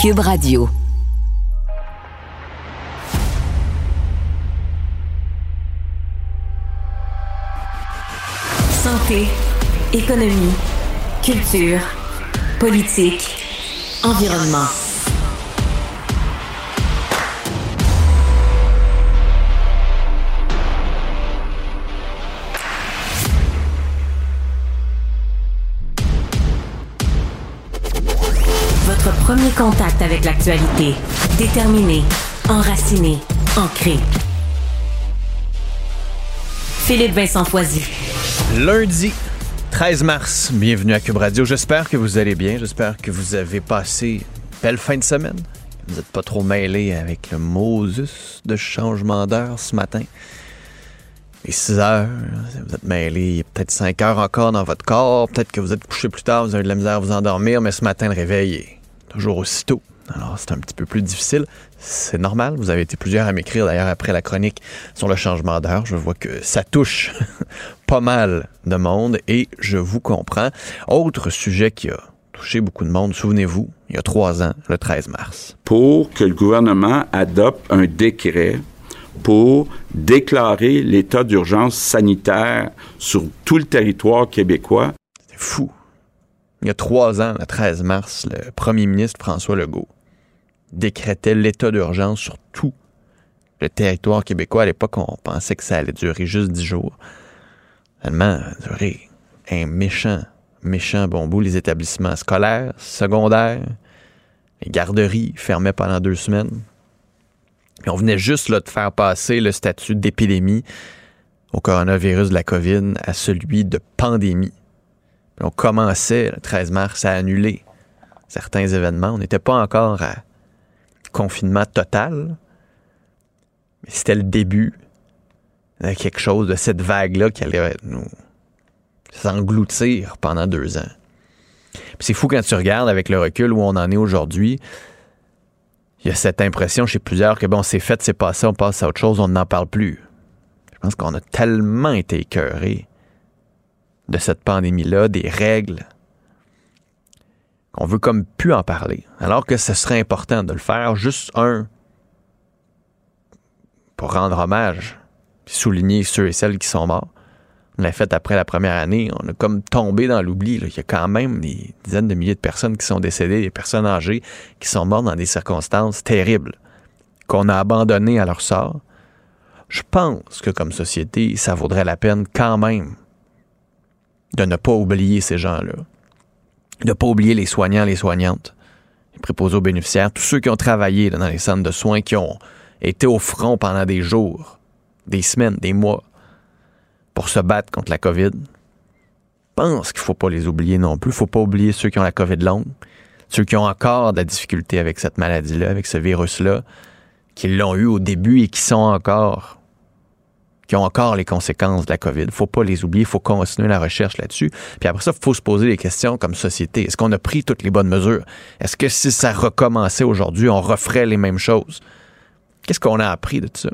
Cube Radio. Santé, économie, culture, politique, environnement. Premier contact avec l'actualité. Déterminé, enraciné, ancré. Philippe Vincent Foisy. Lundi 13 mars, bienvenue à Cube Radio. J'espère que vous allez bien. J'espère que vous avez passé une belle fin de semaine. Vous n'êtes pas trop mêlé avec le Moses de changement d'heure ce matin. Les 6 heures, vous êtes mêlé, il y a peut-être 5 heures encore dans votre corps. Peut-être que vous êtes couché plus tard, vous avez de la misère à vous endormir, mais ce matin, le réveil est toujours aussitôt. Alors, c'est un petit peu plus difficile. C'est normal. Vous avez été plusieurs à m'écrire d'ailleurs après la chronique sur le changement d'heure. Je vois que ça touche pas mal de monde et je vous comprends. Autre sujet qui a touché beaucoup de monde, souvenez-vous, il y a trois ans, le 13 mars. Pour que le gouvernement adopte un décret pour déclarer l'état d'urgence sanitaire sur tout le territoire québécois. C'est fou. Il y a trois ans, le 13 mars, le premier ministre François Legault décrétait l'état d'urgence sur tout le territoire québécois. À l'époque, on pensait que ça allait durer juste dix jours. Finalement, ça a duré un méchant, méchant bon bout. Les établissements scolaires, secondaires, les garderies fermaient pendant deux semaines. On venait juste de faire passer le statut d'épidémie au coronavirus de la COVID à celui de pandémie. On commençait le 13 mars à annuler certains événements. On n'était pas encore à confinement total, mais c'était le début de quelque chose de cette vague-là qui allait nous s'engloutir pendant deux ans. C'est fou quand tu regardes avec le recul où on en est aujourd'hui. Il y a cette impression chez plusieurs que bon, c'est fait, c'est passé, on passe à autre chose, on n'en parle plus. Je pense qu'on a tellement été écœurés de cette pandémie-là, des règles, qu'on veut comme plus en parler. Alors que ce serait important de le faire, juste un, pour rendre hommage, souligner ceux et celles qui sont morts. On l'a fait après la première année, on a comme tombé dans l'oubli. Il y a quand même des dizaines de milliers de personnes qui sont décédées, des personnes âgées qui sont mortes dans des circonstances terribles, qu'on a abandonnées à leur sort. Je pense que comme société, ça vaudrait la peine quand même de ne pas oublier ces gens-là. De ne pas oublier les soignants, les soignantes, les préposés aux bénéficiaires, tous ceux qui ont travaillé dans les centres de soins, qui ont été au front pendant des jours, des semaines, des mois, pour se battre contre la COVID. Je pense qu'il ne faut pas les oublier non plus. Il ne faut pas oublier ceux qui ont la COVID longue, ceux qui ont encore de la difficulté avec cette maladie-là, avec ce virus-là, qui l'ont eu au début et qui sont encore qui ont encore les conséquences de la COVID. Faut pas les oublier, il faut continuer la recherche là-dessus. Puis après ça, il faut se poser des questions comme société. Est-ce qu'on a pris toutes les bonnes mesures? Est-ce que si ça recommençait aujourd'hui, on referait les mêmes choses? Qu'est-ce qu'on a appris de tout ça?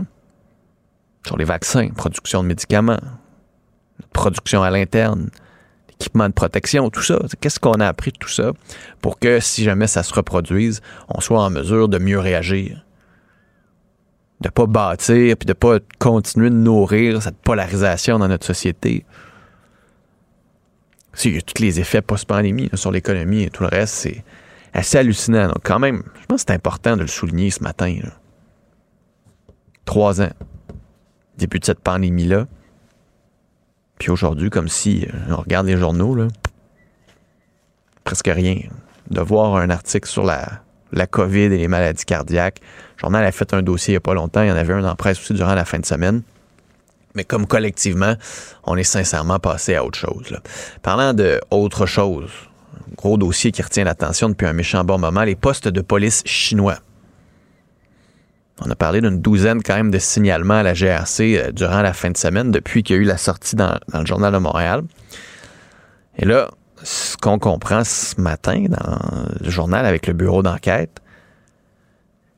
Sur les vaccins, production de médicaments, production à l'interne, équipement de protection, tout ça. Qu'est-ce qu'on a appris de tout ça pour que si jamais ça se reproduise, on soit en mesure de mieux réagir? De pas bâtir puis de pas continuer de nourrir cette polarisation dans notre société. il y a tous les effets post-pandémie sur l'économie et tout le reste, c'est assez hallucinant. Donc, quand même, je pense que c'est important de le souligner ce matin. Trois ans, début de cette pandémie-là. Puis aujourd'hui, comme si euh, on regarde les journaux, là, presque rien. De voir un article sur la, la COVID et les maladies cardiaques. Le journal a fait un dossier il n'y a pas longtemps. Il y en avait un en presse aussi durant la fin de semaine. Mais comme collectivement, on est sincèrement passé à autre chose. Parlant de autre chose, gros dossier qui retient l'attention depuis un méchant bon moment, les postes de police chinois. On a parlé d'une douzaine quand même de signalements à la GRC euh, durant la fin de semaine depuis qu'il y a eu la sortie dans, dans le journal de Montréal. Et là, ce qu'on comprend ce matin dans le journal avec le bureau d'enquête,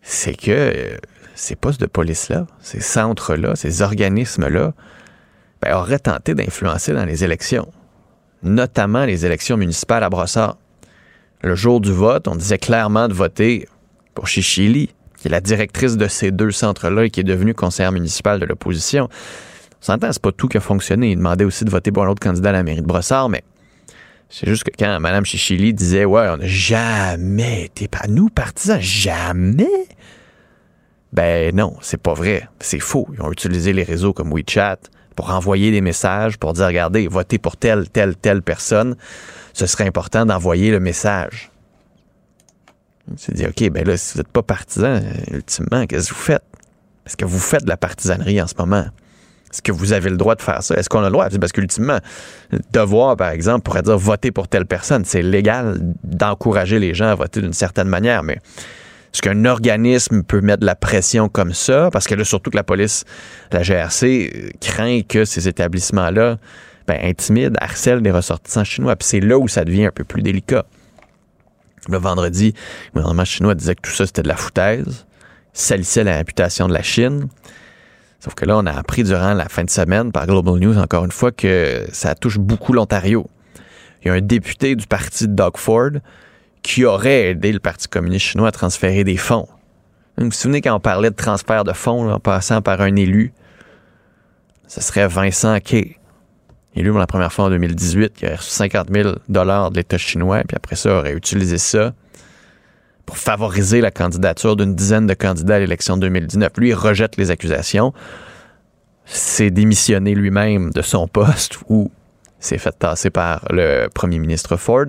c'est que euh, ces postes de police-là, ces centres-là, ces organismes-là, ben, auraient tenté d'influencer dans les élections, notamment les élections municipales à Brossard. Le jour du vote, on disait clairement de voter pour Chichili, qui est la directrice de ces deux centres-là et qui est devenue conseillère municipale de l'opposition. On s'entend, c'est pas tout qui a fonctionné. Il demandait aussi de voter pour un autre candidat à la mairie de Brossard, mais c'est juste que quand Mme Chichili disait Ouais, on n'a jamais été pas nous partisans, jamais. Ben non, c'est pas vrai. C'est faux. Ils ont utilisé les réseaux comme WeChat pour envoyer des messages, pour dire regardez, votez pour telle, telle, telle personne. Ce serait important d'envoyer le message. s'est dit, OK, ben là, si vous n'êtes pas partisan, ultimement, qu'est-ce que vous faites? Est-ce que vous faites de la partisanerie en ce moment? Est-ce que vous avez le droit de faire ça? Est-ce qu'on a le droit? Parce qu'ultimement, devoir, par exemple, pourrait dire voter pour telle personne. C'est légal d'encourager les gens à voter d'une certaine manière, mais est-ce qu'un organisme peut mettre de la pression comme ça? Parce que là, surtout que la police, la GRC, craint que ces établissements-là ben, intimident, harcèlent des ressortissants chinois. Puis c'est là où ça devient un peu plus délicat. Le vendredi, le gouvernement chinois disait que tout ça, c'était de la foutaise, salissait la réputation de la Chine. Sauf que là, on a appris durant la fin de semaine par Global News, encore une fois, que ça touche beaucoup l'Ontario. Il y a un député du parti de Doug Ford qui aurait aidé le Parti communiste chinois à transférer des fonds. Vous vous souvenez quand on parlait de transfert de fonds en passant par un élu? Ce serait Vincent Kay, élu pour la première fois en 2018, qui a reçu 50 000 de l'État chinois, puis après ça, aurait utilisé ça pour favoriser la candidature d'une dizaine de candidats à l'élection de 2019. Lui, il rejette les accusations, s'est démissionné lui-même de son poste ou s'est fait tasser par le premier ministre Ford.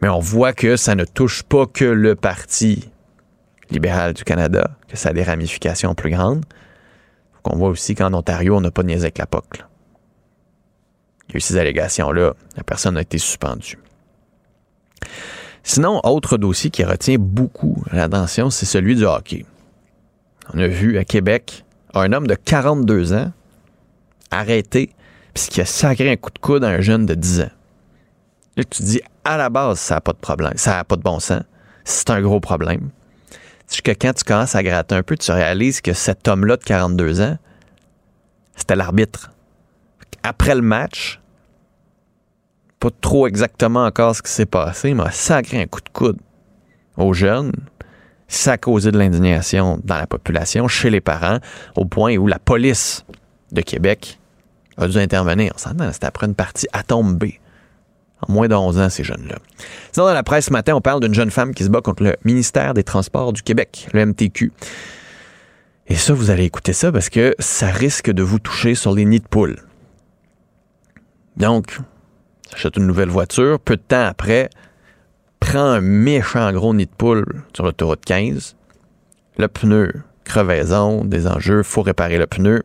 Mais on voit que ça ne touche pas que le Parti libéral du Canada, que ça a des ramifications plus grandes. On voit aussi qu'en Ontario, on n'a pas niaisé avec la POC. Il y a eu ces allégations-là. La personne a été suspendue. Sinon, autre dossier qui retient beaucoup l'attention, c'est celui du hockey. On a vu à Québec un homme de 42 ans arrêté puisqu'il a sacré un coup de coude à un jeune de 10 ans. Là, tu dis, à la base, ça n'a pas de problème, ça n'a pas de bon sens. C'est un gros problème. C'est que quand tu commences à gratter un peu, tu réalises que cet homme-là de 42 ans, c'était l'arbitre. Après le match, pas trop exactement encore ce qui s'est passé, mais a sacré un coup de coude aux jeunes. Ça a causé de l'indignation dans la population, chez les parents, au point où la police de Québec a dû intervenir. C'était après une partie à tomber. En moins de 11 ans, ces jeunes-là. Sinon, dans la presse ce matin, on parle d'une jeune femme qui se bat contre le ministère des Transports du Québec, le MTQ. Et ça, vous allez écouter ça parce que ça risque de vous toucher sur les nids de poules. Donc, achète une nouvelle voiture, peu de temps après, prend un méchant gros nid de poule sur l'autoroute 15, le pneu, crevaison, des enjeux, faut réparer le pneu.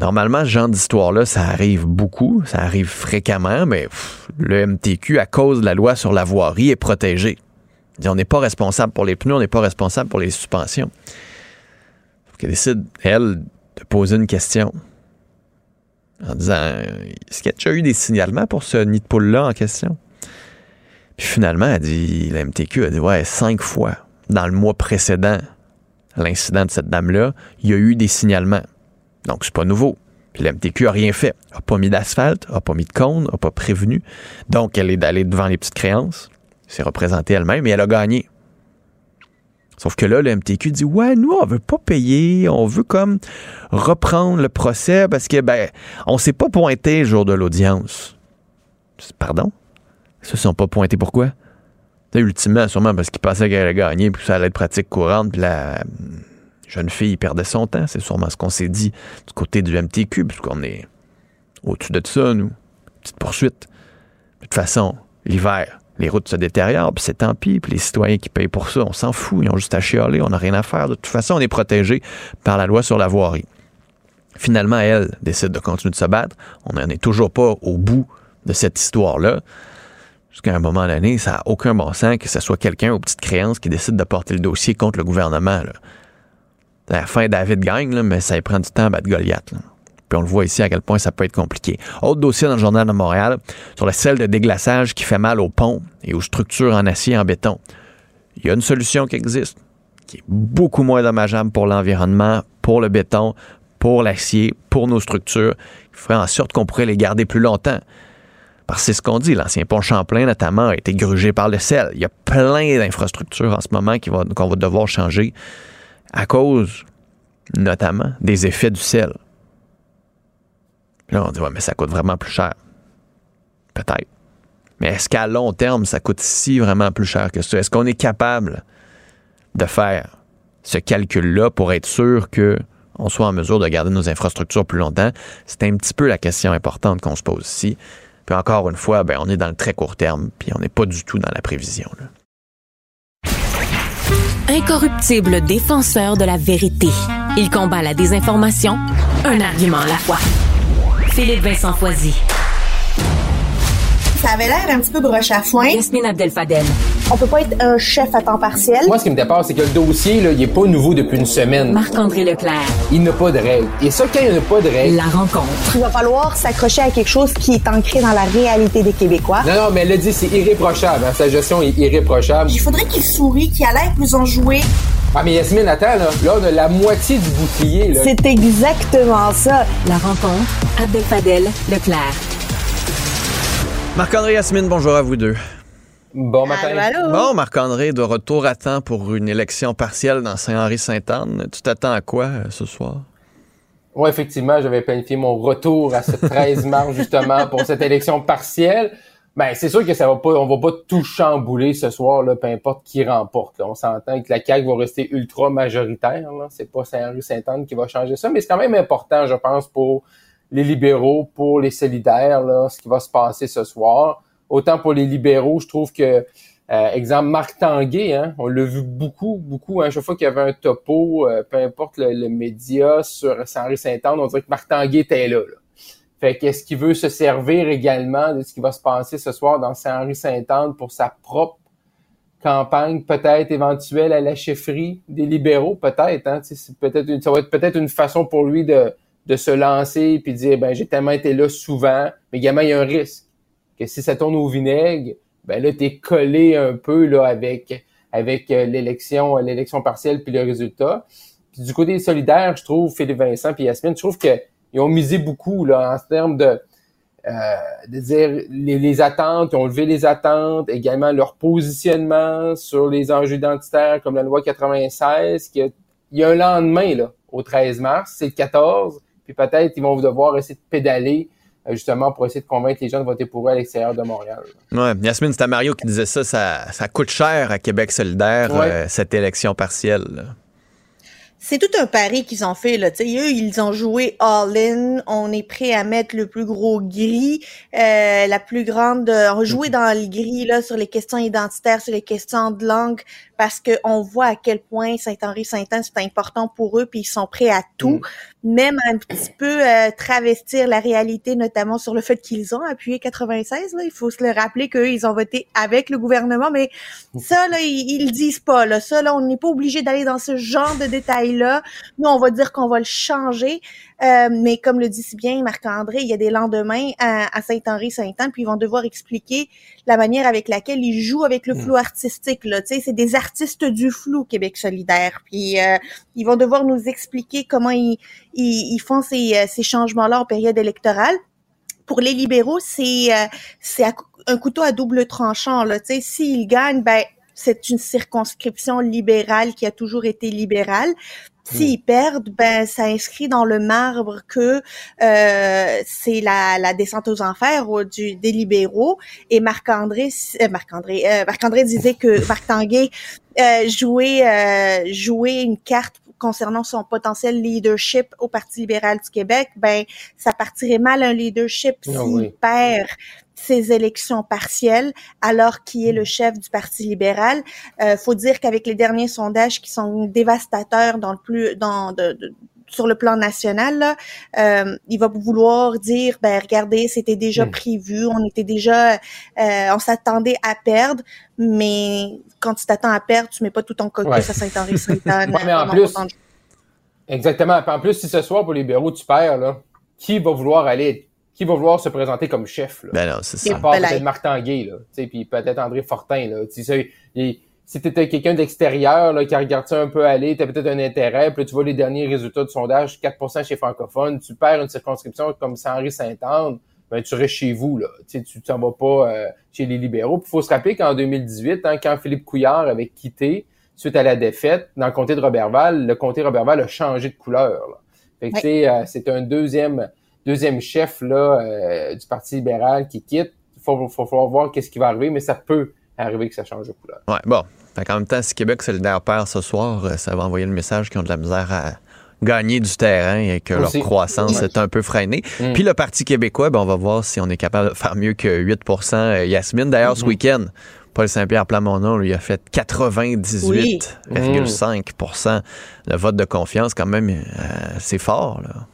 Normalement, ce genre d'histoire-là, ça arrive beaucoup, ça arrive fréquemment, mais le MTQ, à cause de la loi sur la voirie, est protégé. On n'est pas responsable pour les pneus, on n'est pas responsable pour les suspensions. Faut qu'elle décide, elle, de poser une question en disant Est-ce qu'il y a déjà eu des signalements pour ce nid de poule-là en question? Puis finalement, elle dit, la MTQ a dit Ouais, cinq fois dans le mois précédent l'incident de cette dame-là, il y a eu des signalements. Donc, c'est pas nouveau. Puis la MTQ a rien fait. A pas mis d'asphalte, a pas mis de cône, a pas prévenu. Donc, elle est allée devant les petites créances, s'est représentée elle-même et elle a gagné. Sauf que là, le MTQ dit Ouais, nous, on veut pas payer, on veut comme reprendre le procès parce que, ben, on s'est pas pointé le jour de l'audience. Pardon? Ils se sont pas pointés pourquoi? ultimement, sûrement parce qu'ils pensaient qu'elle allait gagner, puis ça allait être pratique courante, puis la jeune fille perdait son temps. C'est sûrement ce qu'on s'est dit du côté du MTQ, puisqu'on est au-dessus de ça, nous. Petite poursuite. De toute façon, l'hiver, les routes se détériorent, puis c'est tant pis, puis les citoyens qui payent pour ça, on s'en fout, ils ont juste à chialer, on n'a rien à faire. De toute façon, on est protégé par la loi sur la voirie. Finalement, elle décide de continuer de se battre. On n'en est toujours pas au bout de cette histoire-là. Jusqu'à un moment donné, ça n'a aucun bon sens que ce soit quelqu'un aux petites créances qui décide de porter le dossier contre le gouvernement. À la fin, David gagne, mais ça prend du temps à battre Goliath. Puis on le voit ici à quel point ça peut être compliqué. Autre dossier dans le Journal de Montréal sur la selle de déglaçage qui fait mal aux ponts et aux structures en acier et en béton. Il y a une solution qui existe, qui est beaucoup moins dommageable pour l'environnement, pour le béton, pour l'acier, pour nos structures, qui ferait en sorte qu'on pourrait les garder plus longtemps. Parce que c'est ce qu'on dit, l'ancien pont Champlain notamment a été grugé par le sel. Il y a plein d'infrastructures en ce moment qu'on va devoir changer à cause notamment des effets du sel. Là, on dit, ouais, mais ça coûte vraiment plus cher. Peut-être. Mais est-ce qu'à long terme, ça coûte si vraiment plus cher que ça? Est-ce qu'on est capable de faire ce calcul-là pour être sûr qu'on soit en mesure de garder nos infrastructures plus longtemps? C'est un petit peu la question importante qu'on se pose ici. Puis encore une fois, ben, on est dans le très court terme, puis on n'est pas du tout dans la prévision. Incorruptible défenseur de la vérité. Il combat la désinformation, un argument à la fois. Philippe Vincent Foisy ça avait l'air un petit peu broche à foin. Yasmine Abdel-Fadel. On peut pas être un chef à temps partiel. Moi, ce qui me dépasse, c'est que le dossier, là, il est pas nouveau depuis une semaine. Marc-André Leclerc. Il n'a pas de règles. Et ça, quand il n'y a pas de règles... La rencontre. Il va falloir s'accrocher à quelque chose qui est ancré dans la réalité des Québécois. Non, non, mais elle a dit, c'est irréprochable. Hein. Sa gestion est irréprochable. Il faudrait qu'il sourie, qu'il a l'air plus enjoué. Ah, mais Yasmine, attends, là. Là, on a la moitié du bouclier, là. C'est exactement ça. La rencontre. Abdel-Fadel Leclerc. Marc-André Yasmine, bonjour à vous deux. Bon matin. Bon, Marc-André, de retour à temps pour une élection partielle dans Saint-Henri-Sainte-Anne. Tu t'attends à quoi euh, ce soir? Oui, effectivement, j'avais planifié mon retour à ce 13 mars, justement, pour cette élection partielle. Ben, c'est sûr que ça va pas, on va pas tout chambouler ce soir, là, peu importe qui remporte. On s'entend que la CAQ va rester ultra majoritaire. C'est pas Saint-Henri-Sainte-Anne qui va changer ça, mais c'est quand même important, je pense, pour les libéraux, pour les solidaires, là, ce qui va se passer ce soir. Autant pour les libéraux, je trouve que, euh, exemple, Marc Tanguay, hein, on l'a vu beaucoup, beaucoup, hein, chaque fois qu'il y avait un topo, euh, peu importe le, média sur Saint-Henri-Saint-Anne, on dirait que Marc Tanguay était là. Fait qu'est-ce qu'il veut se servir également de ce qui va se passer ce soir dans Saint-Henri-Saint-Anne pour sa propre campagne, peut-être éventuelle à la chefferie des libéraux, peut-être. Hein, ça va être peut-être une façon pour lui de se lancer puis dire ben j'ai tellement été là souvent, mais également il y a un risque que si ça tourne au vinaigre, ben là tu es collé un peu là avec avec euh, l'élection l'élection partielle puis le résultat. Puis du côté solidaire, je trouve Philippe Vincent puis Yasmine, je trouve que ils ont misé beaucoup là en termes de euh, de dire les, les, attentes, ils ont levé les attentes, également leur positionnement sur les enjeux identitaires comme la loi 96, qui il y a un lendemain là, au 13 mars, c'est le 14, puis peut-être ils vont devoir essayer de pédaler euh, justement pour essayer de convaincre les gens de voter pour eux à l'extérieur de Montréal. Oui, Yasmine, c'était Mario qui disait ça, ça, coûte cher à Québec solidaire, euh, cette élection partielle. C'est tout un pari qu'ils ont fait là. eux, ils ont joué all-in. On est prêt à mettre le plus gros gris, euh, la plus grande. On jouer dans le gris là sur les questions identitaires, sur les questions de langue, parce qu'on voit à quel point Saint-Henri-Saint-Anne, c'est important pour eux, puis ils sont prêts à tout, mm. même un petit peu euh, travestir la réalité, notamment sur le fait qu'ils ont appuyé 96. Là. Il faut se le rappeler qu'eux, ils ont voté avec le gouvernement, mais mm. ça, là, ils, le disent pas. Là. Ça, là, on n'est pas obligé d'aller dans ce genre de détails-là. Nous, on va dire qu'on va le changer. Euh, mais comme le dit si bien Marc-André, il y a des lendemains à, Saint-Henri-Saint-Anne, puis ils vont devoir expliquer la manière avec laquelle ils jouent avec le mm. flou artistique. Là, c'est des artistes du flou Québec solidaire. Puis euh, ils vont devoir nous expliquer comment ils, ils, font ces, euh, ces changements-là en période électorale. Pour les libéraux, c'est c'est un couteau à double tranchant. Là, s'ils gagnent, ben c'est une circonscription libérale qui a toujours été libérale. S'ils hmm. perdent, ben ça inscrit dans le marbre que euh, c'est la, la, descente aux enfers du, des libéraux. Et Marc-André, euh, Marc-André, euh, Marc-André disait que Marc Tanguay jouait jouait une carte concernant son potentiel leadership au Parti libéral du Québec. Ben ça partirait mal un leadership ah s'il perd ces élections partielles, alors qu'il est le mm. chef du Parti libéral. Euh, faut dire qu'avec les derniers sondages qui sont dévastateurs dans le plus dans de, sur le plan national, euh, il va vouloir dire, ben regardez, c'était déjà mm. prévu, on était déjà, euh, on s'attendait à perdre, mais quand tu t'attends à perdre, tu mets pas tout ton cocus à Saint-Henri saint mais en plus, exactement. En plus, si ce soir pour les libéraux tu perds là, qui va vouloir aller qui va vouloir se présenter comme chef. Là. Ben non, c'est ça. À part peut-être Marc Tanguay, là, puis peut-être André Fortin. Là. si tu étais quelqu'un d'extérieur qui regarde ça un peu aller, tu as peut-être un intérêt, puis tu vois les derniers résultats du sondage, 4% chez francophones, tu perds une circonscription comme Saint-Henri-Saint-Anne, ben, tu restes chez vous, là. Tu tu t'en vas pas euh, chez les libéraux. Il faut se rappeler qu'en 2018, hein, quand Philippe Couillard avait quitté suite à la défaite dans le comté de Robertval, le comté de Robertval a changé de couleur. Là. Fait que, euh, c'est un deuxième deuxième chef là, euh, du Parti libéral qui quitte. Il faut, faut, faut, voir qu'est-ce qui va arriver, mais ça peut arriver que ça change de couleur. Ouais, bon. Fait en même temps, si Québec solidaire perd ce soir, ça va envoyer le message qu'ils ont de la misère à gagner du terrain et que leur croissance est un peu freinée. Mm. Puis le Parti québécois, ben, on va voir si on est capable de faire mieux que 8% euh, Yasmine, d'ailleurs, ce mm-hmm. week-end, Paul Saint-Pierre Plamondon lui a fait 98,5% de vote de confiance. Quand même, euh, c'est fort, là.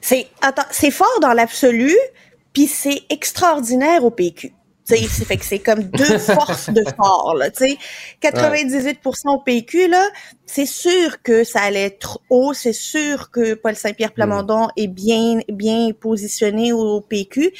C'est, c'est fort dans l'absolu, puis c'est extraordinaire au PQ c'est fait que c'est comme deux forces de fort là, tu sais. 98% au PQ là, c'est sûr que ça allait être haut, c'est sûr que Paul Saint-Pierre Plamondon est bien bien positionné au PQ.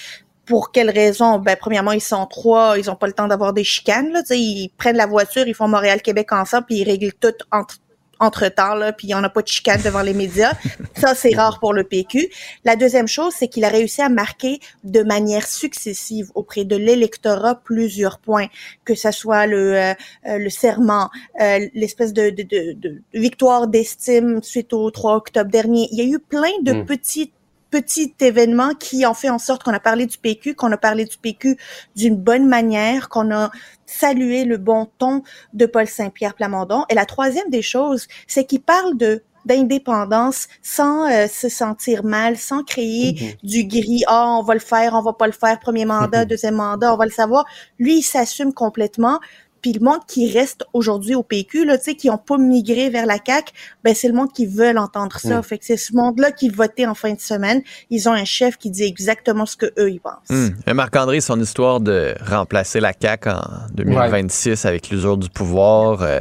Pour quelles raisons Ben premièrement, ils sont trois, ils ont pas le temps d'avoir des chicanes là, tu sais, ils prennent la voiture, ils font Montréal Québec ensemble puis ils règlent tout entre entre-temps, là, puis on n'a pas de chicane devant les médias. Ça, c'est rare pour le PQ. La deuxième chose, c'est qu'il a réussi à marquer de manière successive auprès de l'électorat plusieurs points, que ce soit le, euh, euh, le serment, euh, l'espèce de, de, de, de, victoire d'estime suite au 3 octobre dernier. Il y a eu plein de mm. petites petit événement qui ont fait en sorte qu'on a parlé du PQ, qu'on a parlé du PQ d'une bonne manière, qu'on a salué le bon ton de Paul Saint-Pierre Plamondon. Et la troisième des choses, c'est qu'il parle de d'indépendance sans euh, se sentir mal, sans créer mm-hmm. du gris. Ah, on va le faire, on va pas le faire. Premier mandat, mm-hmm. deuxième mandat, on va le savoir. Lui, il s'assume complètement. Puis le monde qui reste aujourd'hui au PQ, là, tu sais, qui ont pas migré vers la CAQ, ben c'est le monde qui veut entendre ça. Mm. Fait que c'est ce monde-là qui votait en fin de semaine. Ils ont un chef qui dit exactement ce que eux ils pensent. Mm. Marc-André, son histoire de remplacer la CAQ en 2026 avec l'usure du pouvoir. Euh,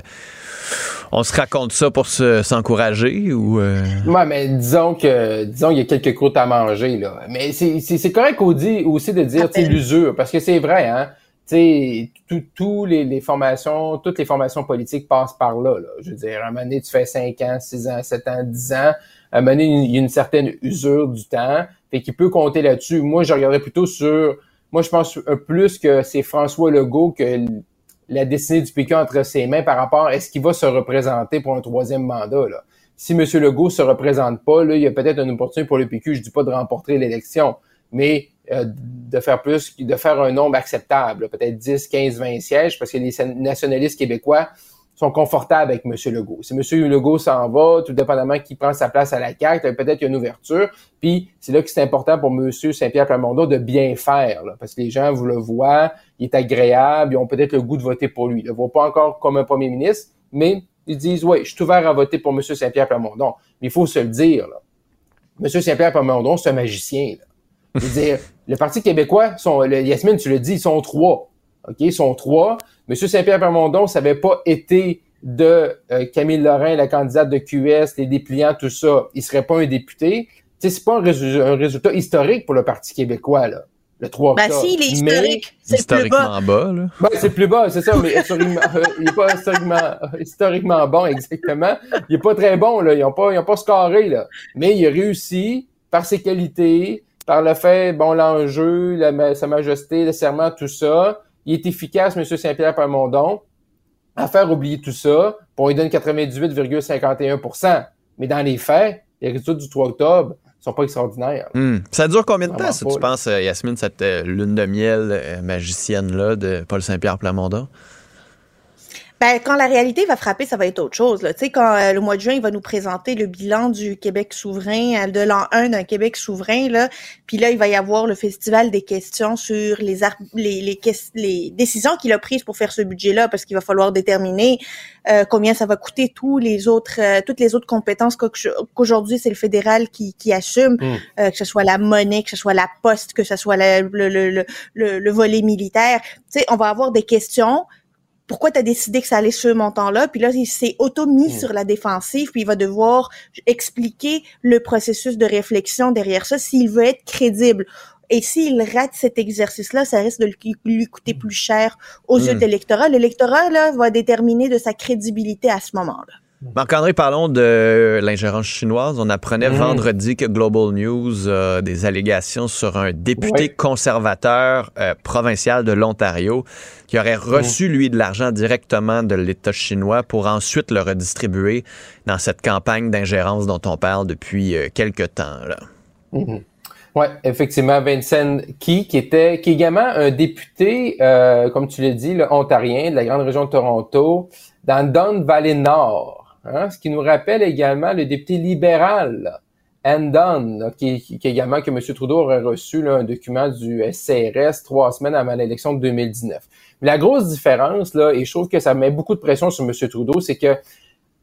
on se raconte ça pour s'encourager ou euh? Ouais, mais disons que disons qu'il y a quelques croûtes à manger là. Mais c'est correct aussi de dire l'usure parce que c'est vrai hein sais, tous les, les, formations, toutes les formations politiques passent par là, là. Je veux dire, à un moment donné, tu fais 5 ans, 6 ans, 7 ans, 10 ans. À un moment donné, il y a une certaine usure du temps. Fait qu'il peut compter là-dessus. Moi, je regarderais plutôt sur... Moi, je pense plus que c'est François Legault que la destinée du PQ entre ses mains par rapport à est-ce qu'il va se représenter pour un troisième mandat, là. Si M. Legault se représente pas, là, il y a peut-être une opportunité pour le PQ. Je dis pas de remporter l'élection, mais de faire plus, de faire un nombre acceptable, peut-être 10, 15, 20 sièges, parce que les nationalistes québécois sont confortables avec M. Legault. Si M. Legault s'en va, tout dépendamment qui prend sa place à la carte, peut-être qu'il y a une ouverture. Puis c'est là que c'est important pour M. Saint-Pierre Plamondon de bien faire, parce que les gens vous le voient, il est agréable, ils ont peut-être le goût de voter pour lui. Ils ne le voient pas encore comme un premier ministre, mais ils disent, oui, je suis ouvert à voter pour M. Saint-Pierre Plamondon. Mais il faut se le dire, là. M. Saint-Pierre Plamondon, c'est un magicien. Là. Je veux dire, le Parti québécois, sont, le, Yasmine, tu le dis, ils sont trois. OK, ils sont trois. Monsieur Saint-Pierre Permondon, ça n'avait pas été de euh, Camille Lorrain, la candidate de QS, les dépliants, tout ça. Il serait pas un député. Tu sais, c'est pas un, résultat historique pour le Parti québécois, là. Le 3 octobre. Ben si, il est historique. C'est plus bas. bas là. Ben, c'est plus bas, c'est ça, mais historiquement, euh, il est pas historiquement, historiquement bon, exactement. Il est pas très bon, là. Ils ont pas, ils ont pas scoré, là. Mais il a réussi, par ses qualités, par le fait, bon, l'enjeu, sa majesté, le serment, tout ça, il est efficace, M. Saint-Pierre Plamondon, à faire oublier tout ça, pour il donne 98,51% Mais dans les faits, les résultats du 3 octobre sont pas extraordinaires. Hmm. Ça dure combien de temps, si tu penses, euh, Yasmine, cette euh, lune de miel euh, magicienne-là de Paul Saint-Pierre Plamondon? Ben, quand la réalité va frapper, ça va être autre chose. Là. Tu sais, quand euh, le mois de juin, il va nous présenter le bilan du Québec souverain, euh, de l'an 1 d'un Québec souverain, là, puis là, il va y avoir le festival des questions sur les les, les, les décisions qu'il a prises pour faire ce budget-là, parce qu'il va falloir déterminer euh, combien ça va coûter tous les autres, toutes les autres compétences qu'aujourd'hui c'est le fédéral qui, qui assume, mm. que ce soit la monnaie, que ce soit la poste, que ce soit le, le, le, le, le volet militaire. Tu sais, on va avoir des questions pourquoi tu as décidé que ça allait ce montant-là? Puis là, il s'est auto-mis mm. sur la défensive, puis il va devoir expliquer le processus de réflexion derrière ça s'il veut être crédible. Et s'il rate cet exercice-là, ça risque de lui coûter plus cher aux yeux mm. de l'électorat. L'électorat là, va déterminer de sa crédibilité à ce moment-là. Marc-André, parlons de l'ingérence chinoise. On apprenait Mm. vendredi que Global News a des allégations sur un député Oui. conservateur euh, provincial de l'Ontario qui aurait reçu, lui, de l'argent directement de l'État chinois pour ensuite le redistribuer dans cette campagne d'ingérence dont on parle depuis euh, quelques temps. Là. Oui, effectivement, Vincent Key, qui était, qui est également un député, euh, comme tu l'as dit, le ontarien de la grande région de Toronto, dans Don Valley Nord. Hein, ce qui nous rappelle également le député libéral, là, qui, qui, également que M. Trudeau aurait reçu là, un document du SCRS trois semaines avant l'élection de 2019. Mais la grosse différence, là, et je trouve que ça met beaucoup de pression sur M. Trudeau, c'est que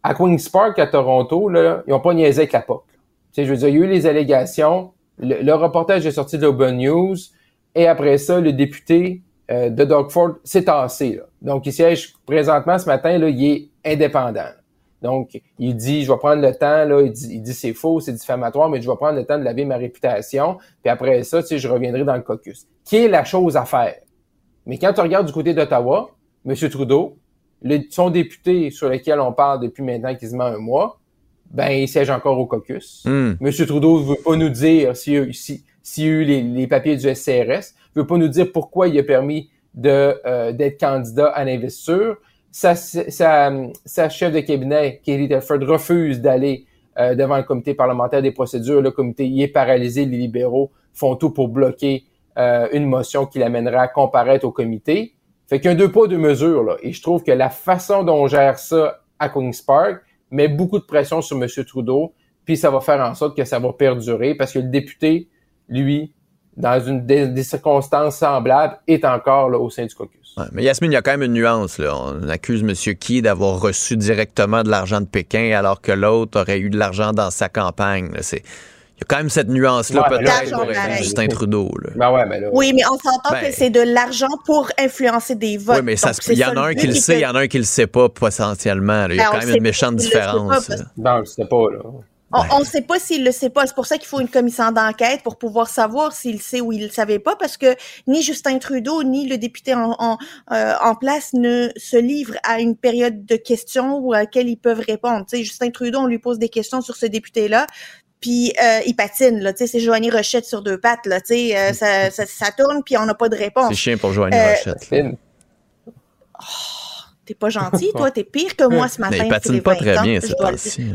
à Queen's Park, à Toronto, là, ils n'ont pas niaisé avec la POC. Je veux dire, il y a eu les allégations, le, le reportage est sorti de l'Open News, et après ça, le député euh, de Doug Ford s'est tassé. Là. Donc, il siège présentement ce matin, là, il est indépendant. Donc, il dit, je vais prendre le temps, là, il dit, il dit c'est faux, c'est diffamatoire, mais je vais prendre le temps de laver ma réputation, puis après ça, tu sais, je reviendrai dans le caucus. Qui est la chose à faire? Mais quand tu regardes du côté d'Ottawa, M. Trudeau, le- son député sur lequel on parle depuis maintenant quasiment un mois, ben, il siège encore au caucus. Hmm. M. Trudeau veut pas nous dire s'il si- a eu les, les papiers du SCRS, veut pas nous dire pourquoi il a permis de euh, d'être candidat à l'investiture. Sa, chef de cabinet, Katie Telford, refuse d'aller euh, devant le comité parlementaire des procédures. Le comité y est paralysé, les libéraux font tout pour bloquer euh, une motion qui l'amènerait à comparaître au comité. Fait qu'il y a deux pas, deux mesures. Là. Et je trouve que la façon dont on gère ça à Queen's Park met beaucoup de pression sur M. Trudeau, puis ça va faire en sorte que ça va perdurer parce que le député, lui, dans une des, des circonstances semblables, est encore là, au sein du caucus. Ouais, mais Yasmine, il y a quand même une nuance. Là. On accuse M. Key d'avoir reçu directement de l'argent de Pékin alors que l'autre aurait eu de l'argent dans sa campagne. C'est... Il y a quand même cette nuance-là, Ouais, peut-être, là, pour. Justin Trudeau. Là. Ben ouais, mais là. Oui, mais on s'entend Ben- que c'est de l'argent pour influencer des votes. Oui, mais ça, il y en a un qui le sait, il y en a un qui le sait pas potentiellement. là. Il y a Ben, quand même une méchante différence. Non, je sais pas, là. On ne sait pas s'il le sait pas. C'est pour ça qu'il faut une commission d'enquête pour pouvoir savoir s'il sait ou il le savait pas, parce que ni Justin Trudeau ni le député en, en, euh, en place ne se livrent à une période de questions ou à laquelle ils peuvent répondre. Tu sais, Justin Trudeau, on lui pose des questions sur ce député-là. Puis euh, il patine, là, tu sais, c'est Joanie Rochette sur deux pattes, là, tu sais, euh, ça, ça, ça tourne, puis on n'a pas de C'est réponse. chiant pour Joanie Euh, Rochette. Fine. T'es pas gentil, toi, t'es pire que moi ce matin. Mais il patine pas très bien temps-ci.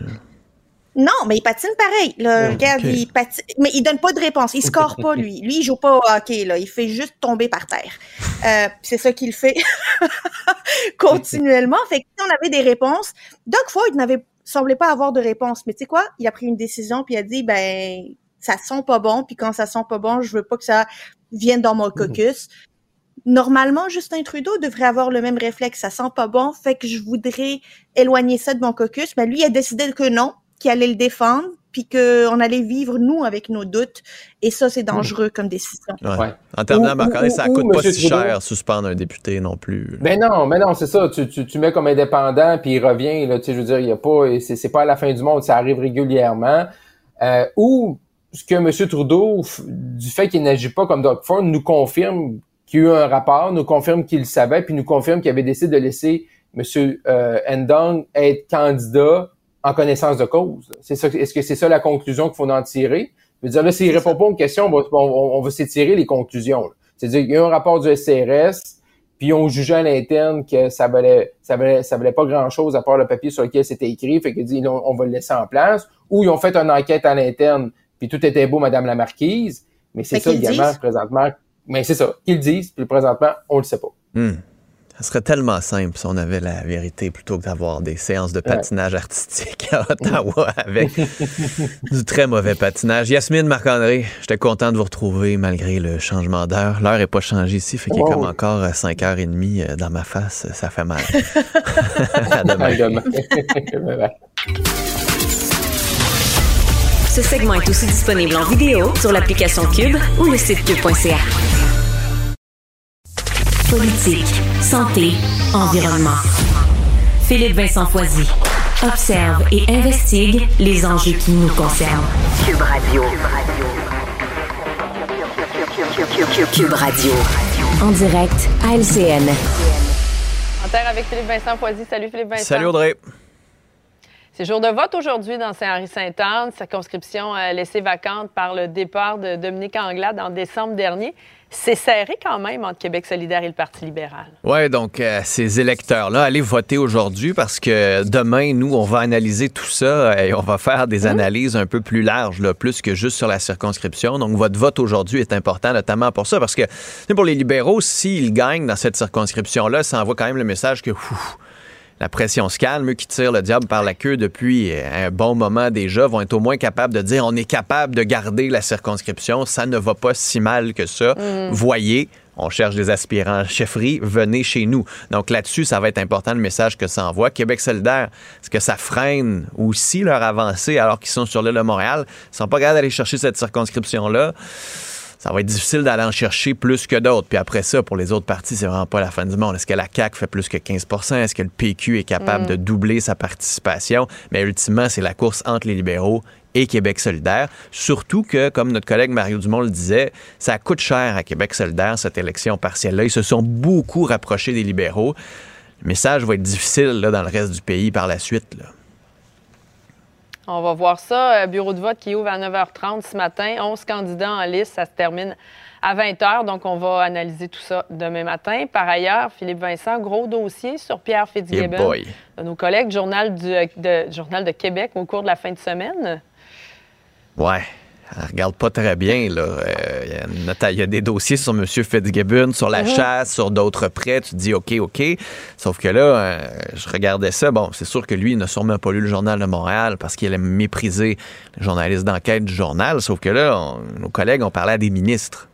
Non, mais il patine pareil. Là, Oh, regarde, il patine, mais il donne pas de réponse. Il score pas lui. Lui, il joue pas au hockey là. Il fait juste tomber par terre. Euh, c'est ça qu'il fait continuellement. Fait que si on avait des réponses, Doug Ford n'avait semblait pas avoir de réponse. Mais tu sais quoi? Il a pris une décision puis il a dit ben ça sent pas bon. Puis quand ça sent pas bon, je veux pas que ça vienne dans mon caucus. Normalement, Justin Trudeau devrait avoir le même réflexe. Ça sent pas bon, fait que je voudrais éloigner ça de mon caucus. Mais lui, il a décidé que non, qu'il allait le défendre, puis qu'on allait vivre, nous, avec nos doutes. Et ça, c'est dangereux comme décision. Ouais. Ouais. En terminant, Ou- Marc-André, ou- ça ou coûte pas Monsieur si Trudeau. cher suspendre un député non plus. Ben non, mais non, c'est ça. Tu, tu, tu mets comme indépendant, puis il revient. Là, tu sais, je veux dire, il y a pas, c'est, c'est pas à la fin du monde, ça arrive régulièrement. Euh, ou ce que M. Trudeau, du fait qu'il n'agit pas comme Doug Ford, nous confirme qu'il y a eu un rapport, nous confirme qu'il le savait, puis nous confirme qu'il avait décidé de laisser M. Euh, Ndong être candidat en connaissance de cause. C'est ça, est-ce que c'est ça la conclusion qu'il faut en tirer? Je veux dire, là, s'il répond pas aux questions, on va, on, on va s'étirer les conclusions. là. C'est-à-dire qu'il y a un rapport du SCRS, puis on jugeait à l'interne que ça valait, ça valait, ça valait pas grand-chose à part le papier sur lequel c'était écrit, fait que dit on, on va le laisser en place. Ou ils ont fait une enquête à l'interne, puis tout était beau, Madame la Marquise. Mais c'est Fait ça qu'ils également disent. présentement. Mais c'est ça, qu'ils le disent, puis présentement, on le sait pas. Hmm. Ça serait tellement simple si on avait la vérité plutôt que d'avoir des séances de patinage artistique à Ottawa avec du très mauvais patinage. Yasmine Marc-André, j'étais content de vous retrouver malgré le changement d'heure. L'heure n'est pas changée ici, fait qu'il est Oh. comme encore à 5h30 euh, dans ma face. Ça fait mal. à demain. Ce segment est aussi disponible en vidéo sur l'application Cube ou le site cube.ca. Politique, santé, environnement. Philippe Vincent Foisy observe et investigue les enjeux qui nous concernent. Cube Radio. Cube Radio. En direct à LCN. En terre avec Philippe Vincent Foisy. Salut Philippe Vincent. Salut Audrey. C'est jour de vote aujourd'hui dans Saint-Henri-Sainte-Anne, circonscription euh, laissée vacante par le départ de Dominique Anglade en décembre dernier. C'est serré quand même entre Québec solidaire et le Parti libéral. Oui, donc euh, ces électeurs-là, allez voter aujourd'hui parce que demain, nous, on va analyser tout ça et on va faire des Mmh. analyses un peu plus larges, là, plus que juste sur la circonscription. Donc, votre vote aujourd'hui est important, notamment pour ça, parce que pour les libéraux, s'ils gagnent dans cette circonscription-là, ça envoie quand même le message que ouf, la pression se calme, eux qui tirent le diable par la queue depuis un bon moment déjà, vont être au moins capables de dire on est capable de garder la circonscription, ça ne va pas si mal que ça. Voyez, on cherche des aspirants chefferie, venez chez nous. Donc là-dessus, ça va être important le message que ça envoie. Québec solidaire, est-ce que ça freine aussi leur avancée alors qu'ils sont sur l'île de Montréal? Ils sont pas capables d'aller chercher cette circonscription-là ça va être difficile d'aller en chercher plus que d'autres. Puis après ça, pour les autres partis, c'est vraiment pas la fin du monde. Est-ce que la CAQ fait plus que 15 Est-ce que le PQ est capable de doubler sa participation? Mais ultimement, c'est la course entre les libéraux et Québec solidaire. Surtout que, comme notre collègue Mario Dumont le disait, ça coûte cher à Québec solidaire, cette élection partielle-là. Ils se sont beaucoup rapprochés des libéraux. Le message va être difficile là, dans le reste du pays par la suite. Là. On va voir ça. Euh, Bureau de vote qui ouvre à 9h30 ce matin. 11 candidats en liste. Ça se termine à 20h. Donc, on va analyser tout ça demain matin. Par ailleurs, Philippe Vincent, gros dossier sur Pierre Yeah Fitzgibbon. boy. de nos collègues Journal, du, euh, de, Journal de Québec au cours de la fin de semaine. Ouais. Elle regarde pas très bien. là. Euh, Il y a y, des dossiers sur M. Fitzgibbon, sur la chasse, sur d'autres prêts. Tu te dis OK, OK. Sauf que là, euh, je regardais ça. Bon, c'est sûr que lui, il n'a sûrement pas lu le Journal de Montréal parce qu'il aime mépriser les journalistes d'enquête du journal. Sauf que là, on- nos collègues ont parlé à des ministres.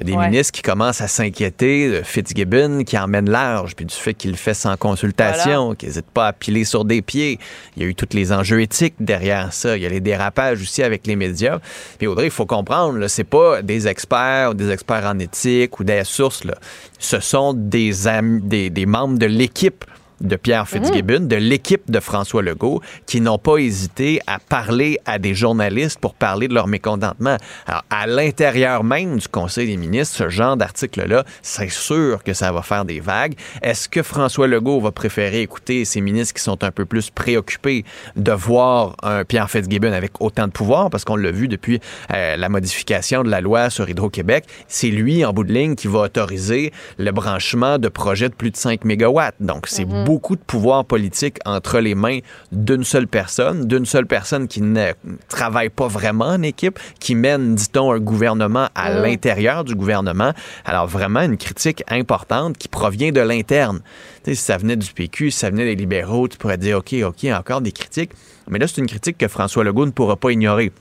Des Ouais. ministres qui commencent à s'inquiéter de Fitzgibbon qui emmène large, puis du fait qu'il le fait sans consultation, qu'il n'hésite pas à piler sur des pieds. Il y a eu tous les enjeux éthiques derrière ça. Il y a les dérapages aussi avec les médias. Puis Audrey, il faut comprendre, c'est pas des experts ou des experts en éthique ou des sources. Là. Ce sont des, am- des, des membres de l'équipe de Pierre Fitzgibbon, de l'équipe de François Legault, qui n'ont pas hésité à parler à des journalistes pour parler de leur mécontentement. Alors, à l'intérieur même du Conseil des ministres, ce genre d'article-là, c'est sûr que ça va faire des vagues. Est-ce que François Legault va préférer écouter ces ministres qui sont un peu plus préoccupés de voir un Pierre Fitzgibbon avec autant de pouvoir, parce qu'on l'a vu depuis euh, la modification de la loi sur Hydro-Québec, c'est lui, en bout de ligne, qui va autoriser le branchement de projets de plus de 5 mégawatts. Donc, c'est beaucoup de pouvoir politique entre les mains d'une seule personne, d'une seule personne qui ne travaille pas vraiment en équipe, qui mène, dit-on, un gouvernement à l'intérieur du gouvernement. Alors, vraiment, une critique importante qui provient de l'interne. Si ça venait du PQ, si ça venait des libéraux, tu pourrais dire, OK, OK, encore des critiques. Mais là, c'est une critique que François Legault ne pourra pas ignorer.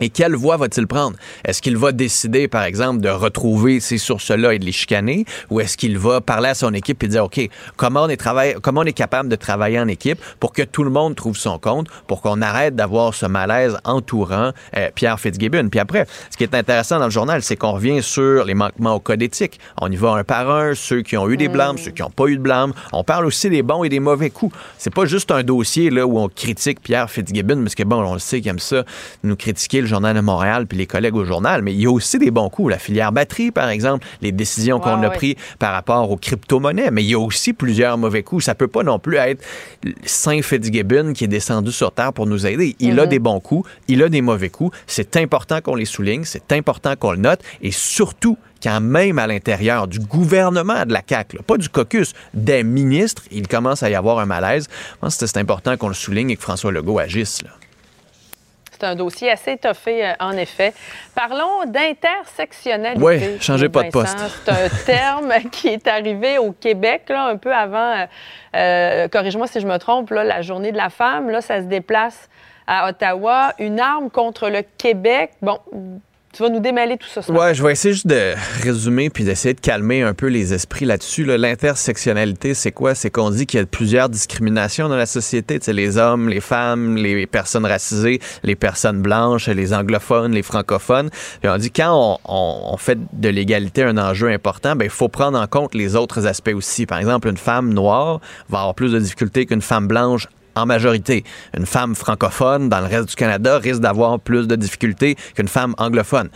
Et quelle voie va-t-il prendre? Est-ce qu'il va décider, par exemple, de retrouver ces sources-là et de les chicaner? Ou est-ce qu'il va parler à son équipe et dire, OK, comment on, est travail- comment on est capable de travailler en équipe pour que tout le monde trouve son compte, pour qu'on arrête d'avoir ce malaise entourant euh, Pierre Fitzgibbon? Puis après, ce qui est intéressant dans le journal, c'est qu'on revient sur les manquements au code éthique. On y va un par un, ceux qui ont eu des blâmes, ceux qui n'ont pas eu de blâmes. On parle aussi des bons et des mauvais coups. C'est pas juste un dossier là, où on critique Pierre Fitzgibbon, parce que bon, on le sait qu'il aime ça, nous critiquer le Journal de Montréal puis les collègues au journal, mais il y a aussi des bons coups. La filière batterie, par exemple, les décisions qu'on a ouais. prises par rapport aux crypto-monnaies, mais il y a aussi plusieurs mauvais coups. Ça peut pas non plus être Saint Fitzgibbon qui est descendu sur Terre pour nous aider. Il a des bons coups, il a des mauvais coups. C'est important qu'on les souligne, c'est important qu'on le note, et surtout quand même à l'intérieur du gouvernement de la CAQ, là, pas du caucus, des ministres, il commence à y avoir un malaise. Je pense que c'est important qu'on le souligne et que François Legault agisse. Là. C'est un dossier assez étoffé, euh, en effet. Parlons d'intersectionnalité. Oui, changez pas de poste. C'est un terme qui est arrivé au Québec, là, un peu avant, euh, euh, corrige-moi si je me trompe, là, la journée de la femme. Là, ça se déplace à Ottawa. Une arme contre le Québec. Bon, tu vas nous démêler tout ça. Ouais, je vais essayer juste de résumer puis d'essayer de calmer un peu les esprits là-dessus. là. L'intersectionnalité, c'est quoi? C'est qu'on dit qu'il y a plusieurs discriminations dans la société. Tu sais, les hommes, les femmes, les personnes racisées, les personnes blanches, les anglophones, les francophones. Puis on dit quand on, on- on fait de l'égalité un enjeu important, ben il faut prendre en compte les autres aspects aussi. Par exemple, une femme noire va avoir plus de difficultés qu'une femme blanche en majorité. Une femme francophone dans le reste du Canada risque d'avoir plus de difficultés qu'une femme anglophone.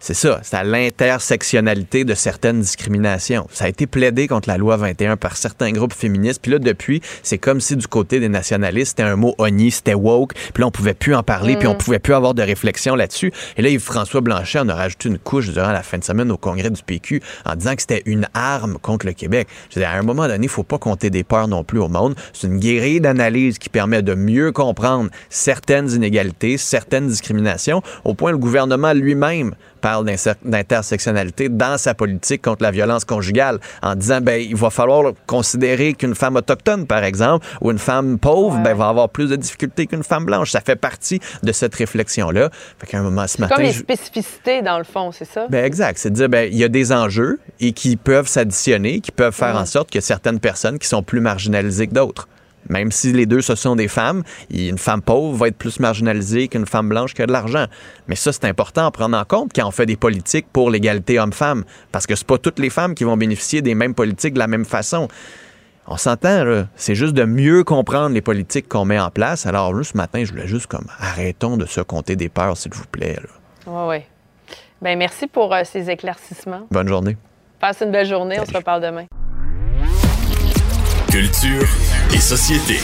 C'est ça, c'est à l'intersectionnalité de certaines discriminations. Ça a été plaidé contre la loi 21 par certains groupes féministes. Puis là, depuis, c'est comme si du côté des nationalistes, c'était un mot honni, c'était woke. Puis là, on pouvait plus en parler, puis on Mm. pouvait plus avoir de réflexion là-dessus. Et là, Yves-François Blanchet en a rajouté une couche durant la fin de semaine au congrès du PQ en disant que c'était une arme contre le Québec. Je veux dire, à un moment donné, il faut pas compter des peurs non plus au monde. C'est une guérille d'analyse qui permet de mieux comprendre certaines inégalités, certaines discriminations, au point le gouvernement lui-même parle d'intersectionnalité dans sa politique contre la violence conjugale en disant ben il va falloir considérer qu'une femme autochtone par exemple ou une femme pauvre ben, va avoir plus de difficultés qu'une femme blanche ça fait partie de cette réflexion là fait qu'à un moment ce matin Comme les spécificités, dans le fond, c'est ça? ben exact. C'est de dire, ben, il y a des enjeux et qui peuvent s'additionner, qui peuvent faire en sorte que certaines personnes qui sont plus marginalisées que d'autres. Même si les deux, ce sont des femmes, une femme pauvre va être plus marginalisée qu'une femme blanche qui a de l'argent. Mais ça, c'est important à prendre en compte quand on fait des politiques pour l'égalité homme-femme. Parce que c'est pas toutes les femmes qui vont bénéficier des mêmes politiques de la même façon. On s'entend, là. C'est juste de mieux comprendre les politiques qu'on met en place. Alors, là, ce matin, je voulais juste comme, arrêtons de se compter des peurs, s'il vous plaît. Oui, oui. Ben merci pour euh, ces éclaircissements. Bonne journée. Passe une belle journée. On se reparle demain. Culture et société.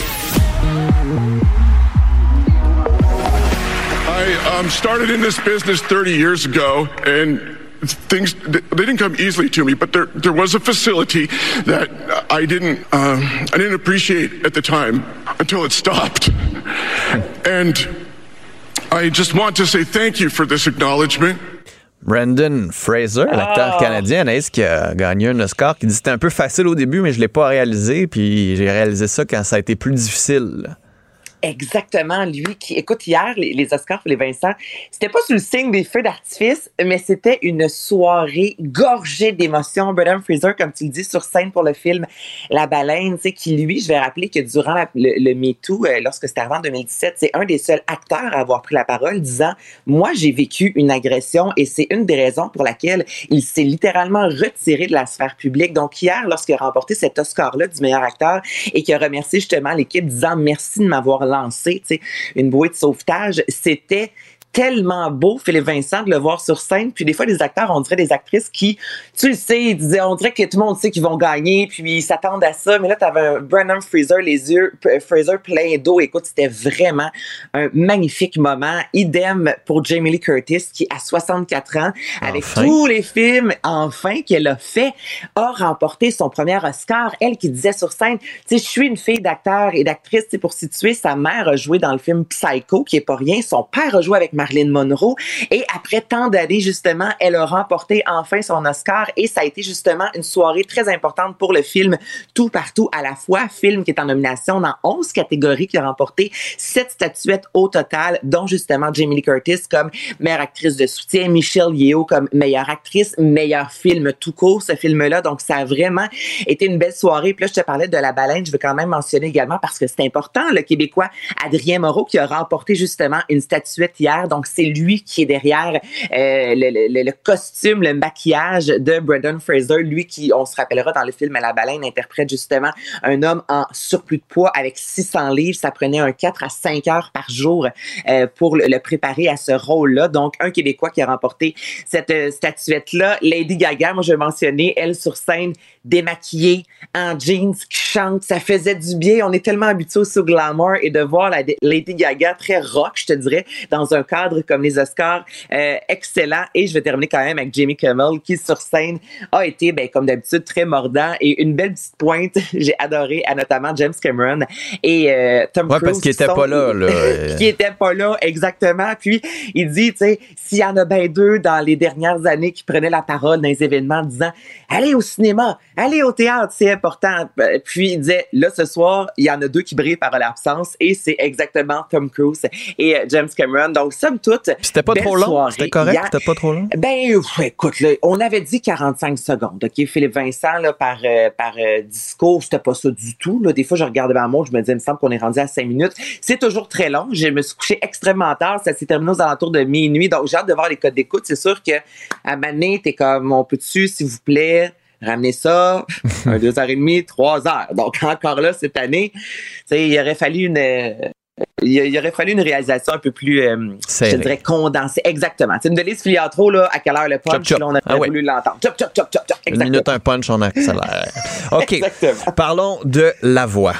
I um, started in this business 30 years ago, and things they didn't come easily to me. But there there was a facility that I didn't um, I didn't appreciate at the time until it stopped, and I just want to say thank you for this acknowledgement. Brandon Fraser, l'acteur Ah. canadien, Anaïs, qui a gagné un Oscar, qui dit c'était un peu facile au début, mais je l'ai pas réalisé, puis j'ai réalisé ça quand ça a été plus difficile. Exactement, lui qui, écoute, hier, les, Oscars pour les Vincent, c'était pas sous le signe des feux d'artifice, mais c'était une soirée gorgée d'émotions. Brendan Fraser, comme tu le dis, sur scène pour le film La Baleine, tu sais, qui lui, je vais rappeler que durant le, le MeToo, euh, lorsque c'était avant 2017, c'est un des seuls acteurs à avoir pris la parole disant, moi, j'ai vécu une agression et c'est une des raisons pour laquelle il s'est littéralement retiré de la sphère publique. Donc, hier, lorsqu'il a remporté cet Oscar-là du meilleur acteur et qu'il a remercié justement l'équipe disant merci de m'avoir une bouée de sauvetage, c'était tellement beau, Philippe Vincent, de le voir sur scène. Puis des fois, les acteurs, on dirait des actrices qui, tu le sais, on dirait que tout le monde sait qu'ils vont gagner, puis ils s'attendent à ça. Mais là, tu avais un Brennan Fraser, les yeux, P- Fraser plein d'eau. Écoute, c'était vraiment un magnifique moment. Idem pour Jamie Lee Curtis, qui, à 64 ans, avec tous les films, enfin, qu'elle a fait, a remporté son premier Oscar. Elle qui disait sur scène, tu sais, je suis une fille d'acteur et d'actrice, tu sais, pour situer, sa mère a joué dans le film Psycho, qui est pas rien. Son père a joué avec Marilyn Monroe. Et après tant d'années, justement, elle a remporté enfin son Oscar et ça a été justement une soirée très importante pour le film Tout partout à la fois, film qui est en nomination dans 11 catégories, qui a remporté 7 statuettes au total, dont justement Jamie Lee Curtis comme meilleure actrice de soutien, Michelle Yeoh comme meilleure actrice, meilleur film tout court, ce film-là. Donc, ça a vraiment été une belle soirée. Puis là, je te parlais de La Baleine, je veux quand même mentionner également parce que c'est important, le Québécois Adrien Moreau qui a remporté justement une statuette hier. C'est lui qui est derrière euh, le, costume, le maquillage de Brendan Fraser. Lui qui, on se rappellera dans le film La Baleine, interprète justement un homme en surplus de poids avec 600 livres. Ça prenait un 4 à 5 heures par jour euh, pour le, le préparer à ce rôle-là. Donc, un Québécois qui a remporté cette euh, statuette-là. Lady Gaga, moi, je vais mentionner, elle sur scène, démaquillée, en jeans, qui chante. Ça faisait du bien. On est tellement habitués aussi au glamour et de voir la Lady Gaga très rock, je te dirais, dans un cadre comme les Oscars, euh, excellent. Et je vais terminer quand même avec Jamie Kimmel, qui sur scène a été, ben, comme d'habitude, très mordant et une belle petite pointe. J'ai adoré, à notamment James Cameron et euh, Tom Ouais, Cruise. parce qu'il qui était sont- pas là, là. qui était pas là, exactement. Puis, il dit, tu sais, s'il y en a bien deux dans les dernières années qui prenaient la parole dans les événements en disant, allez au cinéma, allez au théâtre, c'est important. Euh, Puis, il disait, là, ce soir, il y en a deux qui brillent par l'absence et c'est exactement Tom Cruise et euh, James Cameron. Donc, somme toute, C'était pas belle trop long? C'était correct? C'était pas trop long? ben, écoute, là, on avait dit 45 secondes, OK? Philippe Vincent, là, par, euh, par euh, discours, c'était pas ça du tout. Là. Des fois, je regardais ma montre, je me disais, il me semble qu'on est rendu à 5 minutes. C'est toujours très long. Je me suis couché extrêmement tard. Ça s'est terminé aux alentours de minuit. Donc, j'ai hâte de voir les codes d'écoute. C'est sûr que à Mané, t'es comme, on peut-tu, s'il vous plaît, ramener ça, un deux heures et demie, trois heures. Donc, encore là, cette année, tu il aurait fallu une, euh, il, aurait fallu une réalisation un peu plus, euh, je dirais, condensée. Exactement. C'est une Denise Filiatro, là, à quelle heure le punch, Chop, chop. là, on aurait Ah voulu l'entendre. Chop, chop, chop, chop, chop. Une Exactement. minute, un punch, on accélère. OK. Exactement. Parlons de la voix.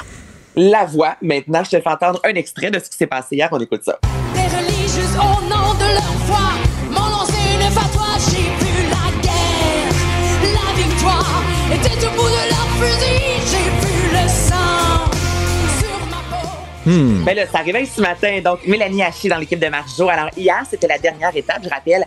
La voix, maintenant, je te fais entendre un extrait de ce qui s'est passé hier. On écoute ça. Les religieuses au nom de leur foi était au bout de leur fusil, j'ai vu le sang sur ma peau. Hmm. Mais là, ça arrivait ce matin. Donc, Mélanie Haché dans l'équipe de Marjo. Alors, hier, c'était la dernière étape, je rappelle.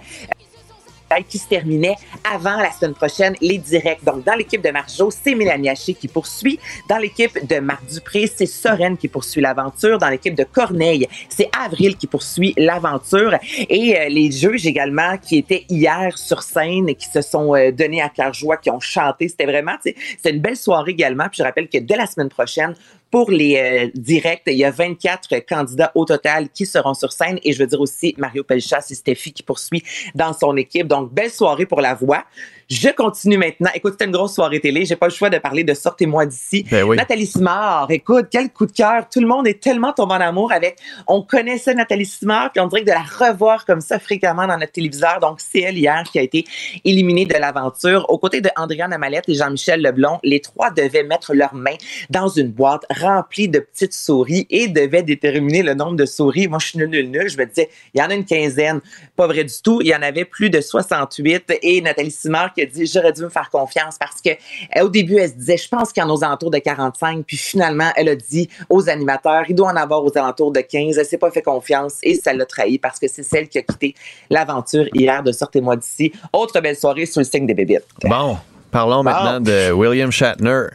Qui se terminait avant la semaine prochaine, les directs. Donc, dans l'équipe de Marjo, c'est Mélanie Haché qui poursuit. Dans l'équipe de Marc Dupré, c'est Soren qui poursuit l'aventure. Dans l'équipe de Corneille, c'est Avril qui poursuit l'aventure. Et euh, les juges également qui étaient hier sur scène et qui se sont euh, donnés à cœur joie, qui ont chanté. C'était vraiment, c'était une belle soirée également. Puis je rappelle que dès la semaine prochaine, pour les euh, directs, il y a 24 candidats au total qui seront sur scène. Et je veux dire aussi Mario Pelchas et Stéphie qui poursuit dans son équipe. Donc, belle soirée pour la voix. Je continue maintenant. Écoute, c'était une grosse soirée télé. J'ai pas le choix de parler de Sortez-moi d'ici. Ben oui. Nathalie Simard, écoute, quel coup de cœur. Tout le monde est tellement tombé en amour avec. On connaissait Nathalie Simard, puis on dirait que de la revoir comme ça fréquemment dans notre téléviseur. Donc, c'est elle hier qui a été éliminée de l'aventure. Aux côtés de Andréane Amalette et Jean-Michel Leblond, les trois devaient mettre leurs mains dans une boîte remplie de petites souris et devaient déterminer le nombre de souris. Moi, je suis nul, nul, nul. Je me disais, il y en a une quinzaine. Pas vrai du tout. Il y en avait plus de 68. Et Nathalie Simard qui a dit, j'aurais dû me faire confiance parce que euh, au début, elle se disait, je pense qu'il y en a aux alentours de 45. Puis finalement, elle a dit aux animateurs, il doit en avoir aux alentours de 15. Elle s'est pas fait confiance et ça l'a trahi parce que c'est celle qui a quitté l'aventure hier de Sortez-moi d'ici. Autre belle soirée sur le signe des bébites. Bon, parlons maintenant de William Shatner,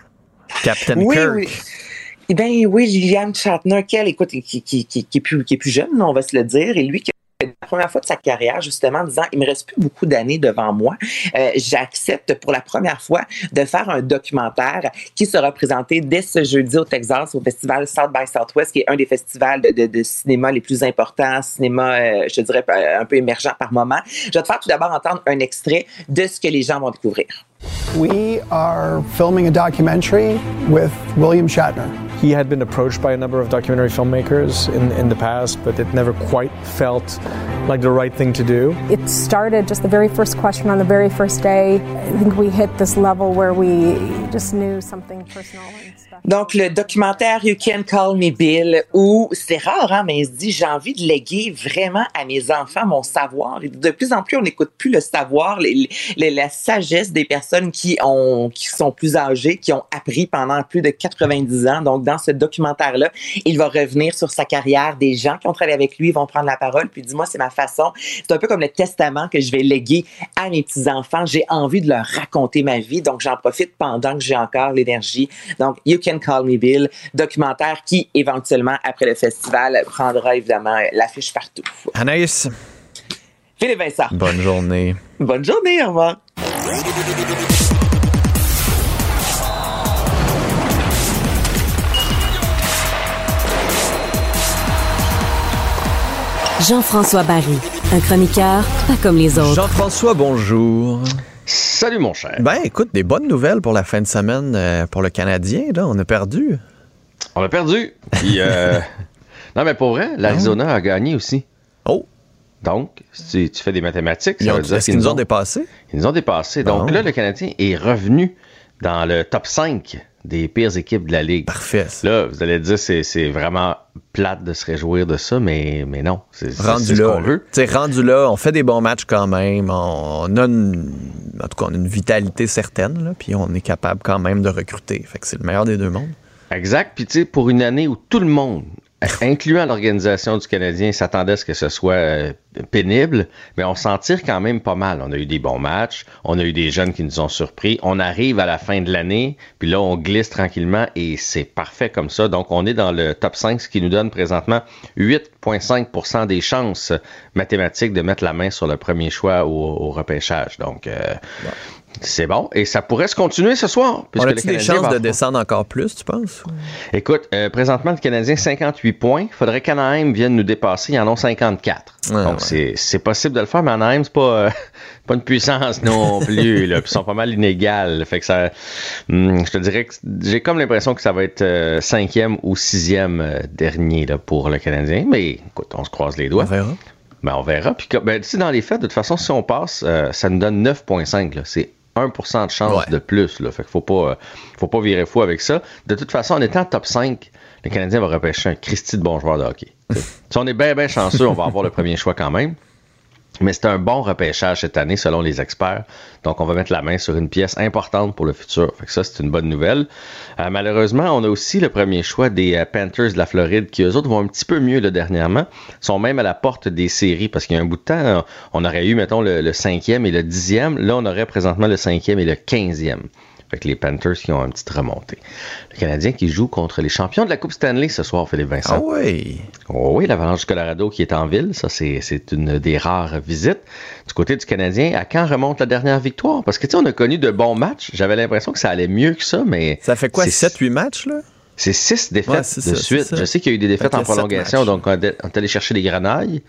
Captain Oui, Kirk. oui. Eh bien, oui, William Shatner, quel, écoute, qui, qui, qui, qui est plus, qui est plus jeune, on va se le dire, et lui qui la première fois de sa carrière, justement, en disant il me reste plus beaucoup d'années devant moi. Euh, J'accepte pour la première fois de faire un documentaire qui sera présenté dès ce jeudi au Texas au festival South by Southwest, qui est un des festivals de, cinéma les plus importants, cinéma, euh, je dirais, un peu émergent par moment. Je vais te faire tout d'abord entendre un extrait de ce que les gens vont découvrir. We are filming a documentary with William Shatner. He had been approached by a number of documentary filmmakers in, in the past, but it never quite felt like the right thing to do. It started just the very first question on the very first day. I think we hit this level where we just knew something personal and stuff. Donc, le documentaire You Can Call Me Bill, où c'est rare, hein, mais il se dit j'ai envie de léguer vraiment à mes enfants mon savoir. De plus en plus, on n'écoute plus le savoir, la sagesse des personnes qui qui sont plus âgées, qui ont appris pendant plus de 90 ans. Donc, dans ce documentaire-là, il va revenir sur sa carrière. Des gens qui ont travaillé avec lui vont prendre la parole. Puis, dis-moi, c'est ma façon. C'est un peu comme le testament que je vais léguer à mes petits-enfants. J'ai envie de leur raconter ma vie. Donc, j'en profite pendant que j'ai encore l'énergie. Donc, You Can Call Me Bill, documentaire qui, éventuellement, après le festival, prendra évidemment l'affiche partout. Anaïs, Philippe Vincent, bonne journée. bonne journée, au revoir. Jean-François Barry, un chroniqueur pas comme les autres. Jean-François, bonjour. Salut, mon cher. Ben, écoute, des bonnes nouvelles pour la fin de semaine euh, pour le Canadien. Là, on a perdu. On a perdu. Puis, euh, non, mais pour vrai, l'Arizona a gagné aussi. Oh. Donc, si tu fais des mathématiques, Ils ça ont- veut dire Est-ce qu'ils nous ont dépassés? Ils nous ont dépassés. Donc là, le Canadien est revenu dans le top 5 des pires équipes de la Ligue. Parfait. Là, vous allez dire, c'est c'est vraiment plate de se réjouir de ça, mais, mais non. C'est Rendu ce là. qu'on là. veut. Tu sais, rendu là, on fait des bons matchs quand même. On, on a une, en tout cas, on a une vitalité certaine, là, puis on est capable quand même de recruter. Fait que c'est le meilleur des deux mondes. Exact. Puis, tu sais, pour une année où tout le monde, incluant l'organisation du Canadien, s'attendait à ce que ce soit euh, pénible, mais on s'en tire quand même pas mal. On a eu des bons matchs, on a eu des jeunes qui nous ont surpris. On arrive à la fin de l'année, puis là, on glisse tranquillement et c'est parfait comme ça. Donc, on est dans le top 5, ce qui nous donne présentement 8,5% des chances mathématiques de mettre la main sur le premier choix au, repêchage. Donc, euh, C'est bon. Et ça pourrait se continuer ce soir. On le a-tu des chances de descendre encore plus, tu penses? Écoute, euh, présentement, le Canadien, 58 points. Faudrait qu'Anaheim vienne nous dépasser. Ils en ont 54. Ouais, Donc, ouais. c'est possible de le faire, mais Anaheim, c'est pas, euh, pas une puissance non plus. Là. Puis Ils sont pas mal inégales. Fait que ça, hum, je te dirais que j'ai comme l'impression que ça va être euh, cinquième ou sixième dernier là, pour le Canadien. Mais écoute, on se croise les doigts. On verra. Ben, on verra. Puis, ben, tu sais, dans les faits, de toute façon, si on passe, ça nous donne 9,5. là. C'est 1% de chance de plus. Là. Fait qu'il faut pas, euh, faut pas virer fou avec ça. De toute façon, en étant top 5, le Canadien va repêcher un Christy de bon joueur de hockey. Si on est bien, bien chanceux, on va avoir le premier choix quand même. Mais c'est un bon repêchage cette année, selon les experts. Donc, on va mettre la main sur une pièce importante pour le futur. Fait que ça, c'est une bonne nouvelle. Euh, malheureusement, on a aussi le premier choix des euh, Panthers de la Floride, qui eux autres vont un petit peu mieux là, dernièrement. sont même à la porte des séries, parce qu'il y a un bout de temps, euh, on aurait eu, mettons, le cinquième et le dixième. Là, on aurait présentement le cinquième et le quinzième. Fait que les Panthers qui ont une petite remontée. Le Canadien qui joue contre les champions de la Coupe Stanley ce soir, Philippe Vincent. Ah oui. Oh oui, l'Avalanche du Colorado qui est en ville, ça c'est une des rares visites. Du côté du Canadien, à quand remonte la dernière victoire? Parce que tu sais, on a connu de bons matchs. J'avais l'impression que ça allait mieux que ça, mais. Ça fait quoi, c'est- 7-8 matchs, là? C'est six défaites Ouais, de suite. Je sais qu'il y a eu des défaites Fait en prolongation, donc on est on est allé chercher des grenailles.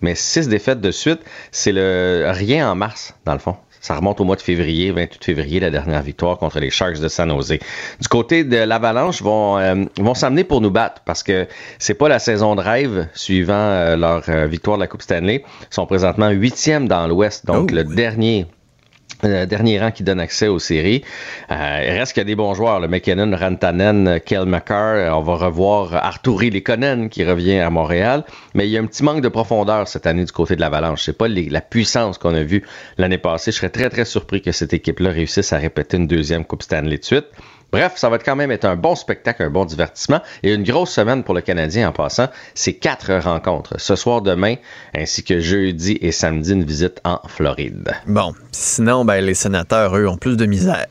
Mais six défaites de suite, c'est le rien en mars, dans le fond. Ça remonte au mois de février, 28 février, la dernière victoire contre les Sharks de San Jose. Du côté de l'Avalanche, vont euh, vont s'amener pour nous battre parce que c'est pas la saison de rêve suivant euh, leur euh, victoire de la Coupe Stanley. Ils sont présentement huitième dans l'Ouest, donc Oh, le dernier dernier rang qui donne accès aux séries. Euh, il reste qu'il y a des bons joueurs, le McKinnon, Rantanen, Kel McCarr. Euh, On va revoir Arturi Lekonen qui revient à Montréal. Mais il y a un petit manque de profondeur cette année du côté de l'Avalanche. C'est pas la puissance qu'on a vue l'année passée. Je serais très, très surpris que cette équipe-là réussisse à répéter une deuxième Coupe Stanley de suite. Bref, ça va quand même être un bon spectacle, un bon divertissement et une grosse semaine pour le Canadien en passant. C'est quatre rencontres. Ce soir, demain, ainsi que jeudi et samedi, une visite en Floride. Bon, sinon, ben, les sénateurs, eux, ont plus de misère.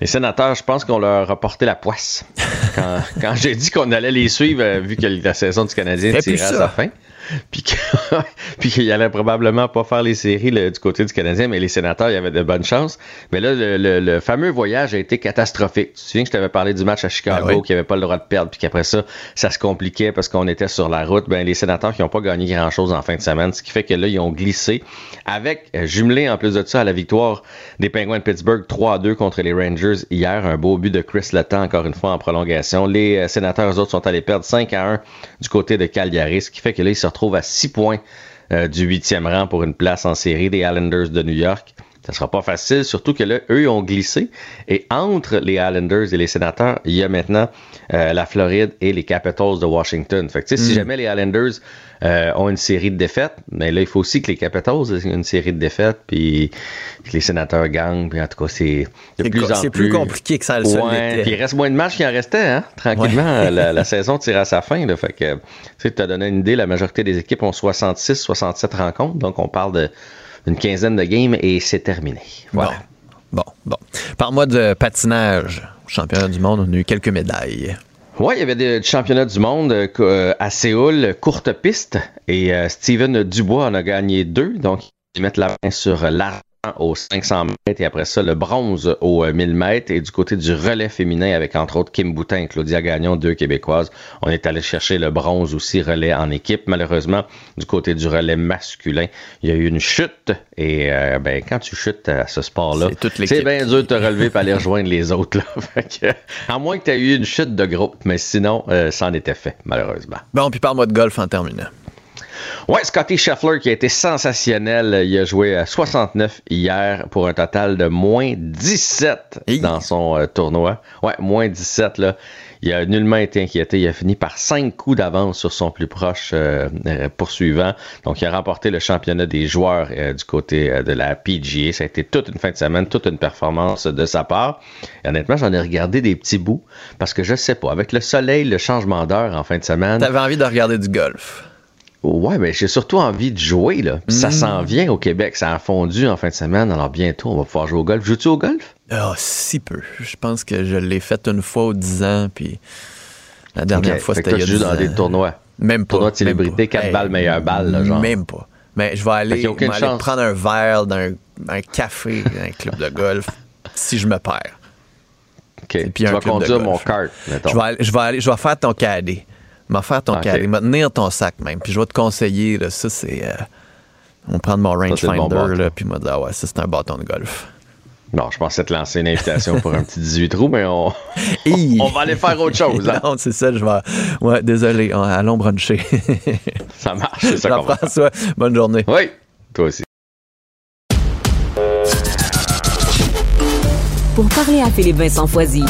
Les sénateurs, je pense qu'on leur a porté la poisse. Quand, quand j'ai dit qu'on allait les suivre, euh, vu que la saison du Canadien plus à sa fin. Puis qu'il allait probablement pas faire les séries du côté du Canadien, mais les sénateurs, il y avait de bonnes chances. Mais là, le, le- le fameux voyage a été catastrophique. Tu te souviens que je t'avais parlé du match à Chicago, Ah oui. qui avait pas le droit de perdre, puis qu'après ça, ça se compliquait parce qu'on était sur la route. Ben, les sénateurs qui n'ont pas gagné grand-chose en fin de semaine, ce qui fait que là, ils ont glissé avec, euh, jumelé en plus de ça, à la victoire des Penguins de Pittsburgh 3 à 2 contre les Rangers hier. Un beau but de Chris Letang, encore une fois, en prolongation. Les euh, sénateurs, eux autres, sont allés perdre 5 à 1 du côté de Calgary, ce qui fait que là, ils se retrouvent à 6 points euh, du huitième rang pour une place en série des Islanders de New York. Ça sera pas facile, surtout que là, eux ont glissé. Et entre les Islanders et les Sénateurs, il y a maintenant euh, la Floride et les Capitals de Washington. Fait que, tu sais, si Mm. jamais les Islanders euh, ont une série de défaites, mais là, il faut aussi que les Capitals aient une série de défaites, puis que les Sénateurs gagnent. Puis en tout cas, c'est de plus c'est plus... compliqué que ça le Ouais, puis il reste moins de matchs qu'il en restait, hein? Tranquillement, la, la saison tire à sa fin. Là, fait que, tu sais, tu as donné une idée, la majorité des équipes ont 66, 67 rencontres, donc on parle de une quinzaine de games et c'est terminé. Voilà. Bon, bon. Parle-moi de patinage. Championnat du monde, on a eu quelques médailles. Ouais, il y avait des, du championnat du monde euh, euh, à Séoul, courte piste, et euh, Steven Dubois en a gagné deux, donc ils mettent la main sur l'argent aux 500 mètres et après ça le bronze aux euh, 1000 mètres et du côté du relais féminin avec entre autres Kim Boutin et Claudia Gagnon, deux québécoises. On est allé chercher le bronze aussi relais en équipe. Malheureusement, du côté du relais masculin, il y a eu une chute et euh, ben quand tu chutes à ce sport-là, C'est bien dur de te relever et aller rejoindre les autres. Là. Fait que, à moins que tu aies eu une chute de groupe, mais sinon, euh, ça en était fait, malheureusement. Bon, puis parle-moi de golf en terminant. Ouais, Scotty Scheffler qui a été sensationnel. Il a joué à 69 hier pour un total de moins 17 dans son euh, tournoi. Ouais, moins 17 là. Il a nullement été inquiété. Il a fini par 5 coups d'avance sur son plus proche euh, euh, poursuivant. Donc, il a remporté le championnat des joueurs euh, du côté de la PGA. Ça a été toute une fin de semaine, toute une performance de sa part. Et honnêtement, j'en ai regardé des petits bouts parce que je sais pas, avec le soleil, le changement d'heure en fin de semaine. T'avais envie de regarder du golf. Ouais, mais j'ai surtout envie de jouer, là. Puis Ça Mm. s'en vient au Québec. Ça a fondu en fin de semaine. Alors bientôt, on va pouvoir jouer au golf. Joues-tu au golf? Ah, si peu. Je pense que je l'ai fait une fois aux 10 ans, puis la dernière fois, c'était il y a toi, tu joues 10 dans ans. des tournois. Même pas. Tournoi de célébrité, pas. 4 balles, meilleure balle, là, genre. Même pas. Mais je vais aller, aller prendre un verre d'un un café, un club de golf, si je me perds. OK. tu vas conduire mon kart, mettons. Je vais, aller- je vais, aller- je vais faire ton cadet. Vais faire ton Ok. cadet. Je vais tenir ton sac même. Puis je vais te conseiller. Là, ça, c'est. euh, on va prendre mon rangefinder, bon là, puis moi dire, ah ouais, ça, c'est un bâton de golf. Non, je pensais te lancer une invitation pour un petit 18 trous, mais on, on va aller faire autre chose. hein. non, c'est ça, je vais. Ouais, désolé, on- allons bruncher. Ça marche, c'est ça qu'on. Jean-François, bonne journée. Oui, toi aussi. Pour parler à Philippe Vincent Foisy,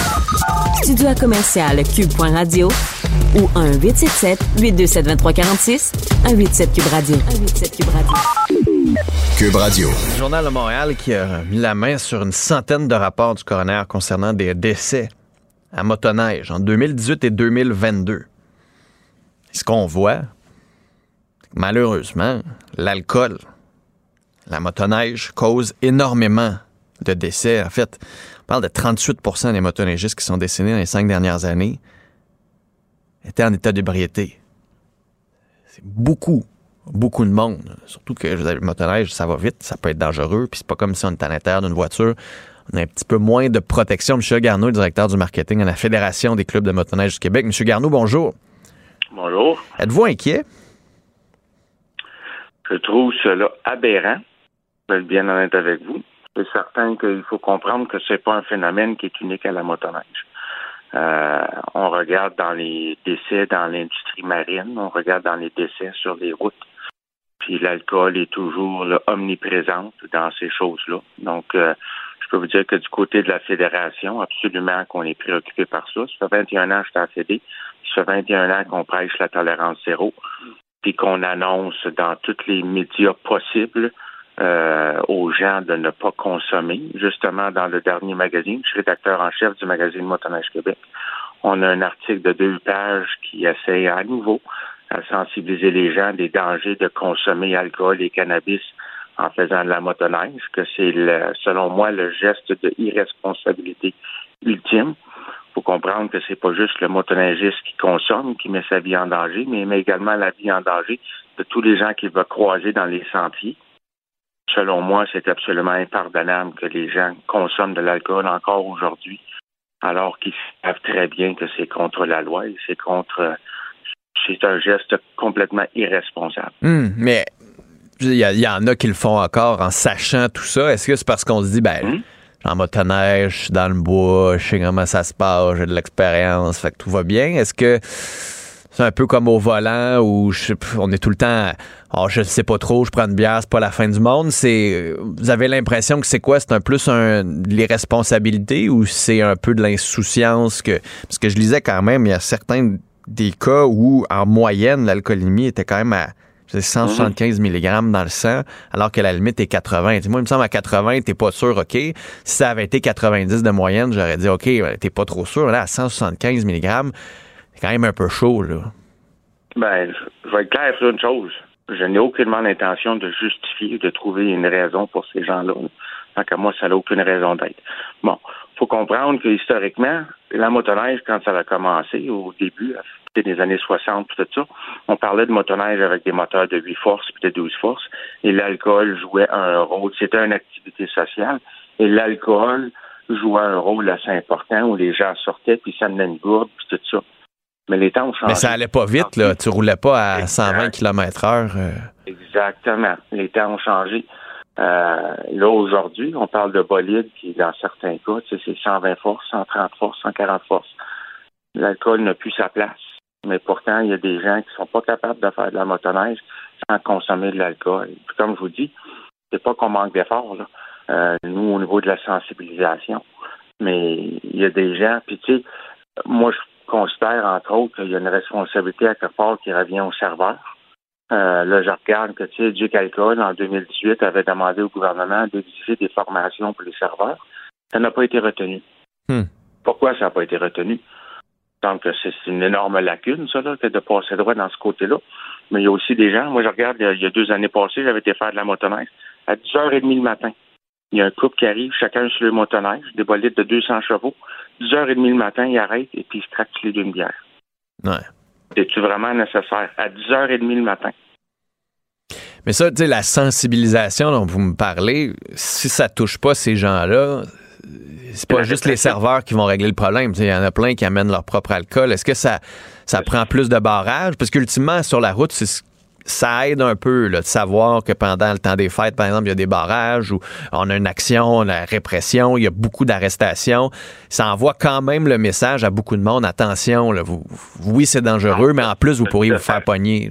studio à commercial cube.radio ou 1-877-827-2346, 187 Cube Radio. 187 Cube Radio. Cube Radio. Le Journal de Montréal qui a mis la main sur une centaine de rapports du coroner concernant des décès à motoneige en 2018 et 2022. Et ce qu'on voit, c'est que malheureusement, l'alcool, la motoneige cause énormément de décès. En fait, on parle de 38% des motoneigistes qui sont décédés dans les cinq dernières années étaient en état d'ébriété. C'est beaucoup, beaucoup de monde. Surtout que je le motoneige, ça va vite, ça peut être dangereux, puis c'est pas comme si on était à l'intérieur d'une voiture. On a un petit peu moins de protection. Michel Garneau, directeur du marketing à la Fédération des clubs de motoneige du Québec. Monsieur Garneau, bonjour. Bonjour. Êtes-vous inquiet? Je trouve cela aberrant. Je vais être bien honnête avec vous. C'est certain qu'il faut comprendre que c'est pas un phénomène qui est unique à la motoneige. Euh, on regarde dans les décès dans l'industrie marine, on regarde dans les décès sur les routes. Puis l'alcool est toujours là, omniprésent dans ces choses-là. Donc, euh, je peux vous dire que du côté de la fédération, absolument qu'on est préoccupé par ça. Ça fait 21 ans que je suis en fédé. Ça fait 21 ans qu'on prêche la tolérance zéro, puis qu'on annonce dans tous les médias possibles euh, aux gens de ne pas consommer. Justement, dans le dernier magazine, je suis rédacteur en chef du magazine Motoneige Québec. On a un article de deux pages qui essaie à nouveau à sensibiliser les gens des dangers de consommer alcool et cannabis en faisant de la motoneige, que c'est selon moi le geste de irresponsabilité ultime. faut comprendre que c'est pas juste le motoneigiste qui consomme, qui met sa vie en danger, mais il met également la vie en danger de tous les gens qu'il va croiser dans les sentiers. Selon moi, c'est absolument impardonnable que les gens consomment de l'alcool encore aujourd'hui, alors qu'ils savent très bien que c'est contre la loi et c'est contre. C'est un geste complètement irresponsable. Hum, mais il y, en a qui le font encore en sachant tout ça. Est-ce que c'est parce qu'on se dit, ben, suis en motoneige, je suis dans le bois, je sais comment ça se passe, j'ai de l'expérience, fait que tout va bien? Est-ce que c'est un peu comme au volant où je on est tout le temps, oh, je ne sais pas trop, je prends une bière, c'est pas la fin du monde. C'est, vous avez l'impression que c'est quoi? C'est un plus un, l'irresponsabilité ou c'est un peu de l'insouciance que, parce que je lisais quand même, il y a certains des cas où, en moyenne, l'alcoolémie était quand même à je sais, 175 mg dans le sang, alors que la limite est 80. Tu sais, moi, il me semble à 80, t'es pas sûr, OK. Si ça avait été 90 de moyenne, j'aurais dit, OK, ben, t'es pas trop sûr. Là, à 175 mg, c'est quand même un peu chaud, là. Ben, je vais être clair sur une chose. Je n'ai aucunement l'intention de justifier de trouver une raison pour ces gens-là. Tant qu'à moi, ça n'a aucune raison d'être. Bon, faut comprendre que historiquement, la motoneige, quand ça a commencé, au début, des années 60, puis tout ça, on parlait de motoneige avec des moteurs de 8 forces puis de 12 forces, et l'alcool jouait un rôle. C'était une activité sociale, et l'alcool jouait un rôle assez important où les gens sortaient, puis ça menait une gourde, puis tout ça. Mais les temps ont changé. Mais ça allait pas vite, là. Tu roulais pas à 120 km heure. euh. Exactement. Les temps ont changé. Euh, là, aujourd'hui, on parle de bolide qui, dans certains cas, tu sais, c'est 120 forces, 130 forces, 140 forces. L'alcool n'a plus sa place. Mais pourtant, il y a des gens qui sont pas capables de faire de la motoneige sans consommer de l'alcool. Puis comme je vous dis, c'est pas qu'on manque d'efforts, là. Euh, nous, au niveau de la sensibilisation. Mais il y a des gens, puis tu sais, moi, je considère, entre autres, qu'il y a une responsabilité à quelque part qui revient au serveur. Euh, là, je regarde que, tu sais, Duke Alcool, en 2018, avait demandé au gouvernement d'exiger des formations pour les serveurs. Ça n'a pas été retenu. Hmm. Pourquoi ça n'a pas été retenu? Donc, c'est une énorme lacune, ça, là, que de passer droit dans ce côté-là. Mais il y a aussi des gens, moi, je regarde, il y a- il y a deux années passées, j'avais été faire de la motoneige. À 10h30 le matin, il y a un couple qui arrive, chacun sur le motoneige, des bolides de 200 chevaux. 10h30 le matin, ils arrêtent et puis ils se craquent tous les deux bière. Ouais. C'est-tu vraiment nécessaire? À 10h30 le matin. Mais ça, tu sais, la sensibilisation dont vous me parlez, si ça touche pas ces gens-là, c'est pas juste les serveurs qui vont régler le problème. Il y en a plein qui amènent leur propre alcool. Est-ce que ça, ça prend plus de barrage? Parce qu'ultimement, sur la route, c'est ce- ça aide un peu là, de savoir que pendant le temps des fêtes, par exemple, il y a des barrages ou on a une action, la répression, il y a beaucoup d'arrestations. Ça envoie quand même le message à beaucoup de monde. Attention, là, vous, oui, c'est dangereux, mais en plus, vous pourriez vous faire pogner.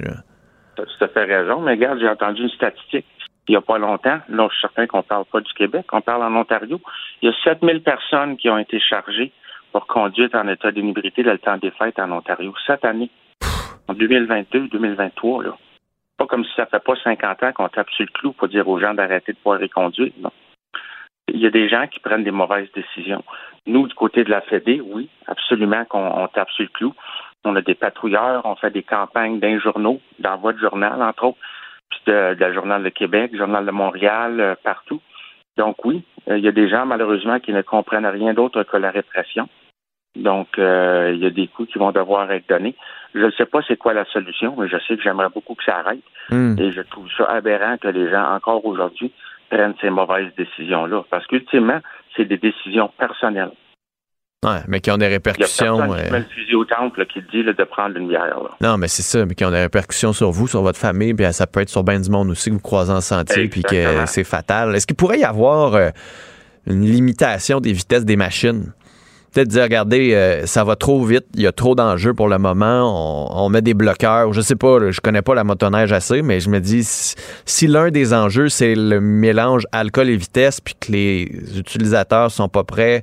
Tu as tout à fait raison. Mais regarde, j'ai entendu une statistique il n'y a pas longtemps. Là, je suis certain qu'on ne parle pas du Québec, on parle en Ontario. Il y a 7000 personnes qui ont été chargées pour conduite en état d'inébriété dans le temps des fêtes en Ontario cette année. En 2022-2023, là. Pas comme si ça fait pas 50 ans qu'on tape sur le clou pour dire aux gens d'arrêter de pouvoir y conduire. Non. Il y a des gens qui prennent des mauvaises décisions. Nous, du côté de la Fédé, oui, absolument qu'on on tape sur le clou. On a des patrouilleurs, on fait des campagnes d'un journaux, d'envoi de journal, entre autres, puis de, de Journal de Québec, Journal de Montréal, euh, partout. Donc oui, euh, il y a des gens, malheureusement, qui ne comprennent rien d'autre que la répression. Donc, euh, il y a des coups qui vont devoir être donnés. Je ne sais pas c'est quoi la solution, mais je sais que j'aimerais beaucoup que ça arrête. Hmm. Et je trouve ça aberrant que les gens, encore aujourd'hui, prennent ces mauvaises décisions-là. Parce qu'ultimement, c'est des décisions personnelles. Ouais, mais qui ont des Il y a répercussions. personne qui met le fusil au temple qui dit là, de prendre une bière. Là. Non, mais c'est ça, mais qui ont des répercussions sur vous, sur votre famille, puis ça peut être sur bien du monde aussi que vous croisez en sentier, puis que c'est fatal. Est-ce qu'il pourrait y avoir euh, une limitation des vitesses des machines? Peut-être dire, regardez, euh, ça va trop vite, il y a trop d'enjeux pour le moment, on, on met des bloqueurs, je sais pas, je connais pas la motoneige assez, mais je me dis, si, si l'un des enjeux, c'est le mélange alcool et vitesse, puis que les utilisateurs sont pas prêts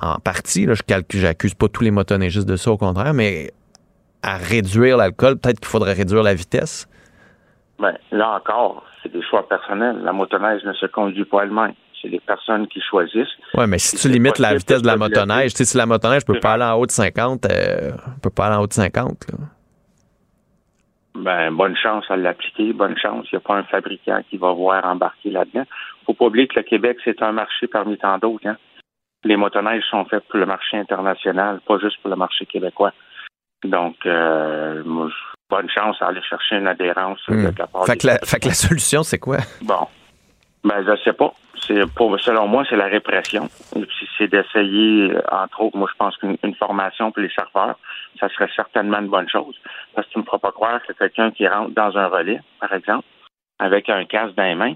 en partie, là, je calcule, j'accuse pas tous les motoneigistes de ça, au contraire, mais à réduire l'alcool, peut-être qu'il faudrait réduire la vitesse. Ben, là encore, c'est des choix personnels. La motoneige ne se conduit pas elle-même. C'est les personnes qui choisissent. Ouais, mais si tu limites la vitesse de la motoneige, tu sais, si la motoneige peut pas aller en haut de 50, euh, peut pas aller en haut de 50, là. Ben, bonne chance à l'appliquer, bonne chance. Il n'y a pas un fabricant qui va voir embarquer là-dedans. faut pas oublier que le Québec, c'est un marché parmi tant d'autres. Hein. Les motoneiges sont faits pour le marché international, pas juste pour le marché québécois. Donc, euh, moi, bonne chance à aller chercher une adhérence euh, Hmm. de la part Fait que, la, fait que la solution, c'est quoi? Bon. Ben, je sais pas. C'est pour, selon moi, c'est la répression. Et puis, c'est d'essayer, entre autres, moi, je pense qu'une une formation pour les serveurs, ça serait certainement une bonne chose. Parce que tu me feras pas croire que quelqu'un qui rentre dans un relais, par exemple, avec un casque dans les mains,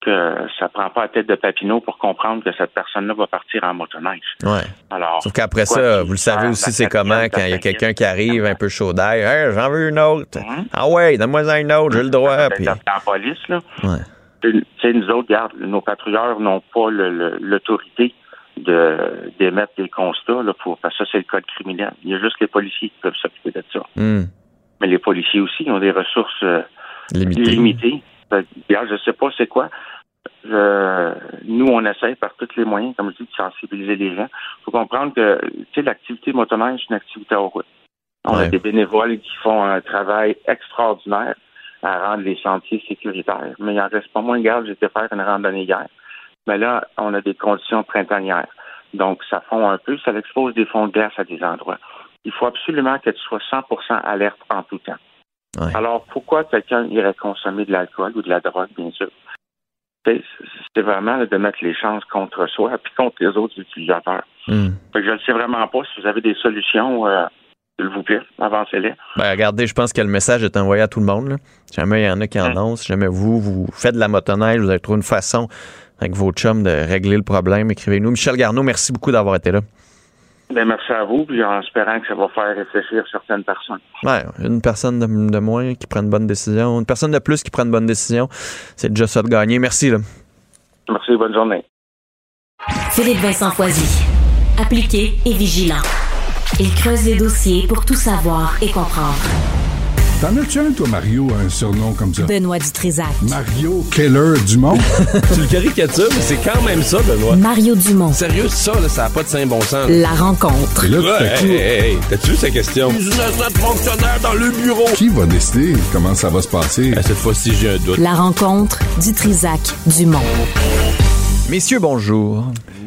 que ça prend pas la tête de Papineau pour comprendre que cette personne-là va partir en motoneige. Ouais. Alors. Sauf qu'après ça, vous le savez aussi, c'est comment quand il y a quelqu'un qui arrive un peu chaud d'ail. Hey, j'en veux une autre. Ah ouais, donne-moi une autre, j'ai le droit. Puis... La police, là. Ouais. Nous autres, regarde, nos patrouilleurs n'ont pas l'autorité de d'émettre des constats là, pour parce que ça, c'est le code criminel. Il y a juste les policiers qui peuvent s'occuper de ça. Hmm. Mais les policiers aussi ont des ressources euh, Limité. limitées. Fait que, regarde, je sais pas c'est quoi. Euh, nous, on essaie par tous les moyens, comme je dis, de sensibiliser les gens. Il faut comprendre que tu sais, l'activité motoneige, c'est une activité en route. On a des bénévoles qui font un travail extraordinaire à rendre les sentiers sécuritaires. Mais il en reste pas moins. Regarde, j'étais faire une randonnée hier. Mais là, on a des conditions printanières. Donc, ça fond un peu, ça expose des fonds de glace à des endroits. Il faut absolument que tu sois 100% alerte en tout temps. Ouais. Alors, pourquoi quelqu'un irait consommer de l'alcool ou de la drogue, bien sûr? C'est vraiment de mettre les chances contre soi puis contre les autres utilisateurs. Hmm. Je ne sais vraiment pas si vous avez des solutions, euh, s'il vous plaît, avancez-les. Ben, regardez, je pense que le message est envoyé à tout le monde. Là. Si jamais il y en a qui en ont, si jamais vous, vous faites de la motoneige, vous avez trouvé une façon avec vos chums de régler le problème, écrivez-nous. Michel Garneau, merci beaucoup d'avoir été là. Ben, merci à vous, puis en espérant que ça va faire réfléchir certaines personnes. Ouais, une personne de, de moins qui prend une bonne décision, une personne de plus qui prend une bonne décision, c'est déjà ça de gagner. Merci. Là. Merci, bonne journée. Philippe Vincent Foisy. Appliqué et vigilant. Il creuse les dossiers pour tout savoir et comprendre. T'en as-tu un, toi, Mario, un surnom comme ça? Benoît Dutrisac. Mario Keller Dumont? tu le caricatures, mais c'est quand même ça, Benoît. Mario Dumont. Sérieux, ça, là, ça n'a pas de saint bon sens. La rencontre. Et là, à Ouais, coup, hey, hey, hey, t'as-tu vu sa question? Fonctionnaire dans le bureau. qui va décider comment ça va se passer? cette fois-ci, j'ai un doute. La rencontre du Trisac Dumont. Messieurs, bonjour.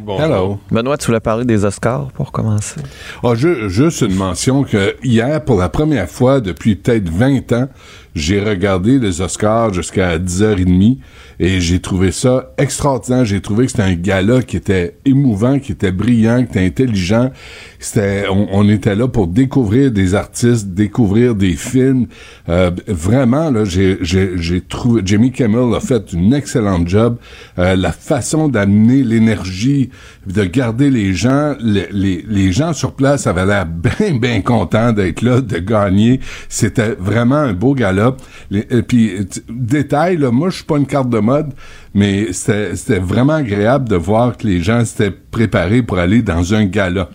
Hello. Benoît, tu voulais parler des Oscars pour commencer? Ah, ju- juste une mention que hier, pour la première fois depuis peut-être 20 ans, j'ai regardé les Oscars jusqu'à 10h30 et j'ai trouvé ça extraordinaire. J'ai trouvé que c'était un gala qui était émouvant, qui était brillant, qui était intelligent. C'était, on, on était là pour découvrir des artistes, découvrir des films. Euh, vraiment, là, j'ai, j'ai, j'ai trouvé, Jimmy Kimmel a fait une excellente job. Euh, la façon d'amener l'énergie, de garder les gens, les, gens sur place avaient l'air bien, bien contents d'être là, de gagner. C'était vraiment un beau gala. Les- Et puis, t- détail, là, moi, je suis pas une carte de mode, mais c'était c'était vraiment agréable de voir que les gens s'étaient préparés pour aller dans un gala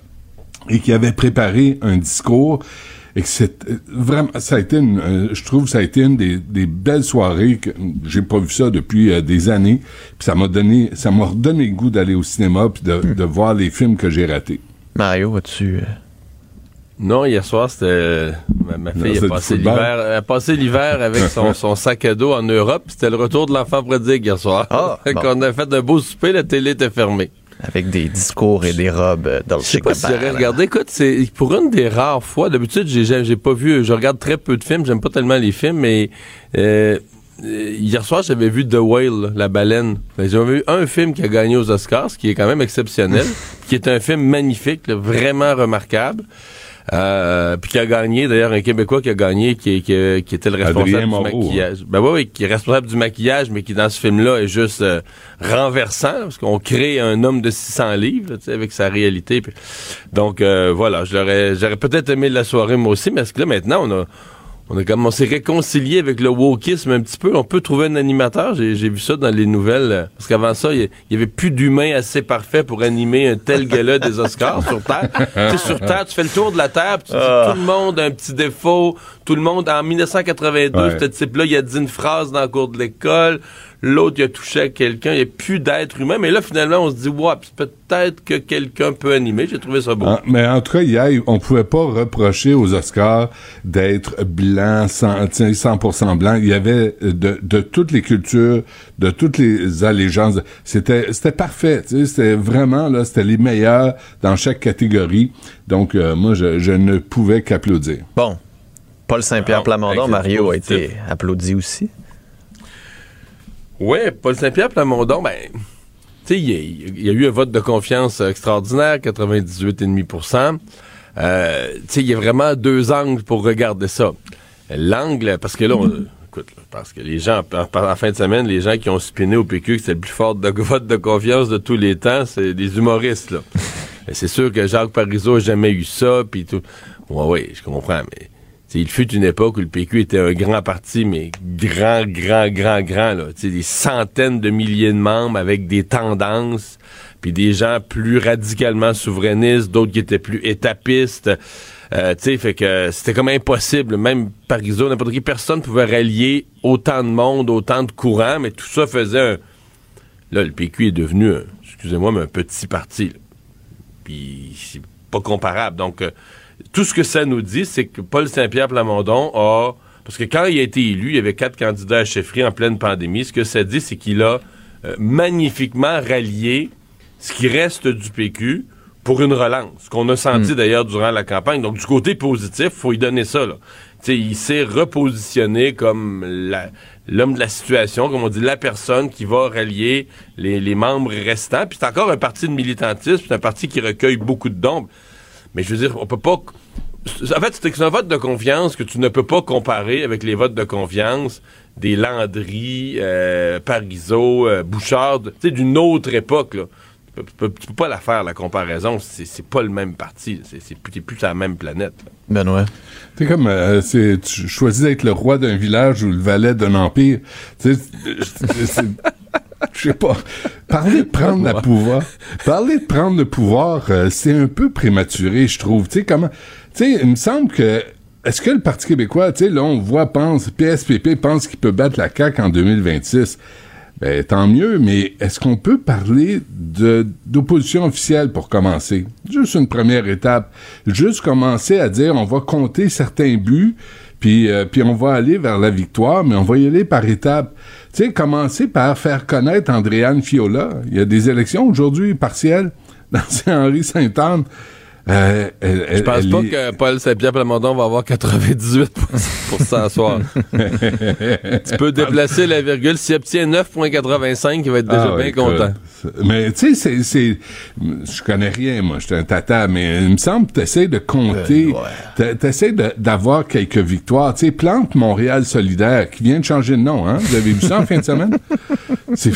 et qui avaient préparé un discours et que c'est euh, vraiment ça a été une, euh, je trouve que ça a été une des, des belles soirées que j'ai pas vu ça depuis euh, des années puis ça m'a donné ça m'a redonné le goût d'aller au cinéma puis de, de voir les films que j'ai ratés Mario, as-tu Non, hier soir, c'était. Ma, fille a passé l'hiver elle a passé l'hiver avec son, son sac à dos en Europe. C'était le retour de l'enfant prodigue hier soir. Ah, bon. qu'on a fait un beau souper, la télé était fermée. Avec des discours et des robes euh, Je Dolce sais pas si j'aurais regardé. Écoute, c'est pour une des rares fois. D'habitude, j'ai j'ai pas vu. Je regarde très peu de films. J'aime pas tellement les films, mais euh, hier soir, j'avais vu The Whale, la baleine. Que J'avais vu un film qui a gagné aux Oscars, ce qui est quand même exceptionnel, qui est un film magnifique, là, vraiment remarquable. Euh, puis qui a gagné, d'ailleurs, un Québécois qui a gagné, qui, qui, qui était le responsable du Moreau, maquillage. Ben oui, qui est responsable du maquillage, mais qui dans ce film-là est juste euh, renversant, parce qu'on crée un homme de 600 livres, là, tu sais, avec sa réalité. Puis- donc euh, voilà, j'aurais peut-être aimé la soirée moi aussi, mais parce que là maintenant on a on a comme on s'est réconcilié avec le wokisme un petit peu. On peut trouver un animateur. J'ai vu ça dans les nouvelles. Parce qu'avant ça, il y- avait plus d'humains assez parfaits pour animer un tel gala des Oscars sur Terre. tu sais, sur Terre, tu fais le tour de la Terre, puis tu dis Ah. tout le monde a un petit défaut. Tout le monde, en 1982, Ouais. ce type-là, il a dit une phrase dans le cours de l'école. L'autre, il a touché à quelqu'un. Il n'y a plus d'être humain. Mais là, finalement, on se dit, ouais, puis peut-être que quelqu'un peut animer. J'ai trouvé ça beau. Ah, mais en tout cas, hier, on pouvait pas reprocher aux Oscars d'être blanc, 100, tu sais, 100% blanc. Il y avait de, de toutes les cultures, de toutes les allégeances. C'était, c'était parfait. C'était vraiment, là, c'était les meilleurs dans chaque catégorie. Donc, euh, moi, je, je ne pouvais qu'applaudir. Bon. Paul Saint-Pierre Ah, Plamondon, Mario a été applaudi aussi. Ouais, Paul Saint-Pierre Plamondon, ben, tu sais, il y, a- il y a eu un vote de confiance extraordinaire, 98,5% euh, Tu sais, il y a vraiment deux angles pour regarder ça. L'angle, parce que là, on- écoute, là, parce que les gens, en, en fin de semaine, les gens qui ont spiné au PQ que c'est le plus fort de, vote de confiance de tous les temps, c'est des humoristes, là. C'est sûr que Jacques Parizeau n'a jamais eu ça, puis tout. Ouais, ouais, je comprends, mais il fut une époque où le PQ était un grand parti, mais grand, grand, grand, grand, là. T'sais, des centaines de milliers de membres avec des tendances, puis des gens plus radicalement souverainistes, d'autres qui étaient plus étapistes. Euh, tu sais, fait que c'était comme impossible. Même Parizeau, n'importe qui, personne pouvait rallier autant de monde, autant de courants, mais tout ça faisait un... Là, le PQ est devenu, excusez-moi, mais un petit parti. Puis c'est pas comparable. Donc, euh, tout ce que ça nous dit, c'est que Paul Saint-Pierre Plamondon a. Parce que quand il a été élu, il y avait quatre candidats à chefferie en pleine pandémie. Ce que ça dit, c'est qu'il a euh, magnifiquement rallié ce qui reste du PQ pour une relance, qu'on a senti d'ailleurs durant la campagne. Donc, du côté positif, faut y donner ça. Là. Il s'est repositionné comme l'homme de la situation, comme on dit, la personne qui va rallier les, les membres restants. Puis c'est encore un parti de militantisme, c'est un parti qui recueille beaucoup de dons. Mais je veux dire, on peut pas. En fait, c'est un vote de confiance que tu ne peux pas comparer avec les votes de confiance des Landry, euh, Parizeau, euh, Bouchard, tu sais, d'une autre époque. Là. Tu, peux, tu peux- tu peux pas la faire, la comparaison. C'est c'est pas le même parti. C'est c'est plus, t'es plus sur la même planète. là. Benoît? C'est comme, euh, c'est, tu choisis d'être le roi d'un village ou le valet d'un empire. Tu sais, c'est- c'est- je sais pas. Parler de prendre le pouvoir, parler de prendre le pouvoir, euh, c'est un peu prématuré, je trouve. Tu sais, comment, tu sais, il me semble que, est-ce que le Parti québécois, tu sais, là, on voit, pense, PSPP pense qu'il peut battre la CAQ en 2026. Ben, tant mieux, mais est-ce qu'on peut parler de, d'opposition officielle pour commencer? Juste une première étape. Juste commencer à dire, on va compter certains buts, Puis, euh, on va aller vers la victoire, mais on va y aller par étapes. Tu sais, commencer par faire connaître Andréane Fiola. Il y a des élections aujourd'hui partielles dans Saint-Henri Sainte-Anne. Euh, elle- Je pense elle pas est- que Paul Saint-Pierre Plamondon va avoir 98 ce soir. tu peux déplacer la virgule. S'il obtient 9,85, il va être déjà Ah, bien écoute, content. Mais tu sais, c'est, c'est, je connais rien, moi, j'étais un tata, mais il me semble que tu essaies de compter, tu essaies d'avoir quelques victoires. Tu sais, Plante Montréal Solidaire, qui vient de changer de nom, hein? Vous avez vu ça en fin de semaine? C'est,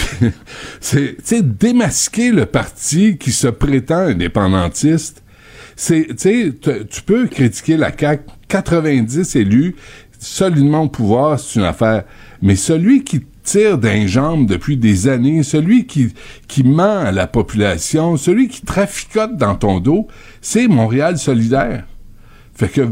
c'est, tu sais, démasquer le parti qui se prétend indépendantiste. Tu peux critiquer la CAQ, 90 élus, solidement au pouvoir, c'est une affaire. Mais celui qui tire d'un jambe depuis des années, celui qui, qui ment à la population, celui qui traficote dans ton dos, c'est Montréal solidaire. Fait que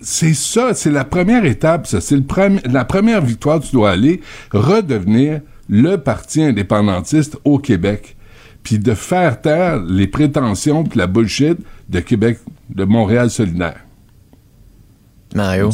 c'est ça, c'est la première étape, ça. C'est la première victoire, tu dois aller redevenir le parti indépendantiste au Québec. Puis de faire taire les prétentions puis la bullshit de Québec, de Montréal solidaire. Mario,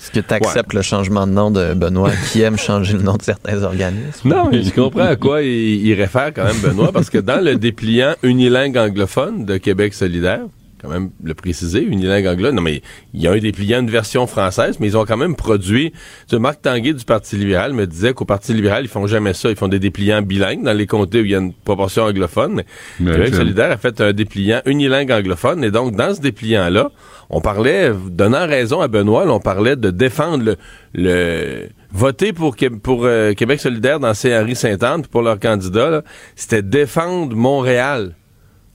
est-ce que tu acceptes le changement de nom de Benoît qui aime changer le nom de certains organismes? Non, mais je comprends à quoi il, il réfère quand même Benoît, parce que dans le dépliant unilingue anglophone de Québec solidaire, quand même le préciser, unilingue anglophone, non mais il y a un dépliant, une version française, mais ils ont quand même produit, tu sais, Marc Tanguay du Parti libéral me disait qu'au Parti libéral, ils font jamais ça, ils font des dépliants bilingues. Dans les comtés où il y a une proportion anglophone, mais Québec solidaire a fait un dépliant unilingue anglophone, et donc dans ce dépliant-là, on parlait, donnant raison à Benoît, là, on parlait de défendre le, le voter pour, pour euh, Québec solidaire dans Saint-Henri-Sainte-Anne puis pour leur candidat, c'était défendre Montréal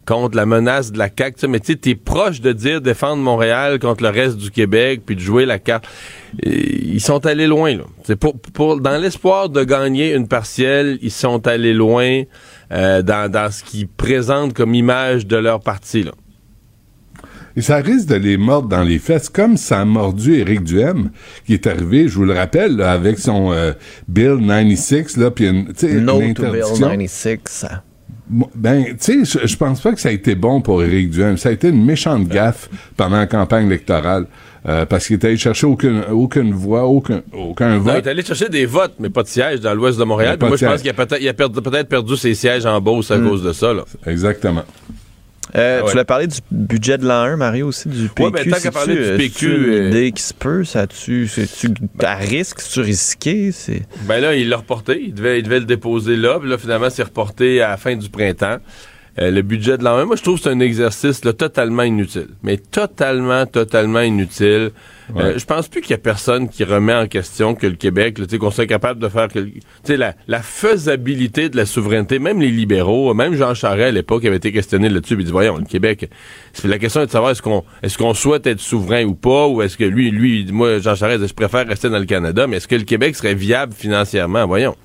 contre la menace de la CAQ. Mais tu sais, t'es proche de dire défendre Montréal contre le reste du Québec puis de jouer la carte. Ils sont allés loin, là. C'est pour, pour, dans l'espoir de gagner une partielle, ils sont allés loin euh, dans, dans ce qu'ils présentent comme image de leur parti, là. Et ça risque de les mordre dans les fesses, comme ça a mordu Éric Duhem, qui est arrivé, je vous le rappelle, là, avec son euh, Bill 96, là, puis une, tu sais, No une to Bill interdiction. 96. Ben, tu sais, je, pense pas que ça a été bon pour Éric Duhem. Ça a été une méchante gaffe pendant la campagne électorale, euh, parce qu'il était allé chercher aucune, aucune voix, aucun, aucun Non, il vote. est allé chercher des votes, mais pas de sièges dans l'ouest de Montréal. Puis moi, je pense qu'il a peut-être perdu- ses sièges en Beauce à Mm. cause de ça. Là. Exactement. Euh, Ah ouais. Tu l'as parlé du budget de l'an 1, Mario, aussi, du PQ. Ouais, ben, tant qu'à parler du euh, PQ, c'est-tu une euh, idée qui se peut, ça tu c'est-tu à risque, c'est-tu risqué? C'est... Ben là, il l'a reporté. Il devait, il devait le déposer là. Puis là, finalement, c'est reporté à la fin du printemps. Euh, le budget de l'an 1, moi, je trouve que c'est un exercice là, totalement inutile. Mais totalement, totalement inutile. Euh, je pense plus qu'il y a personne qui remet en question que le Québec, là, tu sais, qu'on soit capable de faire... que- Tu sais, la, la faisabilité de la souveraineté, même les libéraux, même Jean Charest, à l'époque, avait été questionné là-dessus. Il dit, voyons, le Québec... c'est- La question est de savoir est-ce qu'on est-ce qu'on souhaite être souverain ou pas, ou est-ce que lui, lui, moi, Jean Charest, je préfère rester dans le Canada, mais est-ce que le Québec serait viable financièrement? Voyons.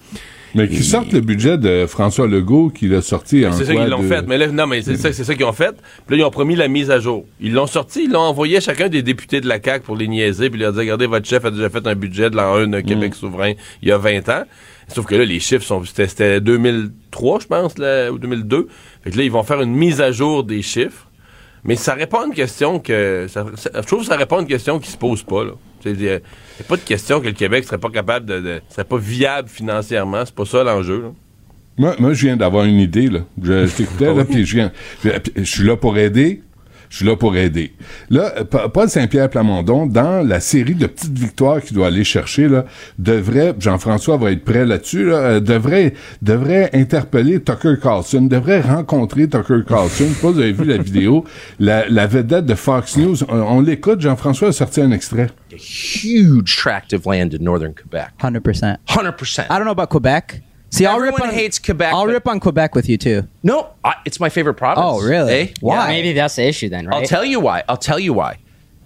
Mais qui sortent le budget de François Legault, qu'il a sorti en C'est ça qu'ils l'ont de- fait. Mais là, non, mais c'est ça, c'est ça qu'ils ont fait. Puis là, ils ont promis la mise à jour. Ils l'ont sorti, ils l'ont envoyé à chacun des députés de la CAQ pour les niaiser, puis leur dire, regardez, votre chef a déjà fait un budget de l'an 1 d'un Québec souverain il y a 20 ans. Sauf que là, les chiffres sont, c'était, c'était 2003, je pense, là, ou 2002. Fait que là, ils vont faire une mise à jour des chiffres. Mais ça répond à une question que, ça- ça- je trouve que ça répond à une question qui se pose pas, là. Il y a il y a pas de question que le Québec serait pas capable de, de- serait pas viable financièrement. C'est pas ça l'enjeu. Moi, moi, je viens d'avoir une idée, là. Je, je t'écoutais, là, puis je viens. Je, je suis là pour aider. Je suis là pour aider. Là, euh, Pa- Paul Saint-Pierre Plamondon, dans la série de petites victoires qu'il doit aller chercher, là, devrait, Jean-François va être prêt là-dessus, là, euh, devrait, devrait interpeller Tucker Carlson, devrait rencontrer Tucker Carlson. Je sais pas si vous avez vu la vidéo, la, la vedette de Fox News. On, on l'écoute, Jean-François a sorti un extrait. huge tract of land in northern Quebec. Hundred percent. Hundred percent. I don't know about Quebec. See, I'll rip Everyone on hates Quebec. I'll but- rip on Quebec with you too. No, I, it's my favorite province. Oh, really? Eh? Why? Maybe that's the issue then, right? I'll tell you why. I'll tell you why.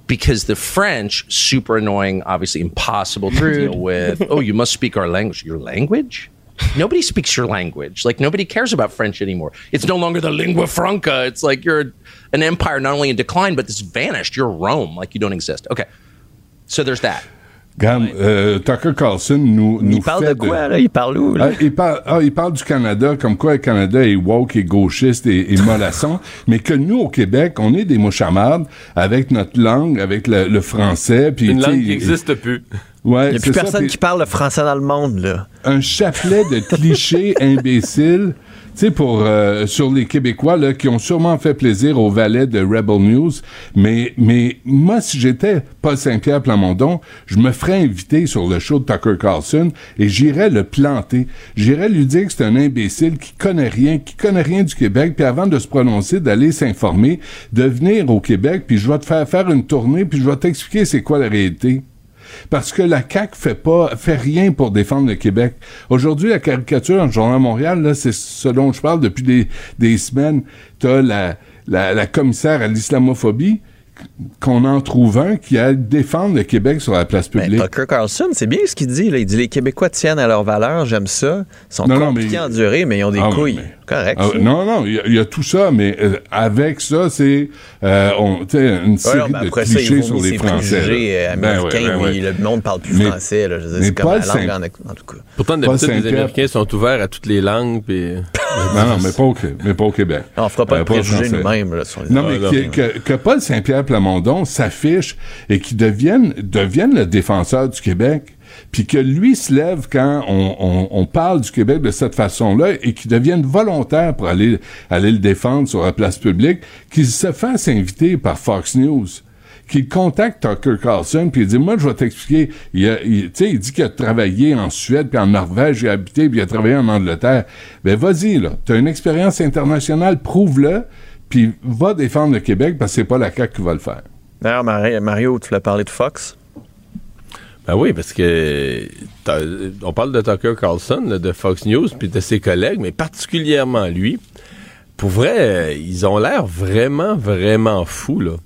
Because the French, super annoying, obviously impossible to Rude. deal with. oh, you must speak our language. Your language? Nobody speaks your language. Like nobody cares about French anymore. It's no longer the lingua franca. It's like you're an empire not only in decline, but it's vanished. You're Rome. Like you don't exist. Okay. So there's that. Regarde, euh, Tucker Carlson nous, nous Il parle fait de quoi, là? Il parle où, là? Ah, il, parle, ah, il parle du Canada, comme quoi le Canada est woke et gauchiste et, et mollasson, mais que nous, au Québec, on est des mouchamardes avec notre langue, avec le, le français. Puis, Une langue qui n'existe plus. Ouais, Il n'y a plus ça, personne qui parle le français dans le monde, là. un chapelet de clichés imbéciles, sais, pour euh, sur les Québécois là, qui ont sûrement fait plaisir au valet de Rebel News. Mais mais moi, si j'étais Paul Saint-Pierre Plamondon, je me ferais inviter sur le show de Tucker Carlson et j'irais le planter. J'irais lui dire que c'est un imbécile qui connaît rien, qui connaît rien du Québec, puis avant de se prononcer, d'aller s'informer, de venir au Québec, puis je vais te faire faire une tournée, puis je vais t'expliquer c'est quoi la réalité. Parce que la CAQ fait pas, fait rien pour défendre le Québec. Aujourd'hui, la caricature dans le Journal de Montréal, là, c'est ce dont je parle depuis des, des semaines. T'as la, la, la commissaire à l'islamophobie, qu'on en trouve un qui a défendre le Québec sur la place Ben, publique. Tucker Carlson, c'est bien ce qu'il dit. Là. Il dit les Québécois tiennent à leurs valeurs, j'aime ça. Ils sont Non, non, compliqués mais- à endurer, mais ils ont des Ah oui, couilles. mais- Correct. Ça. non, non, il y y, a tout ça, mais euh, avec ça, c'est euh, on- tu sais, une Ouais, série non, mais de après ça, clichés il sur les Français. euh, Ben ouais, américains. ben oui, ouais. le monde parle plus Mais- français. Là. Je mais c'est comme Paul la langue en, en tout cas. Pourtant, d'habitude, les. Américains sont ouverts à toutes les langues. Puis... Non, non, mais pas au, mais pas au Québec. On fera pas Euh, de préjugés nous-mêmes. là, sur les- Non, Ah, mais là, que, que, que Paul Saint-Pierre Plamondon s'affiche et qu'il devienne, devienne le défenseur du Québec, puis que lui se lève quand on, parle du Québec de cette façon-là et qu'il devienne volontaire pour aller, aller le défendre sur la place publique, qu'il se fasse inviter par Fox News qu'il contacte Tucker Carlson puis il dit moi je vais t'expliquer il, tu sais il dit qu'il a travaillé en Suède puis en Norvège il a habité puis il a travaillé en Angleterre. Ben vas-y là. T'as une expérience internationale prouve-le puis va défendre le Québec parce que c'est pas la CAQ qui va le faire. D'ailleurs, Mari- Mario, tu voulais parler de Fox? Ben oui, parce que on parle de Tucker Carlson, de Fox News, puis de ses collègues, mais particulièrement lui. Pour vrai, ils ont l'air vraiment, vraiment fous, là.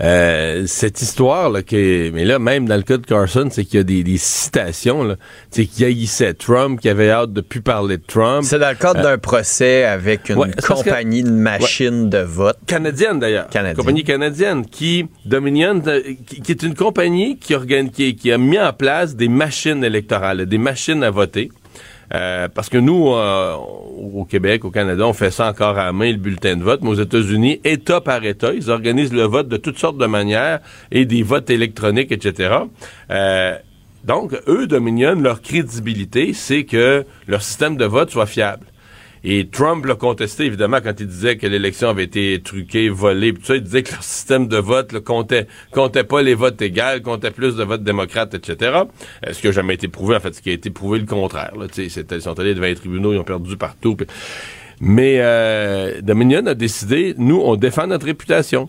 Euh, cette histoire, là, que, mais là, même dans le cas de Carson, c'est qu'il y a des, des citations, sais, qu'il haïssait Trump, qui avait hâte de plus parler de Trump. C'est dans le cadre Euh, d'un procès avec une ouais, c'est parce que- compagnie de machines de vote. canadienne d'ailleurs. Canadienne. Compagnie canadienne qui Dominion, euh, qui, qui est une compagnie qui, organ- qui, qui a mis en place des machines électorales, des machines à voter. Euh, parce que nous, euh, au Québec, au Canada, on fait ça encore à main, le bulletin de vote, mais aux États-Unis, État par État, ils organisent le vote de toutes sortes de manières et des votes électroniques, etc. Euh, donc, eux, Dominion, leur crédibilité, c'est que leur système de vote soit fiable. Et Trump l'a contesté, évidemment, quand il disait que l'élection avait été truquée, volée, tout ça. Il disait que leur système de vote là, comptait, comptait pas les votes égaux, comptait plus de votes démocrates, etc. Euh, ce qui a jamais été prouvé, en fait, ce qui a été prouvé le contraire. Là, ils sont allés devant les tribunaux, ils ont perdu partout. puis- Mais euh, Dominion a décidé, nous, on défend notre réputation.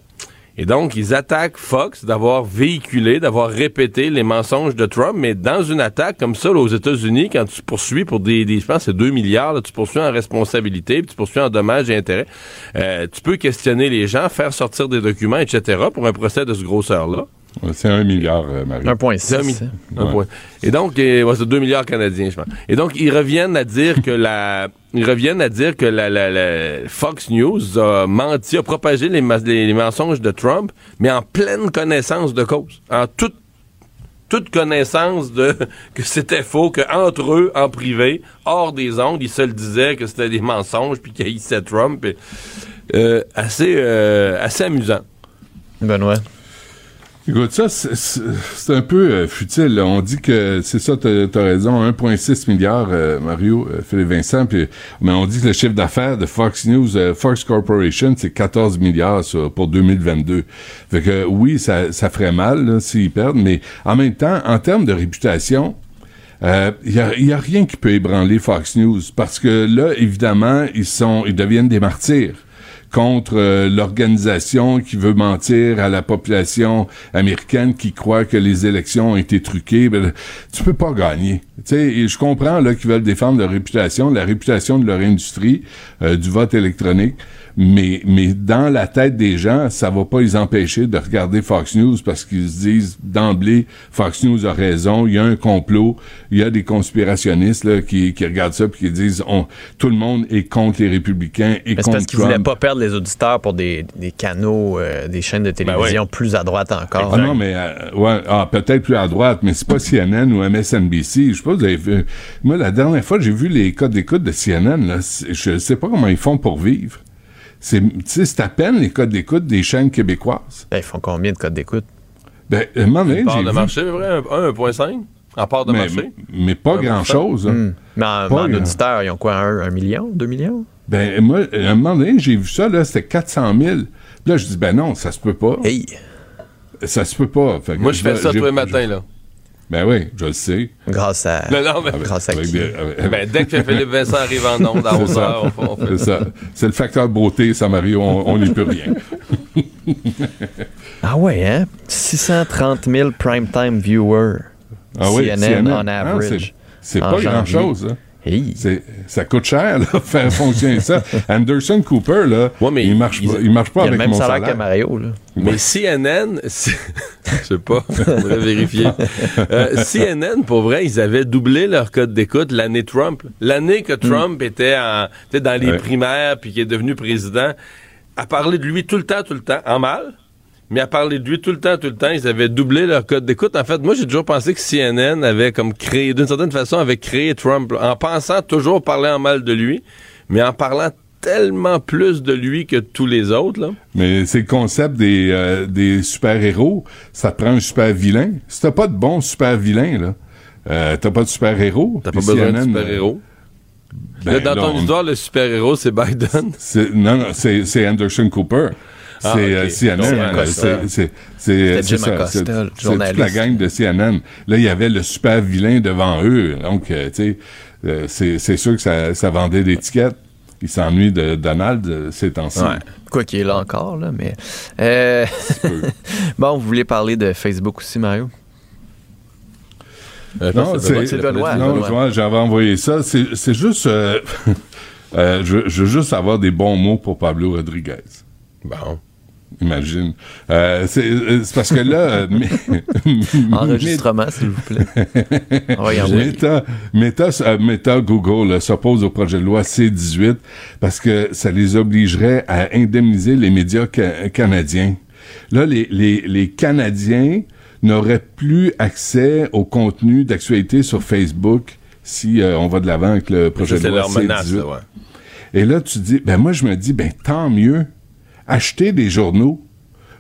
Et donc, ils attaquent Fox d'avoir véhiculé, d'avoir répété les mensonges de Trump, mais dans une attaque comme ça, aux États-Unis, quand tu poursuis pour des, je pense, c'est 2 milliards, là, tu poursuis en responsabilité, puis tu poursuis en dommages et intérêts, euh, tu peux questionner les gens, faire sortir des documents, etc., pour un procès de ce grosseur-là. C'est un milliard euh, Mario 1,6. C'est un mi- un Ouais. point. Et donc, euh, ouais, c'est 2 milliards canadiens, je pense. Et donc, ils reviennent à dire que la, ils reviennent à dire que la, la- la Fox News a menti, a propagé les, les- les mensonges de Trump, mais en pleine connaissance de cause, en toute toute connaissance de que c'était faux, que entre eux, en privé, hors des ondes, ils se le disaient que c'était des mensonges, puis qu'ils haïssaient Trump. et, euh, assez, euh, assez amusant. Benoît? Écoute, ça, c'est- un peu euh, futile. On dit que, c'est ça, t'as as raison, 1,6 milliard, euh, Mario, euh, Philippe Vincent, mais on dit que le chiffre d'affaires de Fox News, euh, Fox Corporation, c'est 14 milliards pour 2022. Fait que oui, ça, ferait mal s'ils perdent, mais en même temps, en termes de réputation, il n'y a, y a rien qui peut ébranler Fox News parce que là, évidemment, ils sont, ils deviennent des martyrs contre euh, l'organisation qui veut mentir à la population américaine qui croit que les élections ont été truquées. Ben, tu peux pas gagner. Tu sais, et je comprends là qu'ils veulent défendre leur réputation, la réputation de leur industrie euh, du vote électronique, Mais, mais dans la tête des gens, ça va pas les empêcher de regarder Fox News parce qu'ils se disent d'emblée, Fox News a raison, il y a un complot, il y a des conspirationnistes là, qui, qui regardent ça puis qui disent on, tout le monde est contre les républicains et contre parce qu'ils voulaient Trump. pas perdre les auditeurs pour des, des canaux, euh, des chaînes de télévision plus à droite encore. Ah non, mais euh, ouais, ah, peut-être plus à droite, mais c'est pas CNN ou MSNBC. Je sais pas, vous avez vu. Moi, la dernière fois, j'ai vu les codes d'écoute de CNN. Là, je sais pas comment ils font pour vivre. C'est, tu sais, c'est à peine les codes d'écoute des chaînes québécoises. Ben, ils font combien de codes d'écoute? Ben, un moment donné, Une part j'ai de vu- marché, vrai? Un- 1,5 en part de mais, marché? mais pas grand-chose. hein. Hmm. Mais en, en grand- auditeurs, ils ont quoi, un, un million, deux millions? Ben, moi, à un moment donné, j'ai vu ça, là, c'était 400 000. Puis là, je dis, ben non, ça se peut pas. Ça se peut pas. Fait que Moi, je fais ça tous les matins, là. Ben oui, je le sais. Grâce à. Non, non, mais- Grâce à qui? des- avec- Ben, dès que Philippe Vincent arrive en onde à C'est 11 ça. heures, on fait- C'est ça. C'est le facteur beauté, ça, Mario. On n'y peut rien. Ah ouais, hein? 630 000 primetime viewers. Ah oui, CNN, on average. c'est- pas grand-chose. hein? Ça coûte cher, là, faire fonctionner ça. Anderson Cooper, là, il marche pas, il marche pas il a le avec même mon salaire salaire. Mario, là. Mais CNN, c'est- je sais pas, on devrait vérifier. Euh, CNN, pour vrai, ils avaient doublé leur code d'écoute l'année Trump. L'année que Trump était, en, était dans les Ouais. primaires puis qui est devenu président, à parler de lui tout le temps, tout le temps, en mal. Mais à parler de lui tout le temps, tout le temps, ils avaient doublé leur code d'écoute. En fait, moi, j'ai toujours pensé que CNN avait comme créé, d'une certaine façon, avait créé Trump, en pensant toujours parler en mal de lui, mais en parlant tellement plus de lui que tous les autres, là. Mais c'est le concept des, euh, des super-héros. Ça prend un super-vilain. Si t'as pas de bon super-vilain, là, euh, t'as pas de super-héros. T'as pas besoin de CNN, super-héros. ben dans là, ton on- histoire, le super-héros, c'est Biden. Non, non, c'est Anderson Cooper. C'est Ah, ok. euh, CNN. C'est- c'est- c'est- c'est ça, c'est- C'est toute la gang de CNN. Là, il y avait le super vilain devant eux. Donc, euh, tu sais, euh, c'est c'est sûr que ça, ça vendait des tickets. Ils s'ennuient de Donald ces temps-ci. Ouais. Quoi qu'il est là encore, là, mais. Euh, bon, vous voulez parler de Facebook aussi, Mario? Non, c'est c'est Benoît. Non, j'avais envoyé ça. C'est c'est juste. euh, euh, je, je veux juste avoir des bons mots pour Pablo Rodriguez. Bon. Imagine. Euh, c'est euh, c'est parce que là. euh, mais- Enregistrement, s'il vous plaît. On va y envoyer. Meta, Meta, Meta, Google s'oppose au projet de loi C-18 parce que ça les obligerait à indemniser les médias ca- canadiens. Là, les, les, les Canadiens n'auraient plus accès au contenu d'actualité sur Facebook si euh, on va de l'avant avec le projet de c'est loi leur menace, C-18. là, ouais. Et là, tu dis, ben moi, je me dis, ben tant mieux. Achetez des journaux.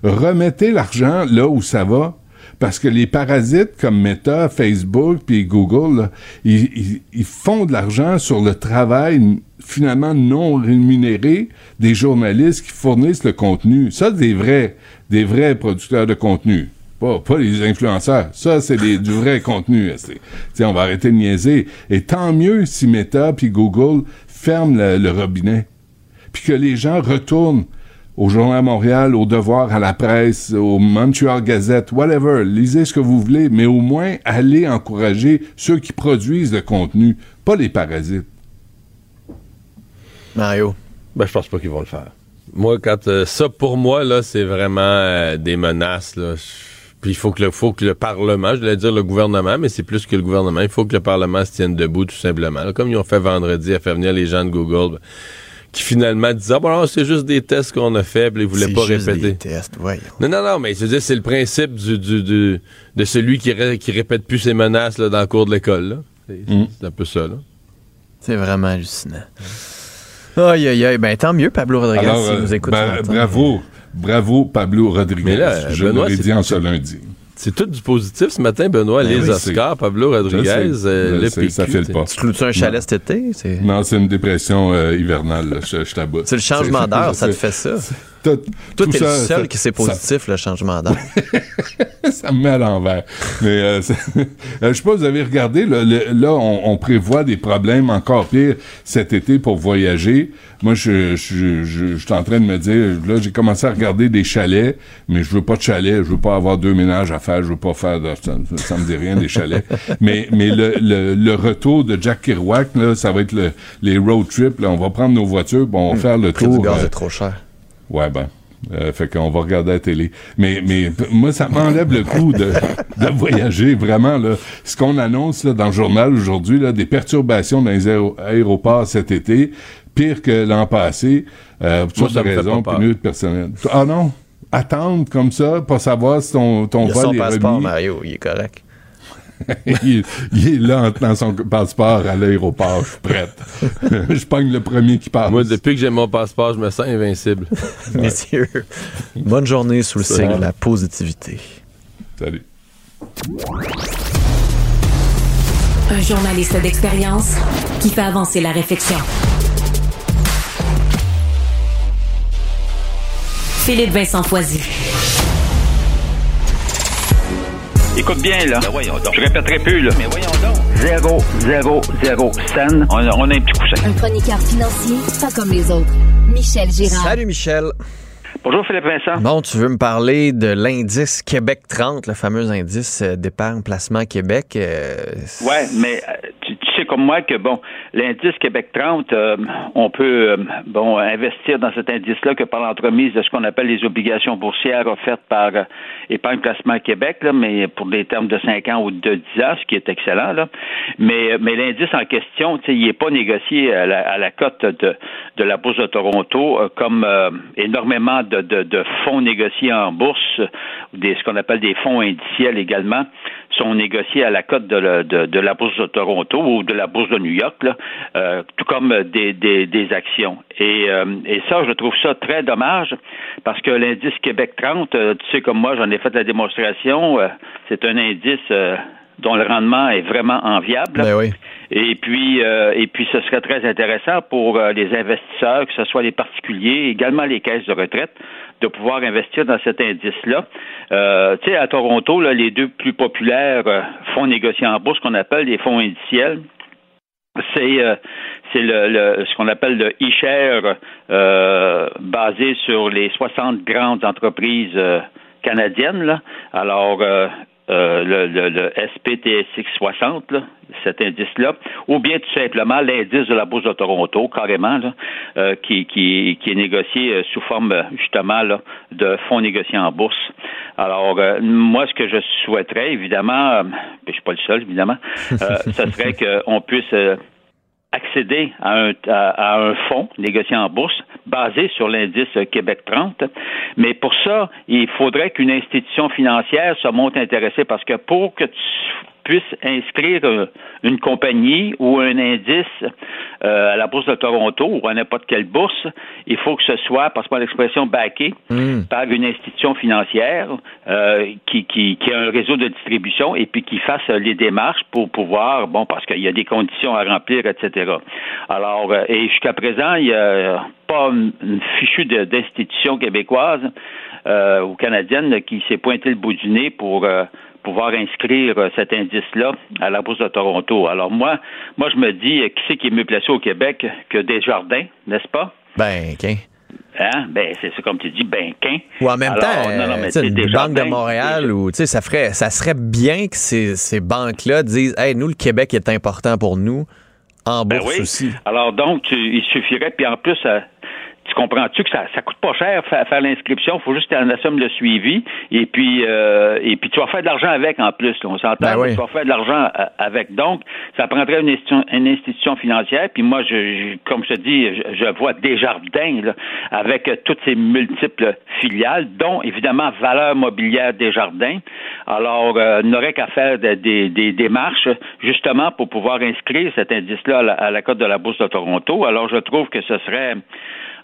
Remettez l'argent là où ça va. Parce que les parasites comme Meta, Facebook puis Google, ils, font de l'argent sur le travail finalement non rémunéré des journalistes qui fournissent le contenu. Ça, des vrais, des vrais producteurs de contenu. Pas, pas les influenceurs. Ça, c'est du vrai contenu. on va arrêter de niaiser. Et tant mieux si Meta puis Google ferment le robinet. Puis que les gens retournent au Journal de Montréal, au Devoir, à la presse, au Montreal Gazette, whatever. Lisez ce que vous voulez, mais au moins allez encourager ceux qui produisent le contenu, pas les parasites. Mario. Ben, je pense pas qu'ils vont le faire. Moi, quand euh, ça, pour moi, là, c'est vraiment euh, des menaces, là. Puis il faut que, le, faut que le Parlement, je voulais dire le gouvernement, mais c'est plus que le gouvernement, il faut que le Parlement se tienne debout, tout simplement. là. Comme ils ont fait vendredi à faire venir les gens de Google, ben, qui finalement disaient, ah, bon, non, c'est juste des tests qu'on a fait, puis ils voulaient C'est pas juste répéter. des tests, voyons. Non, non, non, mais je veux dire, c'est le principe du, du, du- de celui qui, ré- qui répète plus ses menaces là, dans le cours de l'école. C'est Mm. c'est un peu ça. Là. C'est vraiment hallucinant. Aïe, aïe, aïe. Ben, tant mieux, Pablo Rodriguez, Alors, s'il euh, nous écoute. ben, bravo, bravo Pablo Rodriguez. Mais là, Je Benoît, dit en ce lundi. C'est tout du positif ce matin, Benoît. Ben les oui, Oscars, Pablo Rodriguez, euh, le PQ. ça file t'sais. pas. Tu cloues-tu un chalet cet été? C'est- Non, c'est une dépression euh, hivernale. là. Je, je t'aboute. C'est le changement d'heure, ça te fait ça. Tout, Toi, t'es le seul ça- qui c'est ça- positif, le changement d'âge. ça me met à l'envers. Mais euh, euh, je sais pas, vous avez regardé, là, le- là, on, on prévoit des problèmes encore pires cet été pour voyager. Moi, je, je, je, je suis en train de me dire, là, j'ai commencé à regarder des chalets, mais je veux pas de chalet, je veux pas avoir deux ménages à faire, je veux pas faire de, ça, ça me dit rien, des chalets. mais mais le, le, le retour de Jack Kerouac, là, ça va être le, les road trips, là, on va prendre nos voitures, puis on va faire le tour. du gaz euh, est trop cher. Ouais, ben. euh, fait qu'on va regarder la télé. Mais, mais moi, ça m'enlève le coup de, de voyager, vraiment. Là. Ce qu'on annonce là, dans le journal aujourd'hui, là, des perturbations dans les aéro- aéroports cet été, pire que l'an passé, euh, pour toutes raisons, pénurie de personnel. Ah non? Attendre comme ça, pas savoir si ton, ton Il a vol son est passeport, remis. Mario, il est correct. il, il est là en tenant son passeport à l'aéroport, je suis prête. je pogne le premier qui passe. Moi, depuis que j'ai mon passeport, je me sens invincible. Messieurs, bonne journée sous le signe de la positivité. Salut. Un journaliste d'expérience qui fait avancer la réflexion. Philippe Vincent Foisy. Écoute bien, là. Je répéterai plus, là. Mais voyons donc. Zéro, zéro, zéro scène. On a, on a un petit coussin. Un chroniqueur financier, pas comme les autres. Michel Girard. Salut Michel. Bonjour Philippe Vincent. Bon, tu veux me parler de l'indice Québec 30, le fameux indice euh, d'épargne placement Québec. euh, Ouais, mais comme moi que, bon, l'indice Québec 30, euh, on peut, euh, bon, investir dans cet indice-là que par l'entremise de ce qu'on appelle les obligations boursières offertes par euh, Épargne Placement Québec, là, mais pour des termes de 5 ans ou de 10 ans, ce qui est excellent, là. Mais, mais l'indice en question, il n'est pas négocié à la, cote de, de la Bourse de Toronto euh, comme énormément de, de, de fonds négociés en bourse, des, ce qu'on appelle des fonds indiciels également, sont négociés à la cote de, la- Bourse de Toronto ou de la Bourse de New York, euh, tout comme des, des, actions. Et, euh, et ça, je trouve ça très dommage parce que l'indice Québec 30, euh, tu sais comme moi, j'en ai fait la démonstration, c'est un indice dont le rendement est vraiment enviable. Ben oui. Et puis, euh, et puis, ce serait très intéressant pour euh, les investisseurs, que ce soit les particuliers, également les caisses de retraite, de pouvoir investir dans cet indice-là. Euh, tu sais, à Toronto, là, les deux plus populaires fonds négociés en bourse qu'on appelle les fonds indiciels, c'est euh, c'est le, le- ce qu'on appelle le e-share euh, basé sur les 60 grandes entreprises euh, canadiennes. Là. Alors, euh, le, le, le SPTSX 60, là, cet indice-là, ou bien tout simplement l'indice de la Bourse de Toronto, carrément, là, euh, qui, qui, qui est négocié euh, sous forme justement là, de fonds négociés en bourse. Alors, euh, moi, ce que je souhaiterais, évidemment, je suis pas le seul, évidemment, ce serait qu'on puisse accéder à un, à, à un fonds négocié en bourse basé sur l'indice Québec 30. Mais pour ça, il faudrait qu'une institution financière se montre intéressée parce que pour que tu puisses inscrire euh, une compagnie ou un indice euh, à la bourse de Toronto ou à n'importe quelle bourse, il faut que ce soit, passe-moi l'expression, backé par une institution financière euh, qui, qui, qui a un réseau de distribution et puis qui fasse les démarches pour pouvoir, bon, parce qu'il y a des conditions à remplir, etc. Alors, et jusqu'à présent, il n'y a pas une, fichue d'institution québécoise euh, ou canadienne qui s'est pointé le bout du nez pour pouvoir inscrire euh, cet indice-là à la Bourse de Toronto. Alors moi, moi je me dis, euh, qui c'est qui est mieux placé au Québec que Desjardins, n'est-ce pas? Ben, qu'un. Hein? Ben, c'est ça comme tu dis, ben, qu'un. Ou en même Alors, temps, non, non, mais une Banque de Montréal, ou tu sais, ça ferait, ça serait bien que ces, ces banques-là disent, hey, nous, le Québec est important pour nous, en Ben bourse oui. aussi. Alors donc, tu- il suffirait, puis en plus, euh, tu comprends-tu que ça, ça coûte pas cher faire, faire l'inscription, il faut juste en assummes le suivi, et puis euh, et puis tu vas faire de l'argent avec en plus, là, on s'entend, Ben oui. tu vas faire de l'argent euh, avec. Donc, ça prendrait une institution, une institution financière, puis moi, je, je- comme je te dis, je, je vois Desjardins, là, avec euh, toutes ces multiples filiales, dont évidemment Valeur Mobilière Desjardins. Alors, euh, n'aurait qu'à faire de- des, des démarches justement pour pouvoir inscrire cet indice-là à la, à la cote de la Bourse de Toronto. Alors, je trouve que ce serait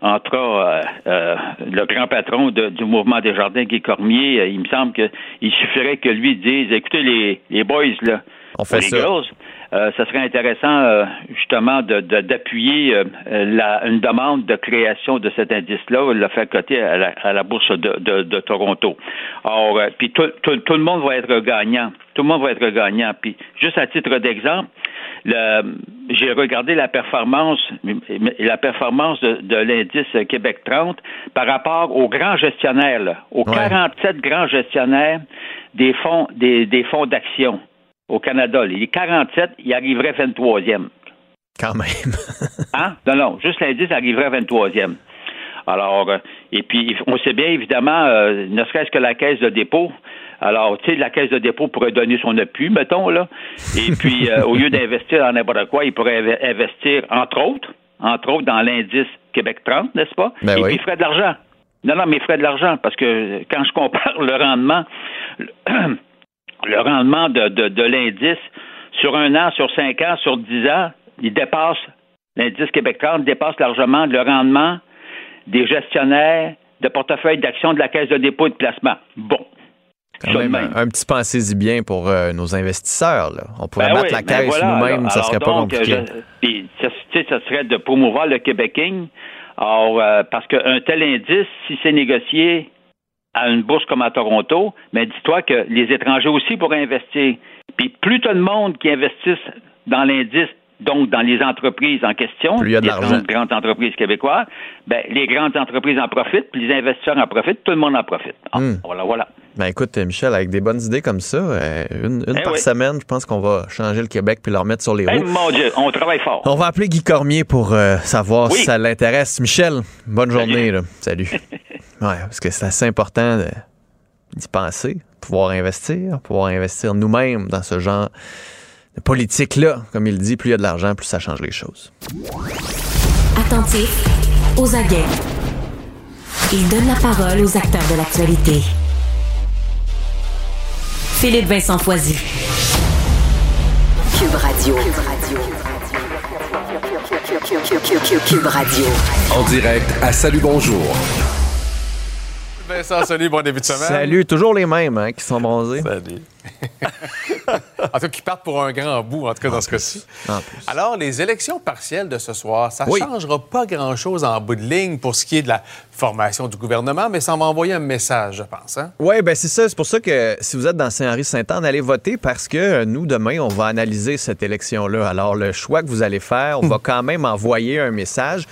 entre euh, euh, le grand patron de- du mouvement des jardins, Guy Cormier, euh, il me semble qu'il suffirait que lui dise écoutez les, les boys là, On fait les ça. girls, euh, ce serait intéressant euh, justement de, de- d'appuyer euh, une demande de création de cet indice-là, le faire coter à la, à la bourse de, de, de Toronto. Or, euh, puis tout, tout, tout le monde va être gagnant. Tout le monde va être gagnant. Puis juste à titre d'exemple, le- j'ai regardé la performance, la performance de, de l'indice Québec 30 par rapport aux grands gestionnaires, là, aux 47 grands gestionnaires des fonds, des, des fonds d'action au Canada. Les 47, ils arriveraient 23e. Quand même. Hein? Non, non, juste l'indice arriverait 23e. Alors, euh, et puis, on sait bien, évidemment, euh, ne serait-ce que la caisse de dépôt. Alors, tu sais, la caisse de dépôt pourrait donner son appui, mettons, là. Et puis, euh, au lieu d'investir dans n'importe quoi, il pourrait inve- investir, entre autres, entre autres, dans l'indice Québec 30, n'est-ce pas? Ben et oui. puis, il ferait de l'argent. Non, non, mais il ferait de l'argent, parce que quand je compare le rendement, le, rendement de, de, de l'indice sur un an, sur cinq ans, sur dix ans, il dépasse, l'indice Québec 30 dépasse largement le rendement des gestionnaires de portefeuille d'actions de la Caisse de dépôt et de placement. Bon. Quand même, un, un petit pensez-y bien pour euh, nos investisseurs. là. On pourrait Ben oui, la ben caisse voilà, nous-mêmes, ça serait pas donc, compliqué. je- puis, ça, serait de promouvoir le Québéking. Alors, euh, parce qu'un tel indice, si c'est négocié à une bourse comme à Toronto, mais dis-toi que les étrangers aussi pourraient investir. Puis plus as de monde qui investissent dans l'indice, donc dans les entreprises en question, Plus il y a de les grandes, grandes entreprises québécoises, ben, les grandes entreprises en profitent, puis les investisseurs en profitent, tout le monde en profite. Ah, Hmm. Voilà, voilà. Ben écoute, euh, Michel, avec des bonnes idées comme ça, euh, une, une Eh par oui. semaine, je pense qu'on va changer le Québec puis le remettre sur les roues. mon Dieu, on travaille fort. On va appeler Guy Cormier pour euh, savoir Oui. si ça l'intéresse. Michel, bonne journée. là. Salut. ouais, parce que c'est assez important d'y penser, pouvoir investir, pouvoir investir nous-mêmes dans ce genre de politique-là. Comme il dit, plus il y a de l'argent, plus ça change les choses. Attentif, aux aguets. Il donne la parole aux acteurs de l'actualité. Philippe Vincent Foisy. Cube Radio. Cube Radio. En direct à Salut Bonjour. Vincent, bon début de semaine. Salut, toujours les mêmes hein, qui sont bronzés. Salut. en tout cas, qui partent pour un grand bout, en tout cas dans ce cas-ci. Alors, les élections partielles de ce soir, ça ne Oui. changera pas grand-chose en bout de ligne pour ce qui est de la formation du gouvernement, mais ça va envoyer un message, je pense. Hein? Oui, ben c'est ça. C'est pour ça que si vous êtes dans Saint-Henri-Saint-Anne, allez voter parce que euh, nous, demain, on va analyser cette élection-là. Alors, le choix que vous allez faire, on va quand même envoyer un message,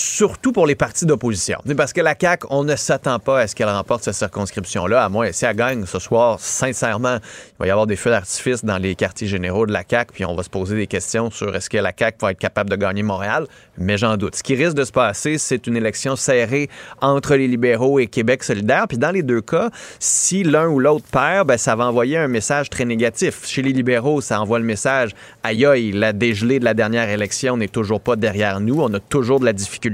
surtout pour les partis d'opposition. Parce que la CAQ, on ne s'attend pas à ce qu'elle remporte cette circonscription-là, à moins si elle gagne ce soir, sincèrement, il va y avoir des feux d'artifice dans les quartiers généraux de la CAQ, puis on va se poser des questions sur est-ce que la CAQ va être capable de gagner Montréal, mais j'en doute. Ce qui risque de se passer, c'est une élection serrée entre les libéraux et Québec solidaire, puis dans les deux cas, si l'un ou l'autre perd, ben, ça va envoyer un message très négatif. Chez les libéraux, ça envoie le message aïe aïe, la dégelée de la dernière élection n'est toujours pas derrière nous, on a toujours de la difficulté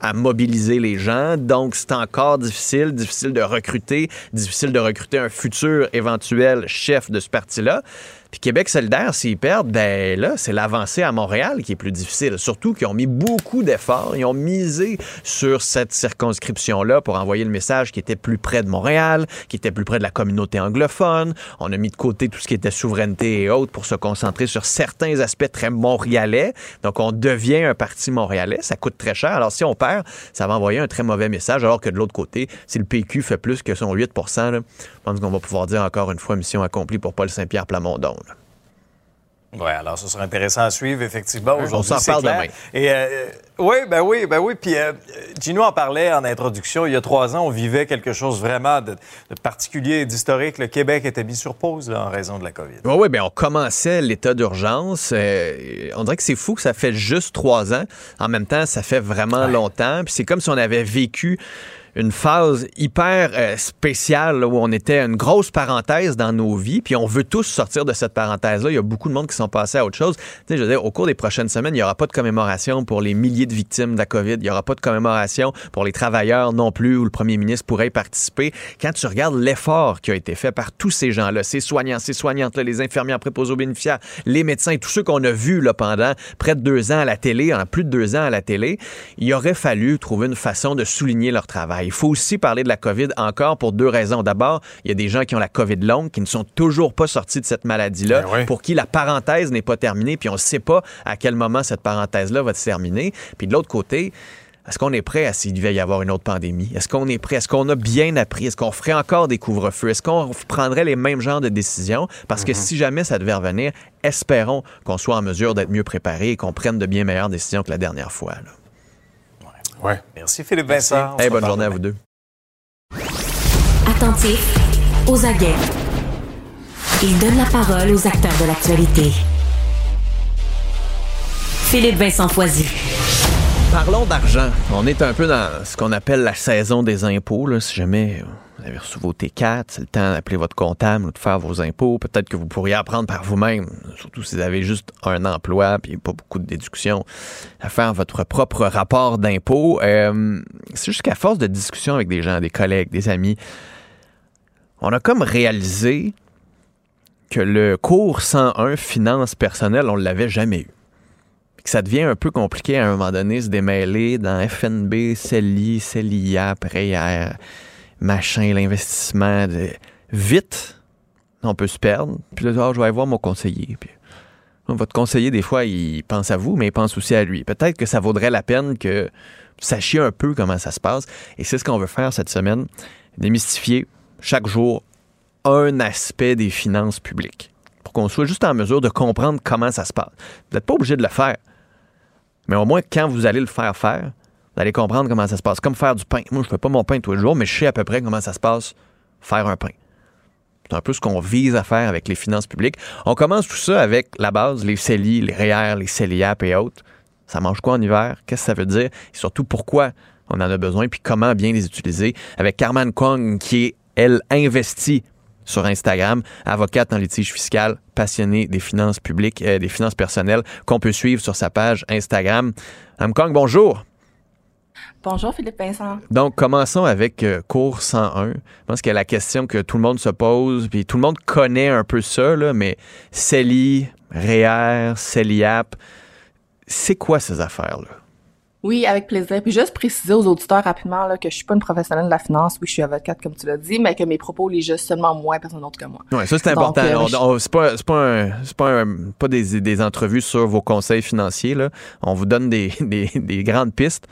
à mobiliser les gens, donc c'est encore difficile, difficile de recruter, difficile de recruter un futur éventuel chef de ce parti-là. Puis Québec solidaire, s'ils perdent, ben là, c'est l'avancée à Montréal qui est plus difficile. Surtout qu'ils ont mis beaucoup d'efforts, ils ont misé sur cette circonscription-là pour envoyer le message qui était plus près de Montréal, qui était plus près de la communauté anglophone. On a mis de côté tout ce qui était souveraineté et autres pour se concentrer sur certains aspects très montréalais. Donc, on devient un parti montréalais. Ça coûte très cher. Alors, si on perd, ça va envoyer un très mauvais message. Alors que de l'autre côté, si le PQ fait plus que son 8 là, je pense qu'on va pouvoir dire encore une fois mission accomplie pour Paul Saint-Pierre Plamondon. là. Oui, alors ce sera intéressant à suivre, effectivement. On Aujourd'hui, s'en c'est parle clair. demain. Et euh, oui, ben oui, ben oui. Puis euh, Gino en parlait en introduction. Il y a trois ans, on vivait quelque chose vraiment de, de particulier et d'historique. Le Québec était mis sur pause là, en raison de la COVID. Oui, oui, bien, on commençait l'état d'urgence. Euh, on dirait que c'est fou que ça fait juste trois ans. En même temps, ça fait vraiment longtemps. Puis c'est comme si on avait vécu une phase hyper euh, spéciale où on était une grosse parenthèse dans nos vies, puis on veut tous sortir de cette parenthèse-là. Il y a beaucoup de monde qui sont passés à autre chose. Tu sais, je veux dire, au cours des prochaines semaines, il n'y aura pas de commémoration pour les milliers de victimes de la COVID. Il n'y aura pas de commémoration pour les travailleurs non plus, où le premier ministre pourrait y participer. Quand tu regardes l'effort qui a été fait par tous ces gens-là, ces soignants, ces soignantes, là, les infirmières préposés aux bénéficiaires, les médecins, tous ceux qu'on a vus là, pendant près de deux ans à la télé, en plus de deux ans à la télé, il aurait fallu trouver une façon de souligner leur travail il faut aussi parler de la COVID encore pour deux raisons. D'abord, il y a des gens qui ont la COVID longue, qui ne sont toujours pas sortis de cette maladie-là, pour qui la parenthèse n'est pas terminée, puis on ne sait pas à quel moment cette parenthèse-là va se terminer. Puis de l'autre côté, est-ce qu'on est prêt à s'il devait y avoir une autre pandémie? Est-ce qu'on est prêt? Est-ce qu'on a bien appris? Est-ce qu'on ferait encore des couvre-feux? Est-ce qu'on prendrait les mêmes genres de décisions? Parce que si jamais ça devait revenir, espérons qu'on soit en mesure d'être mieux préparé et qu'on prenne de bien meilleures décisions que la dernière fois. là. Ouais. Merci Philippe Vincent. Hey, bonne journée à vous deux. Attentif aux aguets. Il donne la parole aux acteurs de l'actualité. Philippe Vincent Foisy. Parlons d'argent. On est un peu dans ce qu'on appelle la saison des impôts. là. Si jamais vous avez reçu vos T4, c'est le temps d'appeler votre comptable ou de faire vos impôts. Peut-être que vous pourriez apprendre par vous-même, surtout si vous avez juste un emploi puis pas beaucoup de déductions, à faire votre propre rapport d'impôt. Euh, c'est juste qu'à force de discussion avec des gens, des collègues, des amis, on a comme réalisé que le cours 101 finance personnelle, on ne l'avait jamais eu que ça devient un peu compliqué à un moment donné se démêler dans FNB, CELI, CELIA, REER, machin, l'investissement. Vite, on peut se perdre. Puis là, Ah, je vais aller voir mon conseiller. Votre conseiller, des fois, il pense à vous, mais il pense aussi à lui. Peut-être que ça vaudrait la peine que vous sachiez un peu comment ça se passe. Et c'est ce qu'on veut faire cette semaine, démystifier chaque jour un aspect des finances publiques pour qu'on soit juste en mesure de comprendre comment ça se passe. Vous n'êtes pas obligé de le faire. Mais au moins, quand vous allez le faire faire, vous allez comprendre comment ça se passe. Comme faire du pain. Moi, je fais pas mon pain tous les jours, mais je sais à peu près comment ça se passe faire un pain. C'est un peu ce qu'on vise à faire avec les finances publiques. On commence tout ça avec la base, les CELI, les REER, les CELIAP et autres. Ça mange quoi en hiver? Qu'est-ce que ça veut dire? Et surtout, pourquoi on en a besoin? Puis comment bien les utiliser? Avec Carmen Kwong, qui est, elle, investie sur Instagram, avocate en litige fiscal, passionnée des finances publiques, euh, des finances personnelles, qu'on peut suivre sur sa page Instagram. Mme Kong, bonjour. Bonjour Philippe Vincent. Donc, commençons avec euh, cours 101. Je pense que la question que tout le monde se pose, puis tout le monde connaît un peu ça, là, mais CELI, REER, CELIAP, c'est quoi ces affaires-là? Oui, avec plaisir. Puis juste préciser aux auditeurs rapidement là, que je suis pas une professionnelle de la finance. Oui, je suis avocate comme tu l'as dit, mais que mes propos les juste seulement moi et personne d'autre que moi. Oui, ça c'est important. euh, c'est pas, pas, un- pas, un- pas des, des entrevues sur vos conseils financiers. Là. On vous donne des, des- des grandes pistes,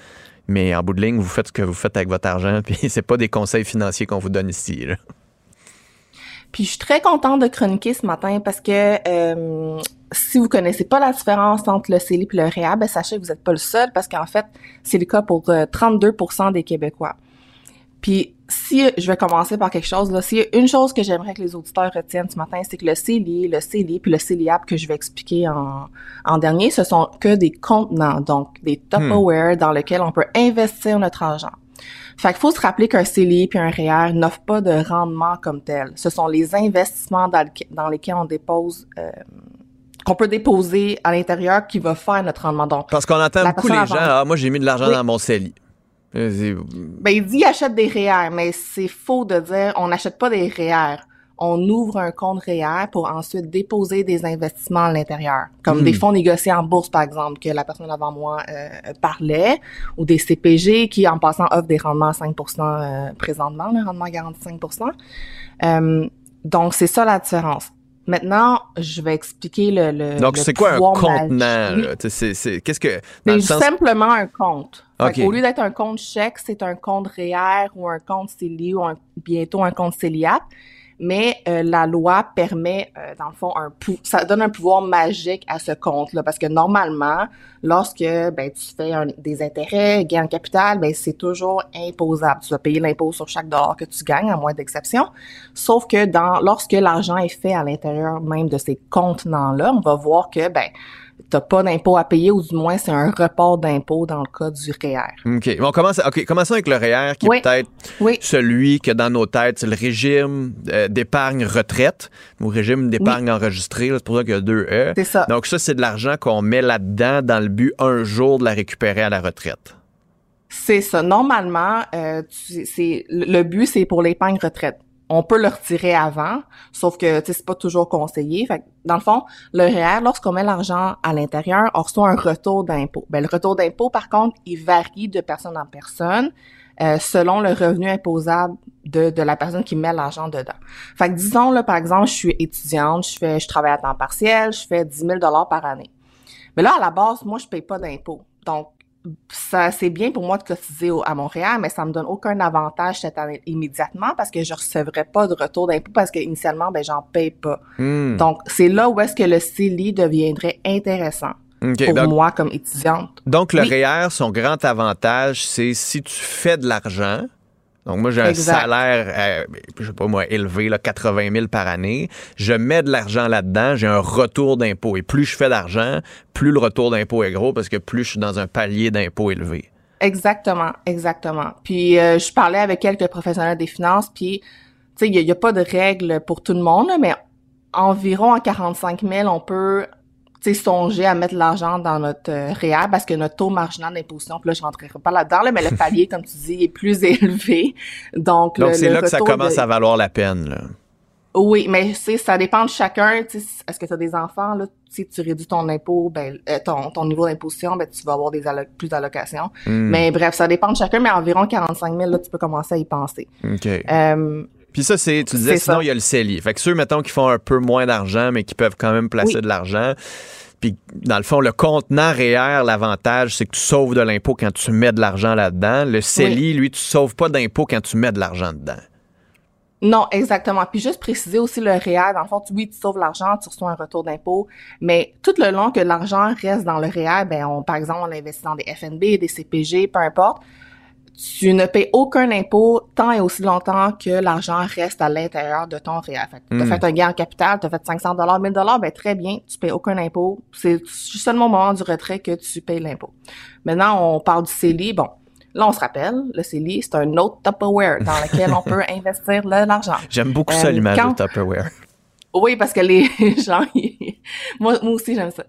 mais en bout de ligne, vous faites ce que vous faites avec votre argent, puis c'est pas des conseils financiers qu'on vous donne ici. Puis je suis très contente de chroniquer ce matin parce que euh, si vous connaissez pas la différence entre le CELI et le REA, ben sachez que vous n'êtes pas le seul parce qu'en fait, c'est le cas pour euh, 32% des Québécois. Puis si je vais commencer par quelque chose là, s'il y a une chose que j'aimerais que les auditeurs retiennent ce matin, c'est que le CELI, le CELI puis le CELIAP que je vais expliquer en, en dernier, ce sont que des contenants, donc des Tupperware dans lesquels on peut investir notre argent. Fait qu'il faut se rappeler qu'un CELI puis un REER n'offrent pas de rendement comme tel. Ce sont les investissements dans, le- dans lesquels on dépose, euh, qu'on peut déposer à l'intérieur qui va faire notre rendement. Donc, Parce qu'on entend beaucoup les gens, ah, moi j'ai mis de l'argent Oui. dans mon CELI. Ben, il dit achète des REER, mais c'est faux de dire on n'achète pas des REER. On ouvre un compte REER pour ensuite déposer des investissements à l'intérieur, comme Hmm. des fonds négociés en bourse, par exemple, que la personne avant moi euh, parlait, ou des CPG qui, en passant, offrent des rendements à 5% euh, présentement, le rendement garanti 5% Euh, Donc, c'est ça la différence. Maintenant, je vais expliquer le, le Donc, c'est quoi un contenant? c'est- c'est- Qu'est-ce que. C'est sens- simplement un compte. Ok. Au lieu d'être un compte chèque, c'est un compte REER ou un compte CELI ou un- bientôt un compte CELIAP. Mais euh, la loi permet, euh, dans le fond, un ça donne un pouvoir magique à ce compte-là. Parce que normalement, lorsque ben, tu fais des intérêts, gains en capital, ben, c'est toujours imposable. Tu vas payer l'impôt sur chaque dollar que tu gagnes, à moins d'exception. Sauf que dans lorsque l'argent est fait à l'intérieur même de ces contenants-là, on va voir que ben t'as pas d'impôt à payer ou du moins c'est un report d'impôt dans le cas du REER. OK. Bon, commence, OK. Commençons avec le REER, qui Oui. est peut-être Oui. celui que dans nos têtes, c'est le régime euh, d'épargne retraite ou régime d'épargne enregistré. là, C'est pour ça qu'il y a deux E. C'est ça. Donc, ça, c'est de l'argent qu'on met là-dedans dans le but un jour de la récupérer à la retraite. C'est ça. Normalement, euh, tu- c'est le but c'est pour l'épargne retraite. On peut le retirer avant, sauf que c'est pas toujours conseillé. Fait que, dans le fond, le REER, lorsqu'on met l'argent à l'intérieur, on reçoit un retour d'impôt. Ben, le retour d'impôt, par contre, il varie de personne en personne. euh, selon le revenu imposable de, la personne qui met l'argent dedans. Fait que disons, là, par exemple, je suis étudiante, je fais, je travaille à temps partiel, je fais 10 000 par année. Mais là, à la base, moi, je paye pas d'impôts. Donc, ça c'est bien pour moi de cotiser au, à Montréal, mais ça me donne aucun avantage cette année immédiatement parce que je recevrai pas de retour d'impôt parce que initialement ben j'en paye pas. Hmm. Donc c'est là où est-ce que le CELI deviendrait intéressant OK, pour donc- moi comme étudiante. Donc, le Oui. REER, son grand avantage, c'est si tu fais de l'argent. Donc, moi, j'ai un Exact. salaire, euh, je sais pas moi, élevé, là, 80 000 par année. Je mets de l'argent là-dedans, j'ai un retour d'impôt. Et plus je fais d'argent, plus le retour d'impôt est gros parce que plus je suis dans un palier d'impôt élevé. Exactement, exactement. Puis euh, je parlais avec quelques professionnels des finances, puis tu sais, il n'y a, pas de règles pour tout le monde, mais environ à 45 000, on peut songer à mettre l'argent dans notre euh, REER parce que notre taux marginal d'imposition, puis là, je rentrerai pas là-dedans, là, mais le palier, comme tu dis, est plus élevé. Donc, Donc, c'est là que ça commence de- à valoir la peine. Là. Oui, mais c'est ça dépend de chacun. Est-ce que tu as des enfants là Si tu réduis ton impôt, ben euh, ton, ton niveau d'imposition, ben tu vas avoir des allo- plus d'allocations. Hmm. Mais bref, ça dépend de chacun. Mais environ 45 000 là, tu peux commencer à y penser. OK. Euh, Puis ça, c'est, tu disais, sinon, il y a le CELI. Fait que ceux, mettons, qui font un peu moins d'argent, mais qui peuvent quand même placer Oui. de l'argent. Puis, dans le fond, le contenant REER, l'avantage, c'est que tu sauves de l'impôt quand tu mets de l'argent là-dedans. Le CELI, lui, tu sauves pas d'impôt quand tu mets de l'argent dedans. Non, exactement. Puis juste préciser aussi le REER, dans le fond, tu- oui, tu sauves l'argent, tu reçois un retour d'impôt, mais tout le long que l'argent reste dans le REER, ben on, par exemple, on investit dans des FNB, des CPG, peu importe, tu ne payes aucun impôt tant et aussi longtemps que l'argent reste à l'intérieur de ton REER. Fait que t'as Mm. fait un gain en capital, t'as fait 500 dollars, 1000 dollars, ben très bien, tu payes aucun impôt. C'est seulement au moment du retrait que tu payes l'impôt. Maintenant, on parle du CELI. Bon, là, on se rappelle, le CELI, c'est un autre Tupperware dans lequel on peut investir de l'argent. J'aime beaucoup ça, Euh, l'image quand- de Tupperware. Oui, parce que les gens, moi, moi aussi j'aime ça.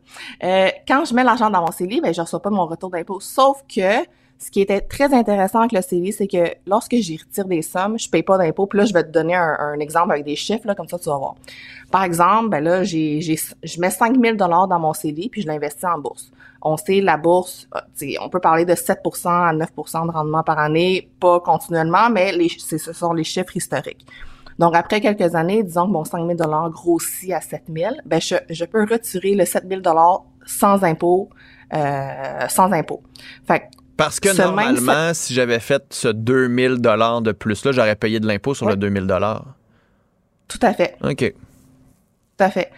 Euh, quand je mets l'argent dans mon CELI, ben je reçois pas mon retour d'impôt. Sauf que ce qui était très intéressant avec le CELI, c'est que lorsque j'y retire des sommes, je paye pas d'impôt. Puis là, je vais te donner un, exemple avec des chiffres là, comme ça tu vas voir. Par exemple, ben là, j'ai, je mets 5 000 dollars dans mon CELI puis je l'investis en bourse. On sait la bourse, euh, on peut parler de 7% à 9% de rendement par année, pas continuellement, mais ce sont les chiffres historiques. Donc, après quelques années, disons que mon 5 000 grossit à 7 000, ben je, peux retirer le 7 000 sans impôt, euh, sans impôt. Fait Parce que ce même normalement, si j'avais fait ce 2000 dollars de plus-là, j'aurais payé de l'impôt sur Ouais. le 2000 dollars. Tout à fait. OK. Tout à fait.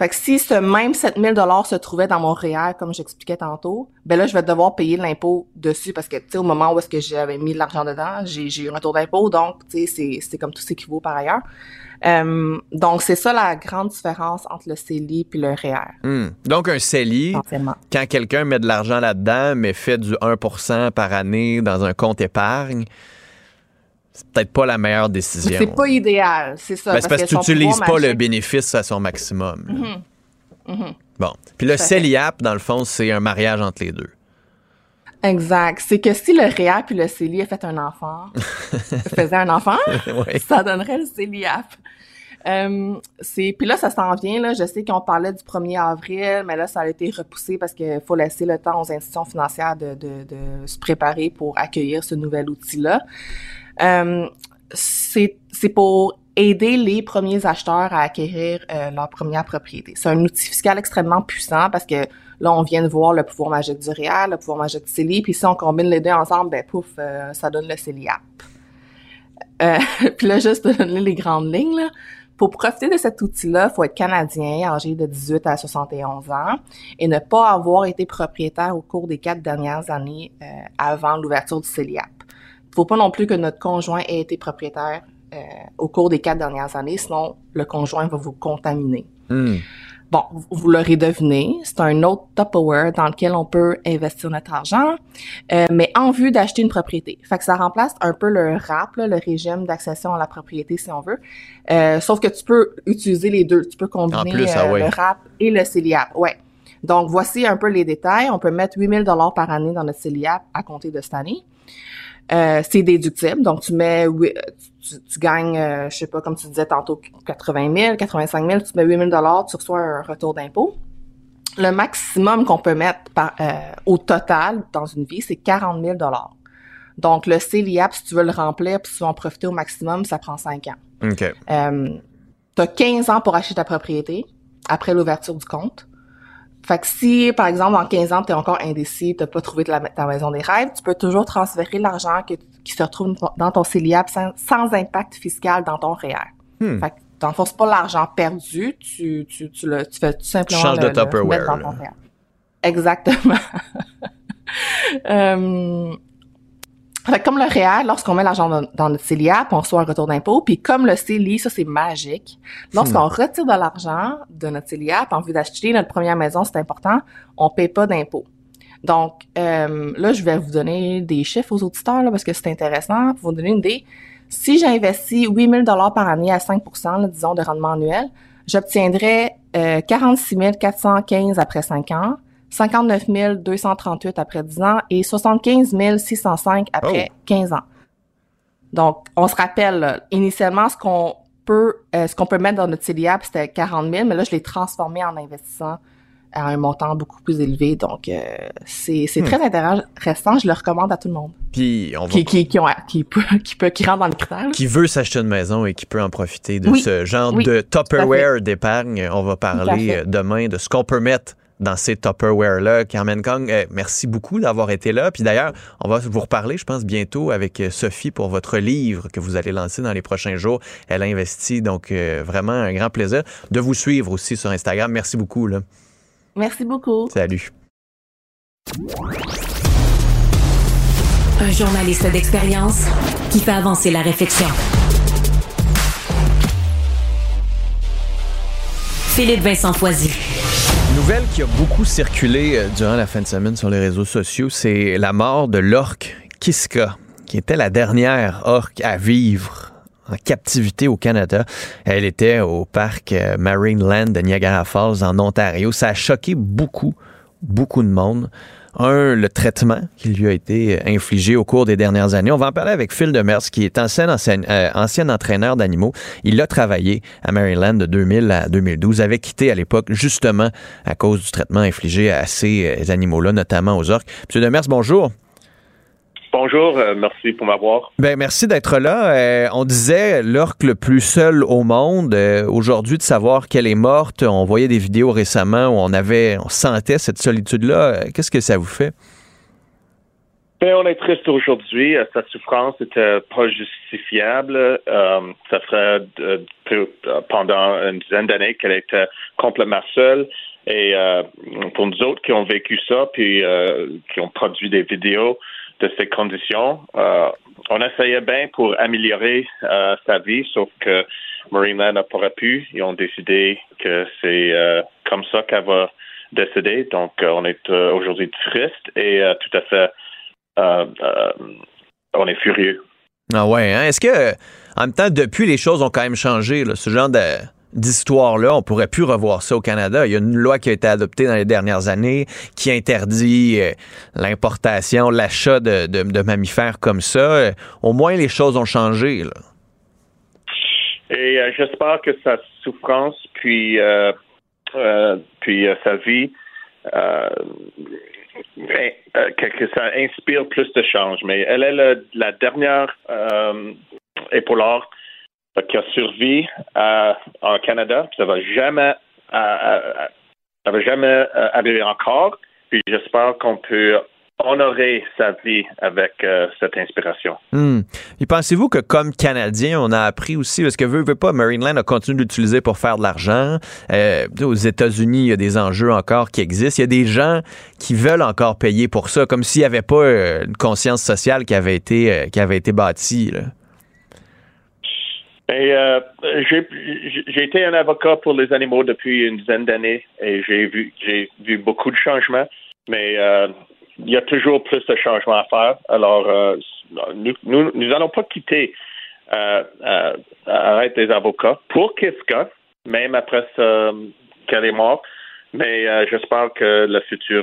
Fait que si ce même 7000 dollars se trouvait dans mon REER, comme j'expliquais tantôt, ben là, je vais devoir payer l'impôt dessus parce que, tu sais, au moment où est-ce que j'avais mis de l'argent dedans, j'ai, j'ai eu un retour d'impôt, donc, tu sais, c'est, c'est comme tout s'équivaut par ailleurs. Euh, donc, c'est ça la grande différence entre le CELI puis le REER. Hmm. Donc, un CELI, quand quelqu'un met de l'argent là-dedans, mais fait du 1% par année dans un compte épargne, c'est peut-être pas la meilleure décision. C'est pas idéal, c'est ça. Ben, parce que tu n'utilises pas le bénéfice à son maximum. là. Mhm. Mhm. Bon. Puis le. CELIAP, dans le fond, c'est un mariage entre les deux. Exact. C'est que si le REER puis le CELI a fait un enfant, faisait un enfant, Oui. ça donnerait le CELIAP. Euh, c'est puis là ça s'en vient là, je sais qu'on parlait du 1er avril, mais là ça a été repoussé parce qu'il faut laisser le temps aux institutions financières de, de, de se préparer pour accueillir ce nouvel outil-là. Euh, c'est c'est pour aider les premiers acheteurs à acquérir euh, leur première propriété. C'est un outil fiscal extrêmement puissant parce que là, on vient de voir le pouvoir magique du REER, le pouvoir magique du CELI, puis si on combine les deux ensemble, ben pouf, euh, ça donne le CELIAP. Euh, puis là, juste de donner les grandes lignes, là, pour profiter de cet outil-là, il faut être canadien, âgé de 18 à 71 ans, et ne pas avoir été propriétaire au cours des quatre dernières années euh, avant l'ouverture du CELIAP. Il faut pas non plus que notre conjoint ait été propriétaire euh, au cours des quatre dernières années, sinon le conjoint va vous contaminer. Hmm. Bon, vous- l'aurez deviné, c'est un autre Tupperware dans lequel on peut investir notre argent, euh, mais en vue d'acheter une propriété. Fait que ça remplace un peu le RAP, là, le régime d'accession à la propriété, si on veut. Euh, sauf que tu peux utiliser les deux. Tu peux combiner plus, ah euh, ouais. le RAP et le CELIAP. Ouais. Donc, voici un peu les détails. On peut mettre 8000 dollars par année dans notre CELIAP à compter de cette année. Euh, c'est déductible. Donc, tu mets, tu, tu gagnes, euh, je sais pas, comme tu disais tantôt, 80 000, 85 000, tu mets 8 000 dollars, tu reçois un retour d'impôt. Le maximum qu'on peut mettre par, euh, au total dans une vie, c'est 40 000 dollars. Donc, le CELIAP, si tu veux le remplir puis si tu veux en profiter au maximum, ça prend 5 ans. OK. Euh, tu as 15 ans pour acheter ta propriété après l'ouverture du compte. Fait que si, par exemple, en 15 ans, tu es encore indécis, tu pas trouvé la, ta maison des rêves, tu peux toujours transférer l'argent qui se retrouve dans ton CELIAP sans, sans impact fiscal dans ton REER. Hmm. Fait que t'enfonces pas l'argent perdu, tu, tu, tu, le, tu fais tout simplement Tu changes le, de Tupperware, le mettre dans ton REER. Exactement. Euh, fait que comme le REER, lorsqu'on met l'argent dans, dans notre CELIAP, on reçoit un retour d'impôt. Puis comme le CELI, ça c'est magique. Lorsqu'on Hmm. retire de l'argent de notre CELIAP en vue d'acheter notre première maison, c'est important, on paye pas d'impôt. Donc euh, là, je vais vous donner des chiffres aux auditeurs là, parce que c'est intéressant pour vous donner une idée. Si j'investis 8000 dollars par année à 5% là, disons, de rendement annuel, j'obtiendrai euh, 46 415 après 5 ans, 59 238 après 10 ans et 75 605 après 15 ans. Donc, on se rappelle, là, initialement, ce qu'on peut, euh, ce qu'on peut mettre dans notre CELIAP, c'était 40 000, mais là, je l'ai transformé en investissant à un montant beaucoup plus élevé. Donc, euh, c'est c'est Hmm. très intéressant. Je le recommande à tout le monde Puis on va qui, qui, qui, ont, qui, peut, qui, peut, qui rentre dans le critère. qui veut s'acheter une maison et qui peut en profiter de Oui. ce genre Oui, de Tupperware d'épargne. On va parler euh, demain de ce qu'on peut mettre dans ces Tupperware-là. Carmen Kong, euh, merci beaucoup d'avoir été là. Puis d'ailleurs, on va vous reparler, je pense, bientôt avec euh, Sophie pour votre livre que vous allez lancer dans les prochains jours. Elle a investi, donc euh, vraiment un grand plaisir de vous suivre aussi sur Instagram. Merci beaucoup. Là. Merci beaucoup. Salut. Un journaliste d'expérience qui fait avancer la réflexion. Philippe Vincent Foisy. Nouvelle qui a beaucoup circulé euh, durant la fin de semaine sur les réseaux sociaux, c'est la mort de l'orque Kiska, qui était la dernière orque à vivre en captivité au Canada. Elle était au parc euh, Marineland de Niagara Falls en Ontario. Ça a choqué beaucoup, beaucoup de monde. Un, le traitement qui lui a été euh, infligé au cours des dernières années. On va en parler avec Phil Demers, qui est ancien, euh, entraîneur d'animaux. Il a travaillé à Maryland de 2000 à 2012, avait quitté à l'époque justement à cause du traitement infligé à ces euh, animaux-là, notamment aux orques. Monsieur Demers, bonjour. Bonjour, euh, merci pour m'avoir. Ben merci d'être là. Euh, on disait l'orque le plus seul au monde. Euh, Aujourd'hui, de savoir qu'elle est morte, on voyait des vidéos récemment où on avait, on sentait cette solitude-là. Qu'est-ce que ça vous fait? Ben, on est triste aujourd'hui. Sa souffrance n'était pas justifiable. Euh, ça ferait euh, pendant une dizaine d'années qu'elle était complètement seule. Et euh, pour nous autres qui ont vécu ça, puis euh, qui ont produit des vidéos de ces conditions, euh, on essayait bien pour améliorer euh, sa vie, sauf que Marineland n'a pas pu. Ils ont décidé que c'est euh, comme ça qu'elle va décéder. Donc, on est aujourd'hui triste et tout à fait on est furieux. Ah ouais, hein? Est-ce que, en même temps, depuis, les choses ont quand même changé, ce genre de- d'histoire-là, on pourrait plus revoir ça au Canada. Il y a une loi qui a été adoptée dans les dernières années qui interdit euh, l'importation, l'achat de, de- mammifères comme ça. Euh, au moins, les choses ont changé. Là. Et euh, j'espère que sa souffrance, puis, puis sa vie, que, que ça inspire plus de change. Mais elle est le- la dernière euh, épaulard qui a survécu en Canada. Ça va jamais, ça va jamais euh, arriver encore. Puis j'espère qu'on peut honorer sa vie avec euh, cette inspiration. Hmm. Et pensez-vous que comme Canadien, on a appris aussi, parce que veut, veut pas, Marineland a continué de l'utiliser pour faire de l'argent. Euh, aux États-Unis, il y a des enjeux encore qui existent. Il y a des gens qui veulent encore payer pour ça, comme s'il n'y avait pas une conscience sociale qui avait été, qui avait été bâtie. Là. Et euh, j'ai été un avocat pour les animaux depuis une dizaine d'années et j'ai vu j'ai vu beaucoup de changements, mais euh, il y a toujours plus de changements à faire. Alors euh, nous nous nous allons pas quitter arrête des avocats pour Kiska, même après qu'elle est morte. Mais j'espère que le futur,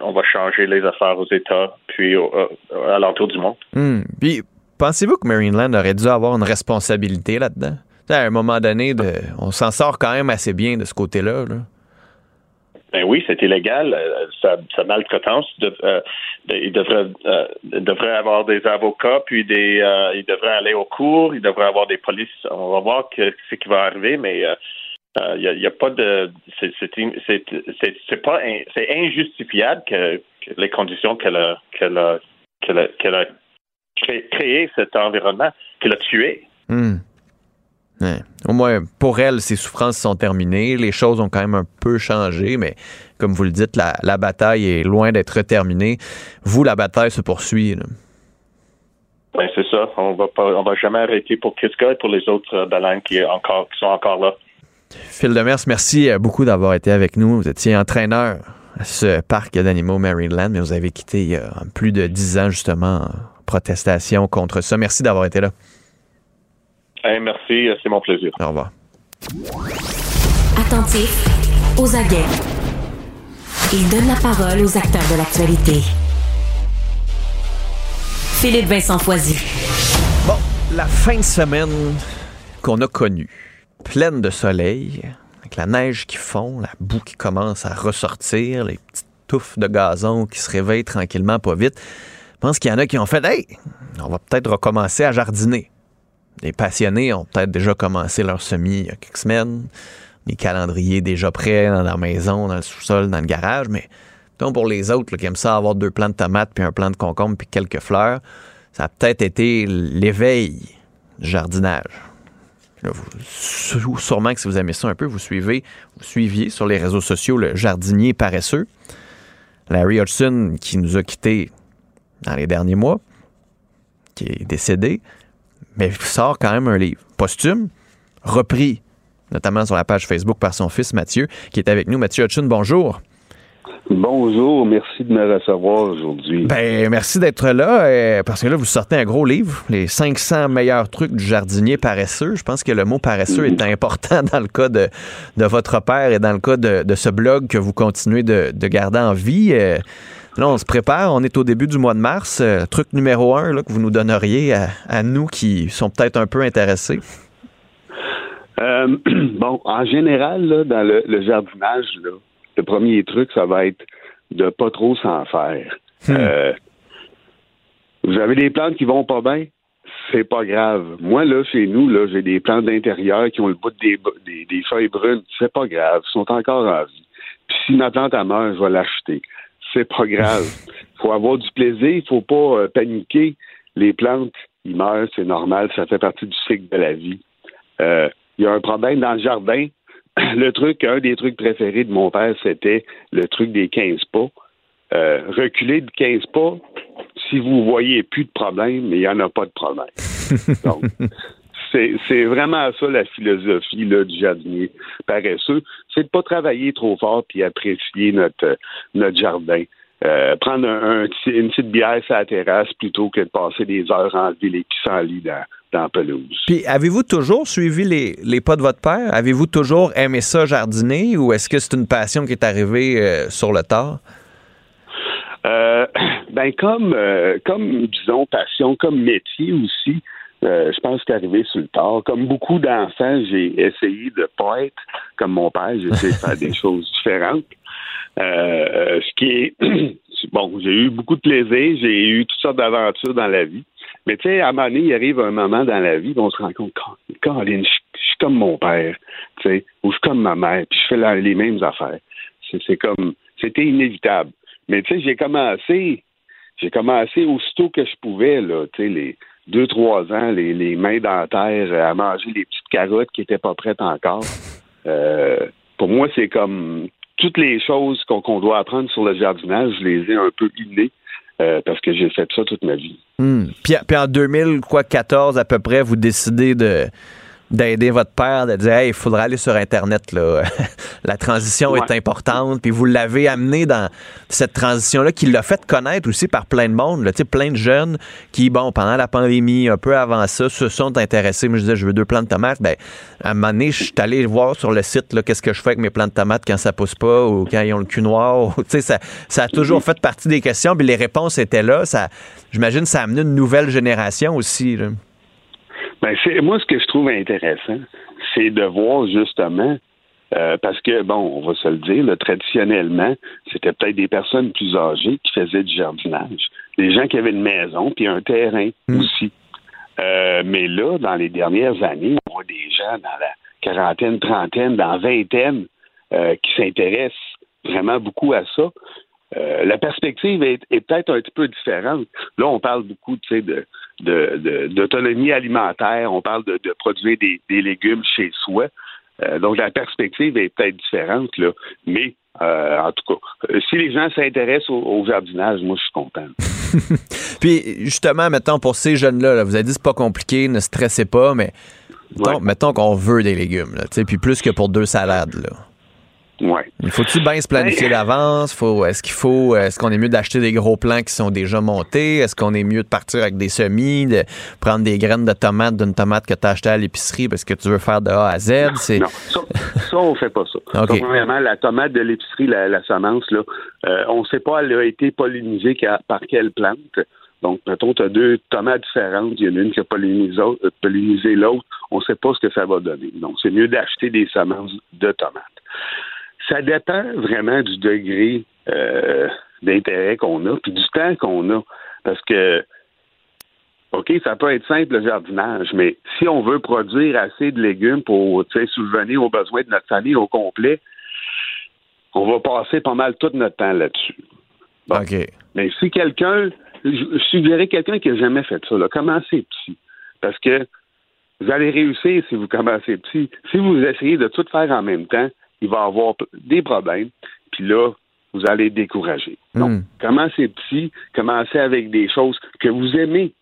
on va changer les affaires aux États, puis à l'entour du monde. Hmm. Pensez-vous que Marineland aurait dû avoir une responsabilité là-dedans? À un moment donné, on s'en sort quand même assez bien de ce côté-là. là. Ben oui, c'est illégal. Euh, sa, maltraitance, euh, il devrait, euh, devrait avoir des avocats, puis des, euh, il devrait aller au cours, il devrait avoir des polices. On va voir que, ce qui va arriver, mais il n'y a, pas de, c'est, pas, c'est injustifiable que, les conditions qu'elle a, a, a cré- créé cet environnement, qu'elle a tué. Hmm. Ouais. Au moins, pour elle, ses souffrances sont terminées. Les choses ont quand même un peu changé, mais comme vous le dites, la, la bataille est loin d'être terminée. Vous, la bataille se poursuit. là. Ben, c'est ça. On va pas, on va jamais arrêter pour Kiska et pour les autres euh, baleines qui, encore, qui sont encore là. Phil Demers, merci euh, beaucoup d'avoir été avec nous. Vous étiez entraîneur à ce parc d'animaux Maryland, mais vous avez quitté il y a plus de dix ans, justement, en protestation contre ça. Merci d'avoir été là. Hey, merci, c'est mon plaisir. Au revoir. Attentif, aux aguets. Il donne la parole aux acteurs de l'actualité. Philippe Vincent Foisy. Bon, la fin de semaine qu'on a connue, pleine de soleil, avec la neige qui fond, la boue qui commence à ressortir, les petites touffes de gazon qui se réveillent tranquillement, pas vite. Je pense qu'il y en a qui ont fait Hey, on va peut-être recommencer à jardiner. Les passionnés ont peut-être déjà commencé leur semis il y a quelques semaines. Les calendriers déjà prêts dans la maison, dans le sous-sol, dans le garage, mais donc pour les autres qui aiment ça avoir deux plants de tomates, puis un plant de concombre, puis quelques fleurs, ça a peut-être été l'éveil du jardinage. Sûrement que si vous aimez ça un peu, vous suivez, vous suiviez sur les réseaux sociaux le jardinier paresseux. Larry Hodgson, qui nous a quittés dans les derniers mois, qui est décédé, mais sort quand même un livre posthume, repris notamment sur la page Facebook par son fils Mathieu, qui est avec nous. Mathieu Hodgson, bonjour. Bonjour, merci de me recevoir aujourd'hui. Ben, merci d'être là, euh, parce que là, vous sortez un gros livre, les 500 meilleurs trucs du jardinier paresseux. Je pense que le mot paresseux est important dans le cas de, de votre père et dans le cas de, de ce blog que vous continuez de, de garder en vie. Là, on se prépare, on est au début du mois de mars. Euh, truc numéro un là, que vous nous donneriez à, à nous qui sont peut-être un peu intéressés. Euh, bon, en général, là, dans le, le jardinage, là, le premier truc, ça va être de pas trop s'en faire. Euh, vous avez des plantes qui vont pas bien, c'est pas grave. Moi, là, chez nous, là, j'ai des plantes d'intérieur qui ont le bout des, des, des feuilles brunes. C'est pas grave. Ils sont encore en vie. Puis si ma plante a meurt, je vais l'acheter. C'est pas grave. faut avoir du plaisir. Il faut pas euh, paniquer. Les plantes, ils meurent, c'est normal. Ça fait partie du cycle de la vie. Euh, Il y a un problème dans le jardin. Le truc, un des trucs préférés de mon père, c'était le truc des 15 pas. Euh, reculer de 15 pas, si vous voyez plus de problème, il n'y en a pas de problème. Donc, c'est vraiment ça la philosophie là, du jardinier paresseux. C'est de pas travailler trop fort puis apprécier notre, notre jardin. Euh, prendre un, un petit- une petite bière sur la terrasse plutôt que de passer des heures à enlever les pissenlits dans, dans la pelouse. Puis, avez-vous toujours suivi les, les pas de votre père? Avez-vous toujours aimé ça jardiner ou est-ce que c'est une passion qui est arrivée euh, sur le tard? Euh, ben comme euh, comme disons passion, comme métier aussi, euh, je pense que c'est arrivé sur le tard. Comme beaucoup d'enfants, j'ai essayé de pas être comme mon père. J'ai essayé de faire des choses différentes. Euh, ce qui est bon, j'ai eu beaucoup de plaisir, j'ai eu toutes sortes d'aventures dans la vie. Mais tu sais, à un moment donné, il arrive un moment dans la vie où on se rend compte, Caroline, je suis comme mon père, tu sais, ou je suis comme ma mère, puis je fais la- les mêmes affaires. C'est c'est comme, c'était inévitable. Mais tu sais, j'ai commencé, j'ai commencé aussitôt que je pouvais, là, tu sais, les deux, trois ans, les, les mains dans la terre, à manger les petites carottes qui étaient pas prêtes encore. Euh, pour moi, c'est comme toutes les choses qu'on qu'on doit apprendre sur le jardinage, je les ai un peu innées euh, parce que j'ai fait ça toute ma vie. Hmm. Puis, puis en 2014 à peu près, vous décidez de d'aider votre père, de dire Hey, il faudra aller sur Internet. Là. La transition est importante. Puis vous l'avez amené dans cette transition-là, qui l'a fait connaître aussi par plein de monde. Là. Tu sais, Plein de jeunes qui, bon, pendant la pandémie, un peu avant ça, se sont intéressés. Moi, je disais, je veux deux plants de tomates. Ben, à un moment donné, je suis allé voir sur le site là, qu'est-ce que je fais avec mes plants de tomates quand ça pousse pas ou quand ils ont le cul noir. Tu sais, ça, ça a toujours fait partie des questions. Puis les réponses étaient là. Ça, j'imagine ça a amené une nouvelle génération aussi. là. Ben, c'est moi ce que je trouve intéressant, c'est de voir justement Euh, parce que, bon, on va se le dire, là, traditionnellement, c'était peut-être des personnes plus âgées qui faisaient du jardinage. Des gens qui avaient une maison puis un terrain aussi. Euh, mais là, dans les dernières années, on voit des gens dans la quarantaine, trentaine, dans vingtaine euh, qui s'intéressent vraiment beaucoup à ça. Euh, la perspective est, est peut-être un petit peu différente. Là, on parle beaucoup tu sais, de, de, d'autonomie alimentaire, on parle de, de produire des, des légumes chez soi. Euh, donc, la perspective est peut-être différente, là. Mais, euh, en tout cas, euh, si les gens s'intéressent au, au jardinage, moi, je suis content. Puis justement, mettons, pour ces jeunes-là, là, vous avez dit c'est pas compliqué, ne stressez pas, mais mettons, mettons qu'on veut des légumes, là, puis plus que pour deux salades. Là. Ouais. Il faut-tu bien se planifier Ben- d'avance? Faut, est-ce qu'il faut, est-ce qu'on est mieux d'acheter des gros plants qui sont déjà montés? Est-ce qu'on est mieux de partir avec des semis, de prendre des graines de tomates d'une tomate que tu as achetée à l'épicerie parce que tu veux faire de A à Z? C'est... Non, ça, ça, on fait pas ça. OK. Ça, premièrement, la tomate de l'épicerie, la, la semence, là, euh, on ne sait pas elle a été pollinisée par quelle plante. Donc, mettons, tu as deux tomates différentes. Il y en a une qui a pollinisé, euh, pollinisé l'autre. On ne sait pas ce que ça va donner. Donc, c'est mieux d'acheter des semences de tomates. Ça dépend vraiment du degré euh, d'intérêt qu'on a, puis du temps qu'on a. Parce que OK, ça peut être simple le jardinage, mais si on veut produire assez de légumes pour subvenir aux besoins de notre famille au complet, on va passer pas mal tout notre temps là-dessus. OK. Mais si quelqu'un, je je suggérais quelqu'un qui n'a jamais fait ça, là, commencez petit. Parce que vous allez réussir si vous commencez petit. Si vous essayez de tout faire en même temps, il va y avoir des problèmes. Puis là, vous allez être découragé. Donc, commencez petit, commencez avec des choses que vous aimez.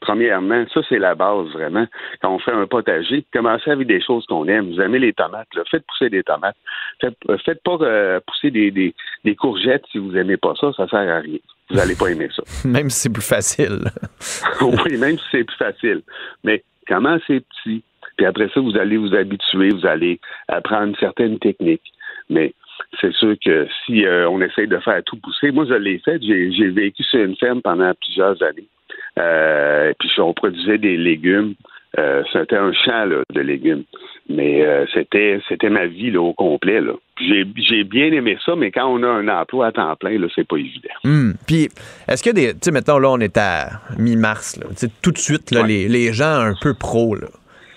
Premièrement, ça c'est la base vraiment. Quand on fait un potager, commencez avec des choses qu'on aime. Vous aimez les tomates, là. faites pousser des tomates. Faites, euh, faites pas euh, pousser des, des, des courgettes si vous aimez pas ça, ça sert à rien. Vous allez pas aimer ça. Même si c'est plus facile. oui, même si c'est plus facile. Mais commencez petit, puis après ça, vous allez vous habituer, vous allez apprendre certaines techniques. Mais c'est sûr que si euh, on essaye de faire tout pousser, moi je l'ai fait, j'ai vécu sur une ferme pendant plusieurs années. Euh, puis on produisait des légumes. Euh, c'était un champ là, de légumes. Mais c'était c'était ma vie là, au complet. là. J'ai bien aimé ça, mais quand on a un emploi à temps plein, là, c'est pas évident. Hmm. Puis, est-ce a des. Tu sais, mettons, là, on est à mi-mars. là. Tu sais, Tout de suite, là, les, les gens un peu pros, là,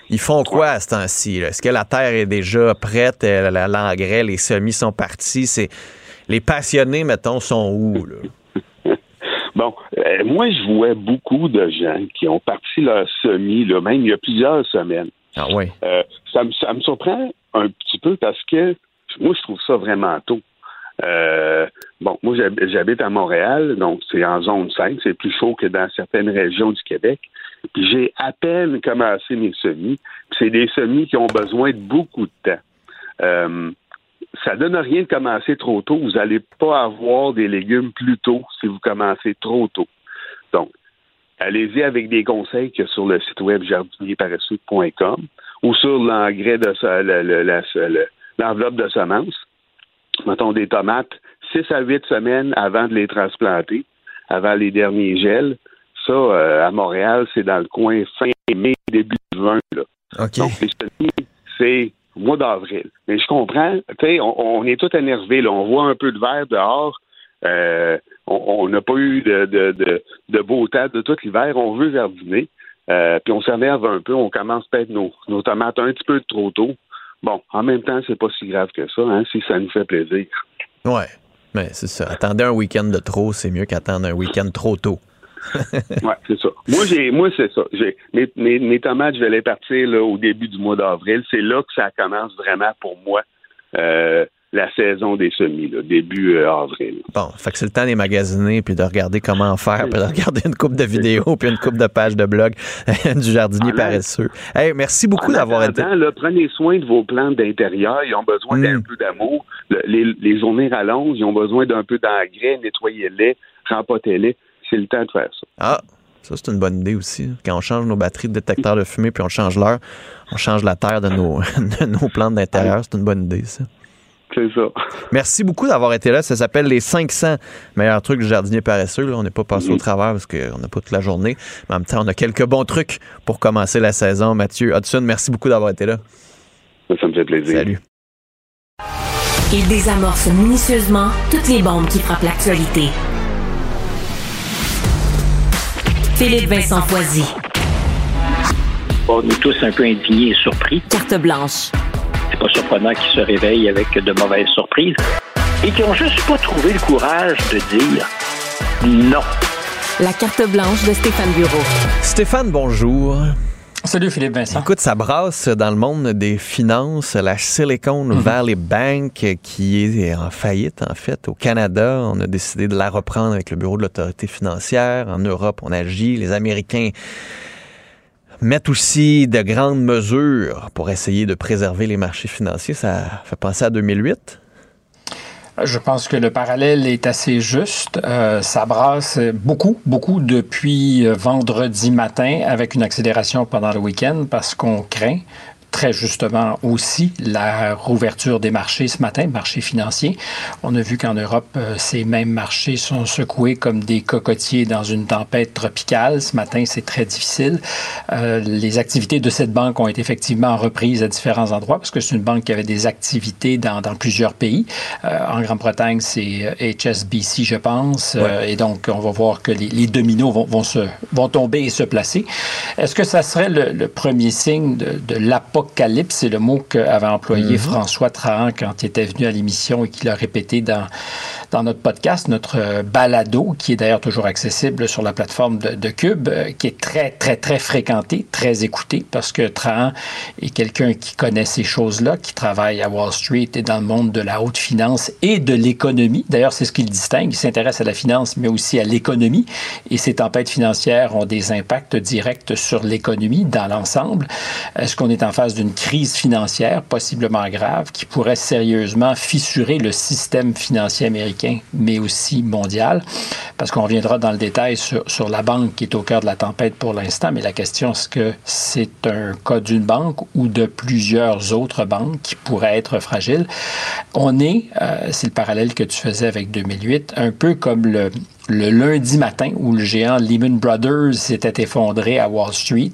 ils font quoi à ce temps-ci? Est-ce que la terre est déjà prête? euh, la- L'engrais, les semis sont partis? C'est... Les passionnés, mettons, sont où? Là? Bon, euh, moi, je vois beaucoup de gens qui ont parti leur semis, là, même il y a plusieurs semaines. Ah oui. Euh, ça, me, ça me surprend un petit peu parce que moi, je trouve ça vraiment tôt. Euh, bon, moi, j'hab- j'habite à Montréal, donc c'est en zone 5, c'est plus chaud que dans certaines régions du Québec. J'ai à peine commencé mes semis. C'est des semis qui ont besoin de beaucoup de temps. Euh, ça donne rien de commencer trop tôt. Vous n'allez pas avoir des légumes plus tôt si vous commencez trop tôt. Donc, allez-y avec des conseils que sur le site web jardinierparesseux.com ou sur l'engrais de l'enveloppe de semences. Mettons des tomates, 6 à 8 semaines avant de les transplanter, avant les derniers gels. Ça, euh, à Montréal, c'est dans le coin fin mai, début juin. Là. Donc, les semis, c'est mois d'avril. Mais je comprends, tu on, on est tout énervé, là. On voit un peu de verre dehors. Euh, on on n'a pas eu de, de, de, de beau temps de tout l'hiver. On veut jardiner. Euh, puis on s'énerve un peu. On commence peut-être nos, nos tomates un petit peu trop tôt. Bon, en même temps, c'est pas si grave que ça, hein, si ça nous fait plaisir. Ouais. Mais c'est ça. Attendez un week-end de trop, c'est mieux qu'attendre un week-end trop tôt. ouais, c'est ça. Moi, j'ai, moi, c'est ça. J'ai, mes, mes, mes tomates, je vais les partir là, au début du mois d'avril. C'est là que ça commence vraiment pour moi euh, la saison des semis, là, début euh, avril. Bon, fait que c'est le temps des magasiner puis de regarder comment faire, puis de regarder une coupe de vidéos puis une coupe de pages de blog du jardinier paresseux. Hey, merci beaucoup d'avoir été. là, prenez soin de vos plantes d'intérieur. Ils ont besoin d'un peu d'amour. Le- les, les journées rallongent. Ils ont besoin d'un peu d'engrais. Nettoyez-les, rempotez-les. C'est le temps de faire ça. Ah, ça c'est une bonne idée aussi. Quand on change nos batteries de détecteurs de fumée puis on change l'heure, on change la terre de nos, de nos plantes d'intérieur. C'est une bonne idée, ça. C'est ça. Merci beaucoup d'avoir été là. Ça s'appelle les 500 meilleurs trucs du jardinier paresseux. Là, on n'est pas passé au travers parce qu'on n'a pas toute la journée. Mais en même temps, on a quelques bons trucs pour commencer la saison. Mathieu Hudson, merci beaucoup d'avoir été là. Ça me fait plaisir. Salut. Il désamorce minutieusement toutes les bombes qui frappent l'actualité. Philippe Vincent Foisy. On est tous un peu indignés et surpris. Carte blanche. C'est pas surprenant qu'ils se réveillent avec de mauvaises surprises et qui ont juste pas trouvé le courage de dire non. La carte blanche de Stéphane Bureau. Stéphane, bonjour. Salut Philippe Vincent. Écoute, ça brasse dans le monde des finances. La Silicon Mhm. Valley Bank qui est en faillite, en fait, au Canada. On a décidé de la reprendre avec le Bureau de l'autorité financière. En Europe, on agit. Les Américains mettent aussi de grandes mesures pour essayer de préserver les marchés financiers. Ça fait penser à 2008. Je pense que le parallèle est assez juste. Euh, ça brasse beaucoup, beaucoup depuis euh, vendredi matin avec une accélération pendant le week-end parce qu'on craint très justement aussi la rouverture des marchés ce matin, marchés financiers. On a vu qu'en Europe, euh, ces mêmes marchés sont secoués comme des cocotiers dans une tempête tropicale. Ce matin, c'est très difficile. Euh, les activités de cette banque ont été effectivement reprises à différents endroits parce que c'est une banque qui avait des activités dans, dans plusieurs pays. Euh, en Grande-Bretagne, c'est HSBC, je pense. Euh, et donc, on va voir que les, les dominos vont, vont, se, vont tomber et se placer. Est-ce que ça serait le, le premier signe de, de l'apocalypse? C'est le mot qu'avait employé Mhm. François Trahan quand il était venu à l'émission et qu'il a répété dans, dans notre podcast, notre balado, qui est d'ailleurs toujours accessible sur la plateforme de, de Cube, euh, qui est très, très, très fréquenté, très écouté, parce que Trahan est quelqu'un qui connaît ces choses-là, qui travaille à Wall Street et dans le monde de la haute finance et de l'économie. D'ailleurs, c'est ce qu'il distingue. Il s'intéresse à la finance, mais aussi à l'économie. Et ces tempêtes financières ont des impacts directs sur l'économie dans l'ensemble. Est-ce qu'on est en d'une crise financière possiblement grave qui pourrait sérieusement fissurer le système financier américain, mais aussi mondial? Parce qu'on reviendra dans le détail sur, sur la banque qui est au cœur de la tempête pour l'instant, mais la question, est-ce que c'est un cas d'une banque ou de plusieurs autres banques qui pourraient être fragiles? On est, euh, c'est le parallèle que tu faisais avec 2008, un peu comme le, le lundi matin où le géant Lehman Brothers s'était effondré à Wall Street.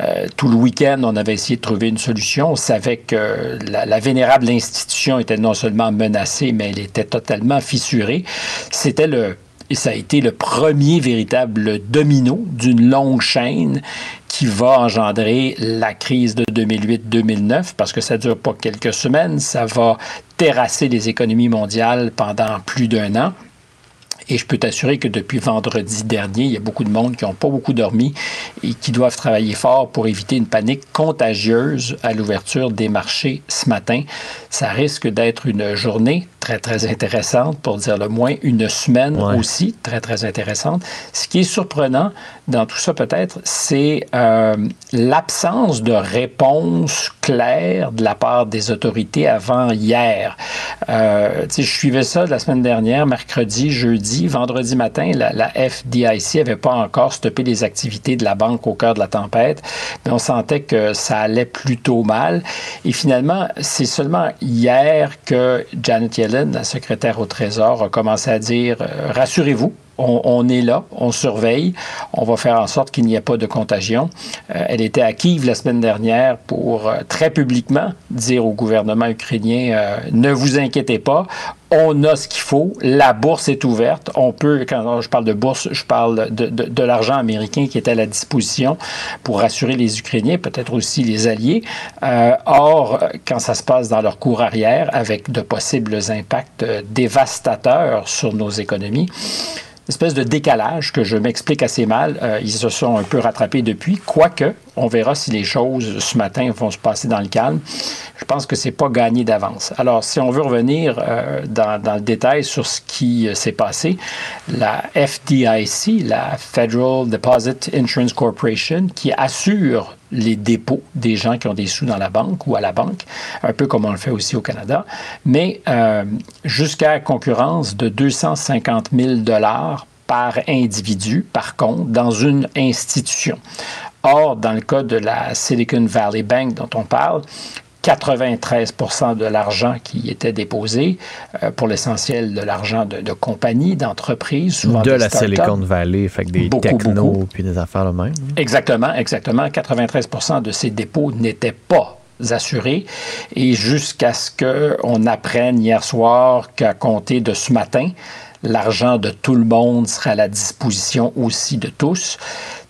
Euh, tout le week-end, on avait essayé de trouver une solution. On savait que la, la vénérable institution était non seulement menacée, mais elle était totalement fissurée. C'était le et ça a été le premier véritable domino d'une longue chaîne qui va engendrer la crise de 2008-2009 parce que ça dure pas quelques semaines, ça va terrasser les économies mondiales pendant plus d'un an. Et je peux t'assurer que depuis vendredi dernier, il y a beaucoup de monde qui n'ont pas beaucoup dormi et qui doivent travailler fort pour éviter une panique contagieuse à l'ouverture des marchés ce matin. Ça risque d'être une journée très, très intéressante, pour dire le moins, une semaine Ouais. aussi très, très intéressante. Ce qui est surprenant dans tout ça peut-être, c'est euh, l'absence de réponse claire de la part des autorités avant hier. Euh, je suivais ça la semaine dernière, mercredi, jeudi, vendredi matin, la, la FDIC avait pas encore stoppé les activités de la banque au cœur de la tempête, mais on sentait que ça allait plutôt mal. Et finalement, c'est seulement hier que Janet Yellen, la secrétaire au Trésor, a commencé à dire euh, rassurez-vous, on, on est là, on surveille, on va faire en sorte qu'il n'y ait pas de contagion. Euh, elle était à Kiev la semaine dernière pour euh, très publiquement dire au gouvernement ukrainien euh, ne vous inquiétez pas, on a ce qu'il faut, la bourse est ouverte, on peut, quand je parle de bourse, je parle de, de, de l'argent américain qui est à la disposition pour rassurer les Ukrainiens, peut-être aussi les alliés. Euh, or, quand ça se passe dans leur cours arrière, avec de possibles impacts euh, dévastateurs sur nos économies, espèce de décalage que je m'explique assez mal. Euh, ils se sont un peu rattrapés depuis, quoique on verra si les choses ce matin vont se passer dans le calme. Je pense que c'est pas gagné d'avance. Alors, si on veut revenir euh, dans, le détail sur ce qui euh, s'est passé, la FDIC, la Federal Deposit Insurance Corporation, qui assure les dépôts des gens qui ont des sous dans la banque ou à la banque, un peu comme on le fait aussi au Canada, mais euh, jusqu'à concurrence de 250 000 dollars par individu, par compte, dans une institution. Or, dans le cas de la Silicon Valley Bank dont on parle, 93% de l'argent qui était déposé, euh, pour l'essentiel de l'argent de, de compagnies, d'entreprises, souvent de des la. Silicon Valley, fait que des Beaucoup, technos beaucoup. puis des affaires de même. Exactement, exactement. 93% de ces dépôts n'étaient pas assurés et jusqu'à ce qu'on apprenne hier soir qu'à compter de ce matin, l'argent de tout le monde sera à la disposition aussi de tous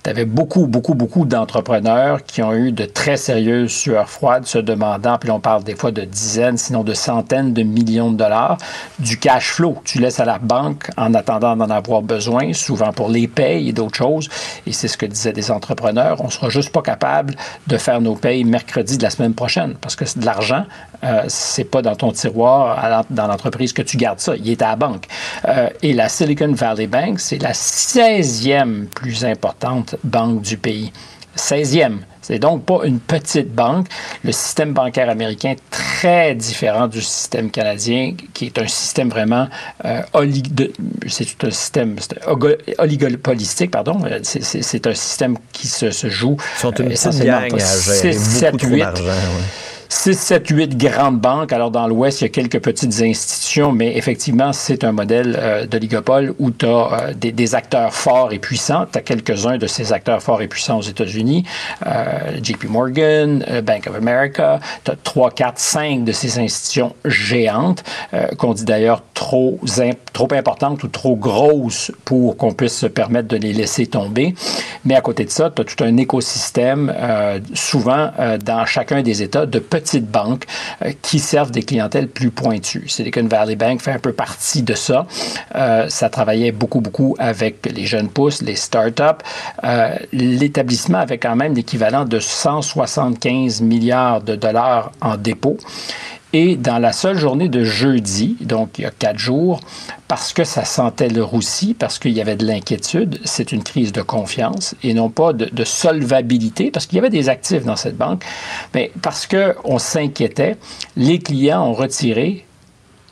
tu avais beaucoup, beaucoup, beaucoup d'entrepreneurs qui ont eu de très sérieuses sueurs froides se demandant, puis on parle des fois de dizaines, sinon de centaines de millions de dollars, du cash flow. Tu laisses à la banque en attendant d'en avoir besoin, souvent pour les payes et d'autres choses. Et c'est ce que disaient des entrepreneurs. On sera juste pas capable de faire nos payes mercredi de la semaine prochaine parce que de l'argent, euh, c'est pas dans ton tiroir dans l'entreprise que tu gardes ça. Il est à la banque. Euh, et la Silicon Valley Bank, c'est la 16e plus importante banque du pays. 16e. C'est donc pas une petite banque. Le système bancaire américain est très différent du système canadien, qui est un système vraiment euh, c'est un système oligopolistique, pardon. C'est un système qui se, joue Ils sont une essentiellement 6, 7, 8. 6, 7, 8 grandes banques. Alors, dans l'Ouest, il y a quelques petites institutions, mais effectivement, c'est un modèle euh, d'oligopole où tu as euh, des, acteurs forts et puissants. Tu as quelques-uns de ces acteurs forts et puissants aux États-Unis. Euh, JP Morgan, Bank of America. Tu as 3, 4, 5 de ces institutions géantes qu'on dit d'ailleurs trop, trop importantes ou trop grosses pour qu'on puisse se permettre de les laisser tomber. Mais à côté de ça, tu as tout un écosystème, souvent dans chacun des États, de petites banques euh, qui servent des clientèles plus pointues. Silicon Valley Bank fait un peu partie de ça. Euh, ça travaillait beaucoup, beaucoup avec les jeunes pousses, les startups. Euh, L'établissement avait quand même l'équivalent de 175 milliards de dollars en dépôt. Et dans la seule journée de jeudi, donc il y a quatre jours, parce que ça sentait le roussi, parce qu'il y avait de l'inquiétude, c'est une crise de confiance et non pas de, solvabilité, parce qu'il y avait des actifs dans cette banque, mais parce qu'on s'inquiétait, les clients ont retiré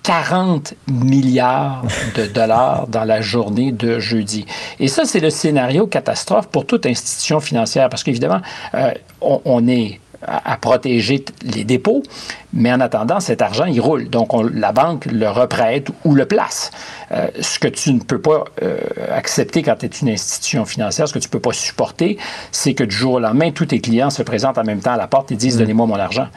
40 milliards de dollars dans la journée de jeudi. Et ça, c'est le scénario catastrophe pour toute institution financière, parce qu'évidemment, euh, on, est à, protéger les dépôts, mais en attendant, cet argent, il roule. Donc, la banque le reprête ou le place. Euh, ce que tu ne peux pas euh, accepter quand tu es une institution financière, ce que tu ne peux pas supporter, c'est que du jour au lendemain, tous tes clients se présentent en même temps à la porte et disent mm. Donnez-moi mon argent.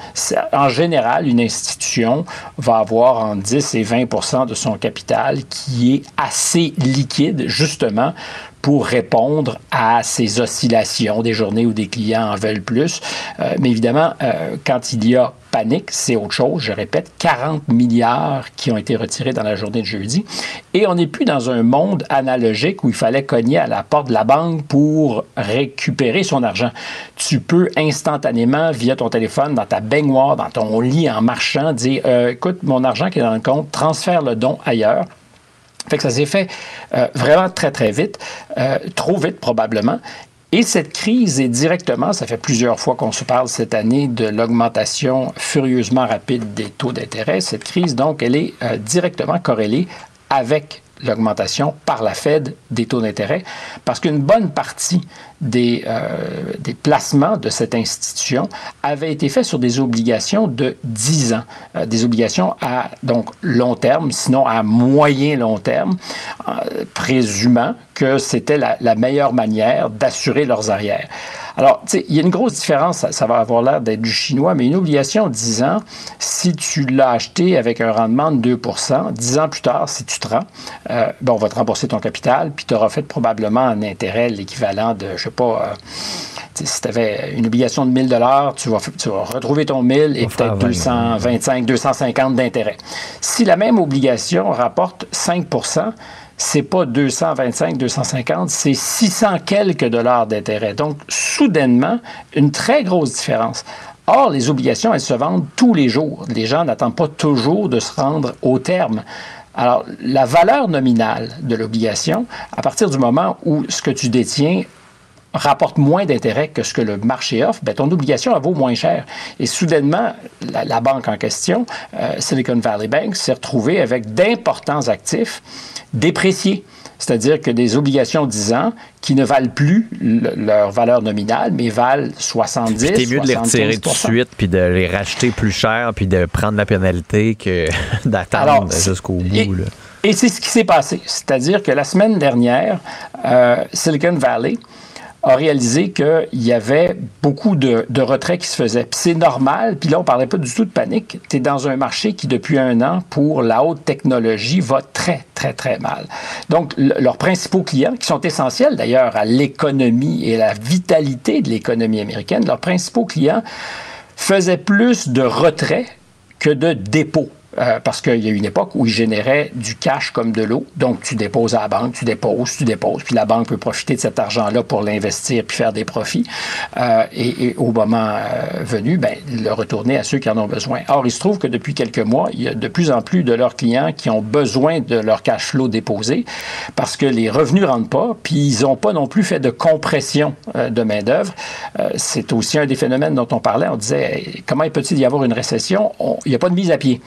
En général, une institution va avoir en 10 et 20% de son capital qui est assez liquide, justement, pour répondre à ces oscillations des journées où des clients en veulent plus. Euh, mais évidemment, euh, quand il y a panique, c'est autre chose. Je répète, 40 milliards qui ont été retirés dans la journée de jeudi. Et on n'est plus dans un monde analogique où il fallait cogner à la porte de la banque pour récupérer son argent. Tu peux instantanément, via ton téléphone, dans ta baignoire, dans ton lit, en marchant, dire euh, écoute, mon argent qui est dans le compte, transfère le don ailleurs. Fait que ça s'est fait euh, vraiment très, très vite, euh, trop vite probablement. Et cette crise est directement, ça fait plusieurs fois qu'on se parle cette année de l'augmentation furieusement rapide des taux d'intérêt. Cette crise, donc, elle est euh, directement corrélée avec l'augmentation par la Fed des taux d'intérêt, parce qu'une bonne partie des, euh, des, placements de cette institution avait été fait sur des obligations de 10 ans, euh, des obligations à donc long terme, sinon à moyen long terme, euh, présumant que c'était la, la meilleure manière d'assurer leurs arrières. Alors, tu sais, il y a une grosse différence, ça, va avoir l'air d'être du chinois, mais une obligation de 10 ans, si tu l'as acheté avec un rendement de 2% 10 ans plus tard, si tu te rends, euh, ben, on va te rembourser ton capital, puis tu auras fait probablement un intérêt l'équivalent de, je sais pas, euh, si tu avais une obligation de 1000 dollars, tu vas, tu vas retrouver ton 1000 et peut-être 225, 250 d'intérêt. Si la même obligation rapporte 5 c'est pas 225, 250, c'est 600 quelques dollars d'intérêt. Donc, soudainement, une très grosse différence. Or, les obligations, elles se vendent tous les jours. Les gens n'attendent pas toujours de se rendre au terme. Alors, la valeur nominale de l'obligation, à partir du moment où ce que tu détiens rapporte moins d'intérêt que ce que le marché offre, ben, ton obligation elle vaut moins cher. Et soudainement, la, banque en question, euh, Silicon Valley Bank, s'est retrouvée avec d'importants actifs dépréciés. C'est-à-dire que des obligations 10 ans qui ne valent plus leur valeur nominale, mais valent 70 C'est mieux de les retirer tout de suite, puis de les racheter plus cher, puis de prendre la pénalité que d'attendre jusqu'au bout. Et, c'est ce qui s'est passé. C'est-à-dire que la semaine dernière, euh, Silicon Valley a réalisé qu'il y avait beaucoup de, de retraits qui se faisaient. C'est normal, puis là, on parlait pas du tout de panique. Tu es dans un marché qui, depuis un an, pour la haute technologie, va très, très, très mal. Donc, leurs principaux clients, qui sont essentiels d'ailleurs à l'économie et à la vitalité de l'économie américaine, leurs principaux clients faisaient plus de retraits que de dépôts. Euh, parce qu'il y a une époque où ils généraient du cash comme de l'eau. Donc, tu déposes à la banque, tu déposes, tu déposes, puis la banque peut profiter de cet argent-là pour l'investir puis faire des profits. Euh, et, au moment euh, venu, ben, le retourner à ceux qui en ont besoin. Or, il se trouve que depuis quelques mois, il y a de plus en plus de leurs clients qui ont besoin de leur cash flow déposé parce que les revenus ne rentrent pas, puis ils n'ont pas non plus fait de compression de main-d'œuvre. C'est aussi un des phénomènes dont on parlait. On disait, comment peut-il y avoir une récession? il n'y a pas de mise à pied.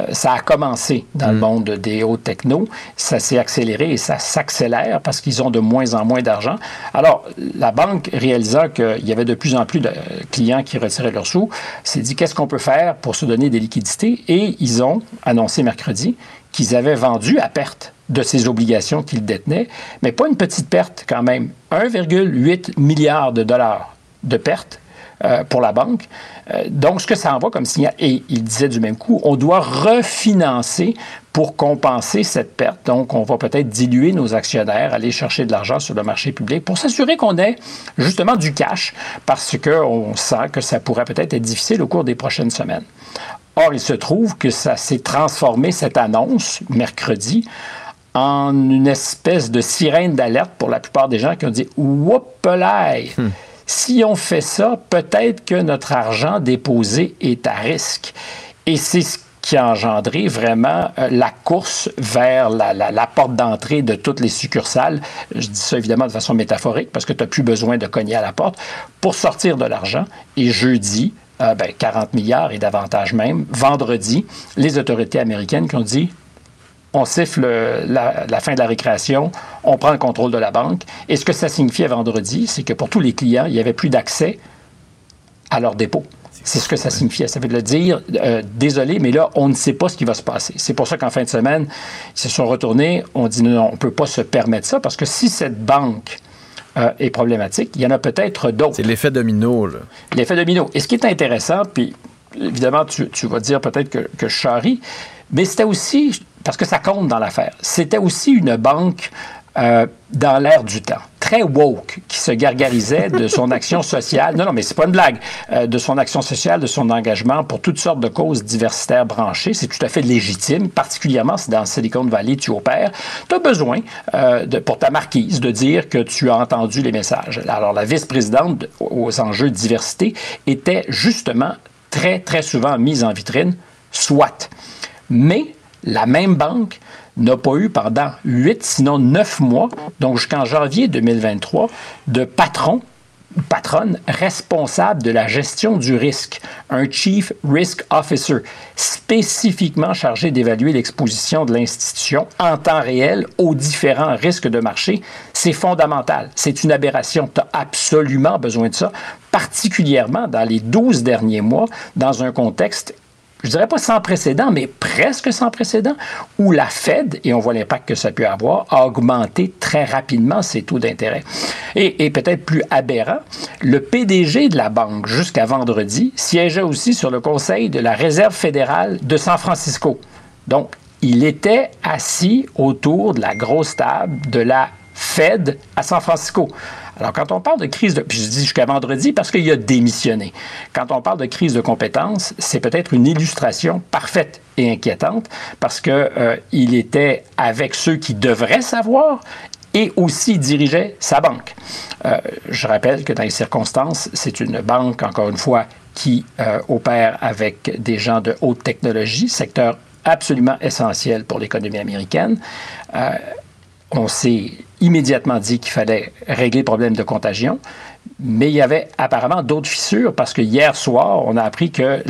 Euh, ça a commencé dans le mm. monde des hauts techno, ça s'est accéléré et ça s'accélère parce qu'ils ont de moins en moins d'argent. Alors, la banque, réalisant qu'il y avait de plus en plus de clients qui retiraient leurs sous, s'est dit qu'est-ce qu'on peut faire pour se donner des liquidités? Et ils ont annoncé mercredi qu'ils avaient vendu à perte de ces obligations qu'ils détenaient, mais pas une petite perte quand même, 1,8 milliard de dollars de pertes euh, pour la banque. Euh, donc, ce que ça envoie comme signal, et il disait du même coup, on doit refinancer pour compenser cette perte. Donc, on va peut-être diluer nos actionnaires, aller chercher de l'argent sur le marché public pour s'assurer qu'on ait justement du cash, parce qu'on sent que ça pourrait peut-être être difficile au cours des prochaines semaines. Or, il se trouve que ça s'est transformé, cette annonce, mercredi, en une espèce de sirène d'alerte pour la plupart des gens qui ont dit « Whoopalaï! Hmm. Si on fait ça, peut-être que notre argent déposé est à risque. Et c'est ce qui a engendré vraiment euh, la course vers la, porte d'entrée de toutes les succursales. Je dis ça évidemment de façon métaphorique parce que tu n'as plus besoin de cogner à la porte pour sortir de l'argent. Et jeudi, 40 euh, ben, milliards et davantage même, vendredi, les autorités américaines qui ont dit on siffle la, fin de la récréation, on prend le contrôle de la banque. Et ce que ça signifiait vendredi, c'est que pour tous les clients, il n'y avait plus d'accès à leur dépôt. C'est ce que ça signifiait. Ça veut dire, euh, désolé, mais là, on ne sait pas ce qui va se passer. C'est pour ça qu'en fin de semaine, ils se sont retournés. On dit non, on ne peut pas se permettre ça parce que si cette banque euh, est problématique, il y en a peut-être d'autres. C'est l'effet domino. L'effet domino. Et ce qui est intéressant, puis évidemment, tu, vas dire peut-être que, que je charrie, mais c'était aussi, parce que ça compte dans l'affaire, c'était aussi une banque euh, dans l'air du temps, très woke, qui se gargarisait de son action sociale. Non, non, mais c'est pas une blague. Euh, de son action sociale, de son engagement pour toutes sortes de causes diversitaires branchées. C'est tout à fait légitime, particulièrement si dans Silicon Valley tu opères. Tu as besoin, euh, pour ta marquise, de dire que tu as entendu les messages. Alors, la vice-présidente aux enjeux de diversité était justement très, très souvent mise en vitrine, soit. Mais la même banque n'a pas eu pendant huit, sinon neuf mois, donc jusqu'en janvier 2023, de patron patronne responsable de la gestion du risque, un Chief Risk Officer, spécifiquement chargé d'évaluer l'exposition de l'institution en temps réel aux différents risques de marché. C'est fondamental. C'est une aberration. Tu as absolument besoin de ça, particulièrement dans les 12 derniers mois, dans un contexte je dirais pas sans précédent, mais presque sans précédent, où la Fed, et on voit l'impact que ça peut avoir, a augmenté très rapidement ses taux d'intérêt. Et, peut-être plus aberrant, le PDG de la banque, jusqu'à vendredi, siégeait aussi sur le conseil de la Réserve fédérale de San Francisco. Donc, il était assis autour de la grosse table de la Fed à San Francisco. Alors, quand on parle de crise de... Puis je dis jusqu'à vendredi parce qu'il a démissionné. Quand on parle de crise de compétences, c'est peut-être une illustration parfaite et inquiétante parce qu'il euh, était avec ceux qui devraient savoir et aussi dirigeait sa banque. Euh, je rappelle que dans les circonstances, c'est une banque, encore une fois, qui euh, opère avec des gens de haute technologie, secteur absolument essentiel pour l'économie américaine. On s'est immédiatement dit qu'il fallait régler le problème de contagion. Mais il y avait apparemment d'autres fissures parce que hier soir, on a appris que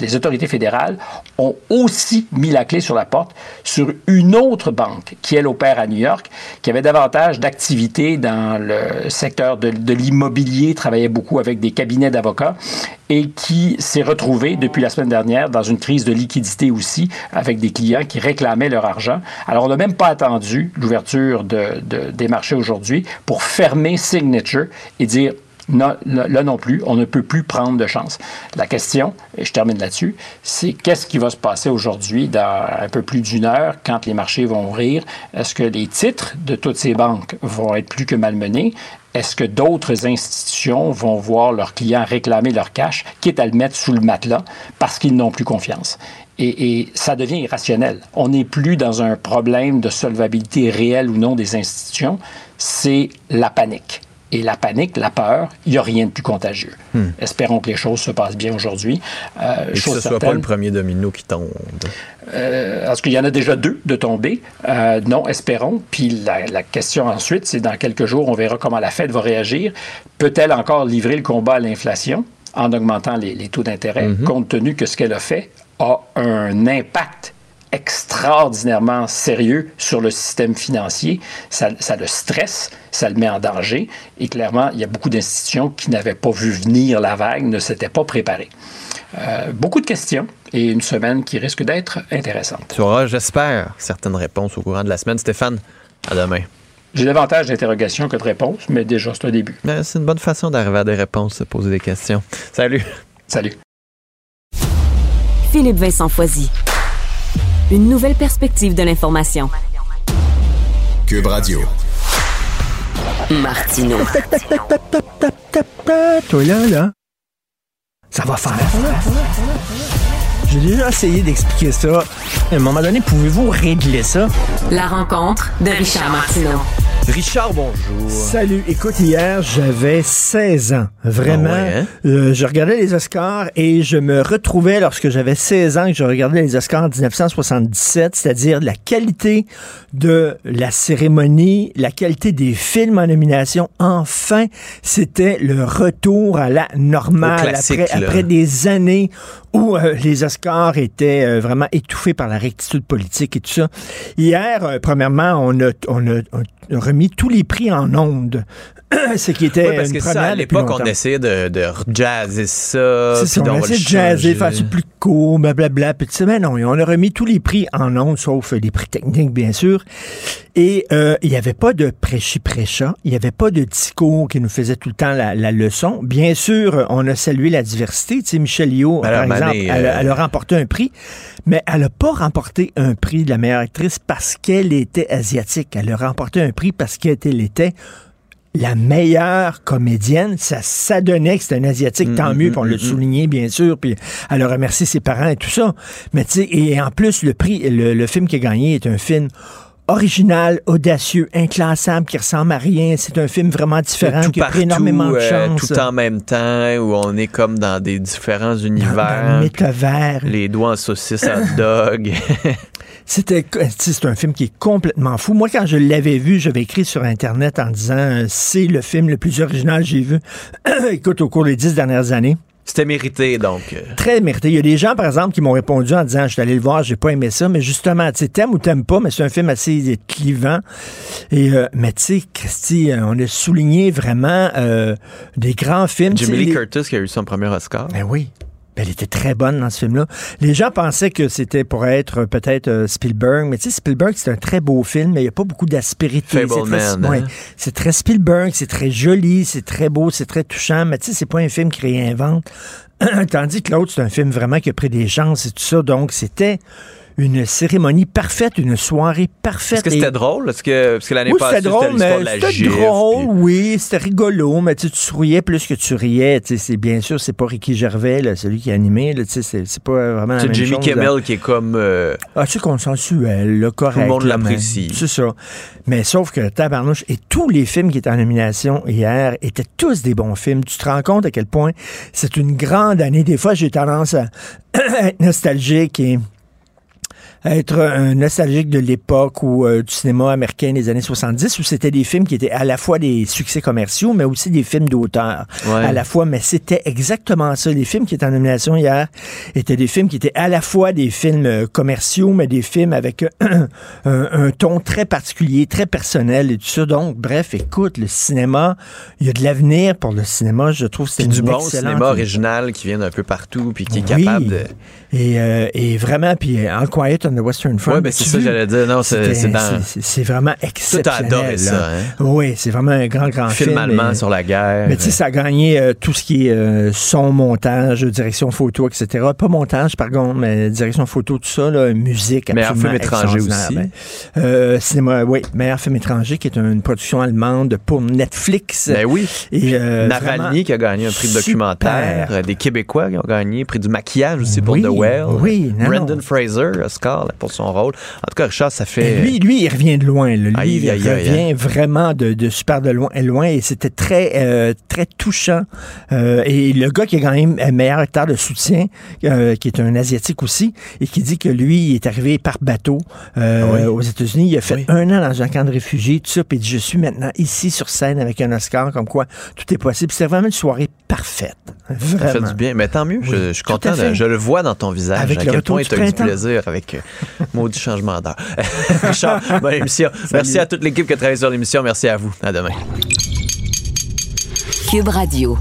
les autorités fédérales ont aussi mis la clé sur la porte sur une autre banque qui, elle, opère à New York, qui avait davantage d'activités dans le secteur de, de l'immobilier, travaillait beaucoup avec des cabinets d'avocats et qui s'est retrouvé depuis la semaine dernière dans une crise de liquidité aussi, avec des clients qui réclamaient leur argent. Alors, on n'a même pas attendu l'ouverture de, de, des marchés aujourd'hui pour fermer Signature et dire là non plus, on ne peut plus prendre de chance. La question, et je termine là-dessus, c'est qu'est-ce qui va se passer aujourd'hui dans un peu plus d'une heure quand les marchés vont ouvrir? Est-ce que les titres de toutes ces banques vont être plus que malmenés? Est-ce que d'autres institutions vont voir leurs clients réclamer leur cash, quitte à le mettre sous le matelas parce qu'ils n'ont plus confiance? Et, et, ça devient irrationnel. On n'est plus dans un problème de solvabilité réelle ou non des institutions, c'est la panique et la panique, la peur, il n'y a rien de plus contagieux. Hmm. Espérons que les choses se passent bien aujourd'hui. Euh, et que ce ne soit pas le premier domino qui tombe. Euh, parce qu'il y en a déjà deux de tomber. Euh, non, espérons. Puis la, la question ensuite, c'est dans quelques jours, on verra comment la Fed va réagir. Peut-elle encore livrer le combat à l'inflation en augmentant les, les taux d'intérêt, Mhm. -hmm. compte tenu que ce qu'elle a fait a un impact extraordinairement sérieux sur le système financier. Ça, ça, le stresse, ça le met en danger. Et clairement, il y a beaucoup d'institutions qui n'avaient pas vu venir la vague, ne s'étaient pas préparées. Euh, beaucoup de questions et une semaine qui risque d'être intéressante. Tu auras, j'espère, certaines réponses au courant de la semaine. Stéphane, à demain. J'ai davantage d'interrogations que de réponses, mais déjà, c'est un début. C'est une bonne façon d'arriver à des réponses, de poser des questions. Salut. Salut. Philippe Vincent Foisy. Une nouvelle perspective de l'information. Cube Radio. Martino. Toi là, là. Ça va faire. J'ai déjà essayé d'expliquer ça. À un moment donné, pouvez-vous régler ça? La rencontre de Richard Martineau. Richard, bonjour. Salut. Écoute, hier, j'avais 16 ans. Vraiment. Ah ouais, hein? euh, je regardais les Oscars et je me retrouvais lorsque j'avais 16 ans que je regardais les Oscars en 1977, c'est-à-dire la qualité de la cérémonie, la qualité des films en nomination. Enfin, c'était le retour à la normale après, après des années où euh, les Oscars étaient euh, vraiment étouffés par la rectitude politique et tout ça. Hier, euh, premièrement, on a, on a, on a remis tous les prix en ondes. Ce qui était Oui, parce une que ça, à l'époque, on essayait de, de jazzer ça. C'est ça, on le de jazzer, faire plus blablabla. Puis tu sais, mais non, on a remis tous les prix en ondes, sauf les prix techniques, bien sûr. Et euh, il n'y avait pas de prêchi-prêcha, il n'y avait pas de discours qui nous faisait tout le temps la, la leçon. Bien sûr, on a salué la diversité. Tu sais, Michelle Yeoh, par Madame exemple, elle, a- euh, elle a remporté un prix, mais elle n'a pas remporté un prix de la meilleure actrice parce qu'elle était asiatique. Elle a remporté un prix parce qu'elle était la meilleure comédienne, ça s'adonnait que c'était une asiatique, tant Mm, mieux, mm, l'a mm, souligné bien sûr, puis elle a remercié ses parents et tout ça. Mais tu sais, et en plus le prix, le, le film qui a gagné est un film original, audacieux, inclassable, qui ressemble à rien. C'est un film vraiment différent, tout qui a pris énormément de euh, chance. tout en même temps, où on est comme dans des différents dans le univers. métavers. les doigts en saucisse hot dog. C'était, sais, c'est un film qui est complètement fou. Moi, quand je l'avais vu, j'avais écrit sur Internet en disant euh, c'est le film le plus original que j'ai vu. Écoute, au cours des dix dernières années. C'était mérité, donc. euh, Très mérité. Il y a des gens, par exemple, qui m'ont répondu en disant Je suis allé le voir, j'ai pas aimé ça. Mais justement, tu sais, t'aimes ou t'aimes pas, mais c'est un film assez clivant. Et, euh, mais tu sais, Christy, euh, on a souligné vraiment euh, des grands films. Jamie Lee les- Curtis qui a eu son premier Oscar. Ben oui. Elle était très bonne dans ce film-là. Les gens pensaient que c'était pour être euh, peut-être euh, Spielberg, mais tu sais, Spielberg, c'est un très beau film, mais il n'y a pas beaucoup d'aspérité. C'est très, ouais, hein? c'est très Spielberg, c'est très joli, c'est très beau, c'est très touchant, mais tu sais, c'est pas un film qui réinvente. Tandis que l'autre, c'est un film vraiment qui a pris des chances et tout ça. Donc, c'était une cérémonie parfaite, une soirée parfaite. Est-ce que Et- c'était drôle? Est-ce que, parce que l'année oui, passée, c'était drôle, mais c'était drôle, puis- oui, c'était rigolo, mais tu sais, tu souriais plus que tu riais. tu sais, C'est bien sûr, c'est pas Ricky Gervais, là, celui qui a animé, là, tu sais, c'est c'est pas vraiment C'est Jimmy chose, là. Kimmel qui est comme. euh, Ah, tu sais, consensuel, là, correct. Tout le monde l'apprécie. C'est ça. Mais sauf que Tabarnouche et tous les films qui étaient en nomination hier étaient tous des bons films. Tu te rends compte à quel point c'est une grande année. Des fois, j'ai tendance à être nostalgique et être un nostalgique de l'époque ou euh, du cinéma américain des années 70 où c'était des films qui étaient à la fois des succès commerciaux mais aussi des films d'auteur Ouais. à la fois mais c'était exactement ça les films qui étaient en nomination hier étaient des films qui étaient à la fois des films euh, commerciaux mais des films avec euh, un, un ton très particulier très personnel et tout ça donc bref écoute le cinéma il y a de l'avenir pour le cinéma je trouve c'est du bon cinéma original qui vient d'un peu partout puis qui est Oui. capable de. Et, euh, et vraiment, puis euh, All Quiet on the Western Front. Ouais, ben, c'est ça que j'allais dire. Non, c'est- dans- c'est- vraiment exceptionnel. adoré là. ça, hein? Oui, c'est vraiment un grand, grand Film film. allemand et- sur la guerre. Mais tu sais, ça a gagné euh, tout ce qui est euh, son, montage, direction photo, etc. Pas montage, par contre, mais direction photo, tout ça, là, musique, Meilleur film étranger aussi. Ben, euh, cinéma, oui, meilleur film étranger, qui est une production allemande pour Netflix. Ben oui. Et, euh, Navalny qui a gagné un prix de documentaire. Euh, Des Québécois qui ont gagné un prix du maquillage aussi pour Oui, The Well. oui, non, Brendan non. Fraser, Oscar là, pour son rôle. En tout cas, Richard, ça fait. Et lui, lui, il revient de loin. là. Lui, Aïe, il aïe, revient aïe. vraiment de, de super de loin, loin et c'était très, euh, très touchant. Euh, et le gars qui a gagné un meilleur acteur de soutien, euh, qui est un asiatique aussi, et qui dit que lui, il est arrivé par bateau euh, Ah oui. aux États-Unis. Il a fait un an dans un camp de réfugiés, tout ça, puis il dit je suis maintenant ici sur scène avec un Oscar, comme quoi tout est possible. C'était vraiment une soirée parfaite, Ça fait du bien. Mais tant mieux, je, je suis content. de- je le vois dans ton visage. Avec à le quel point tu as eu du plaisir avec euh, maudit changement d'heure. Richard, bonne émission. Merci à toute l'équipe qui a travaillé sur l'émission. Merci à vous. À demain. Cube Radio.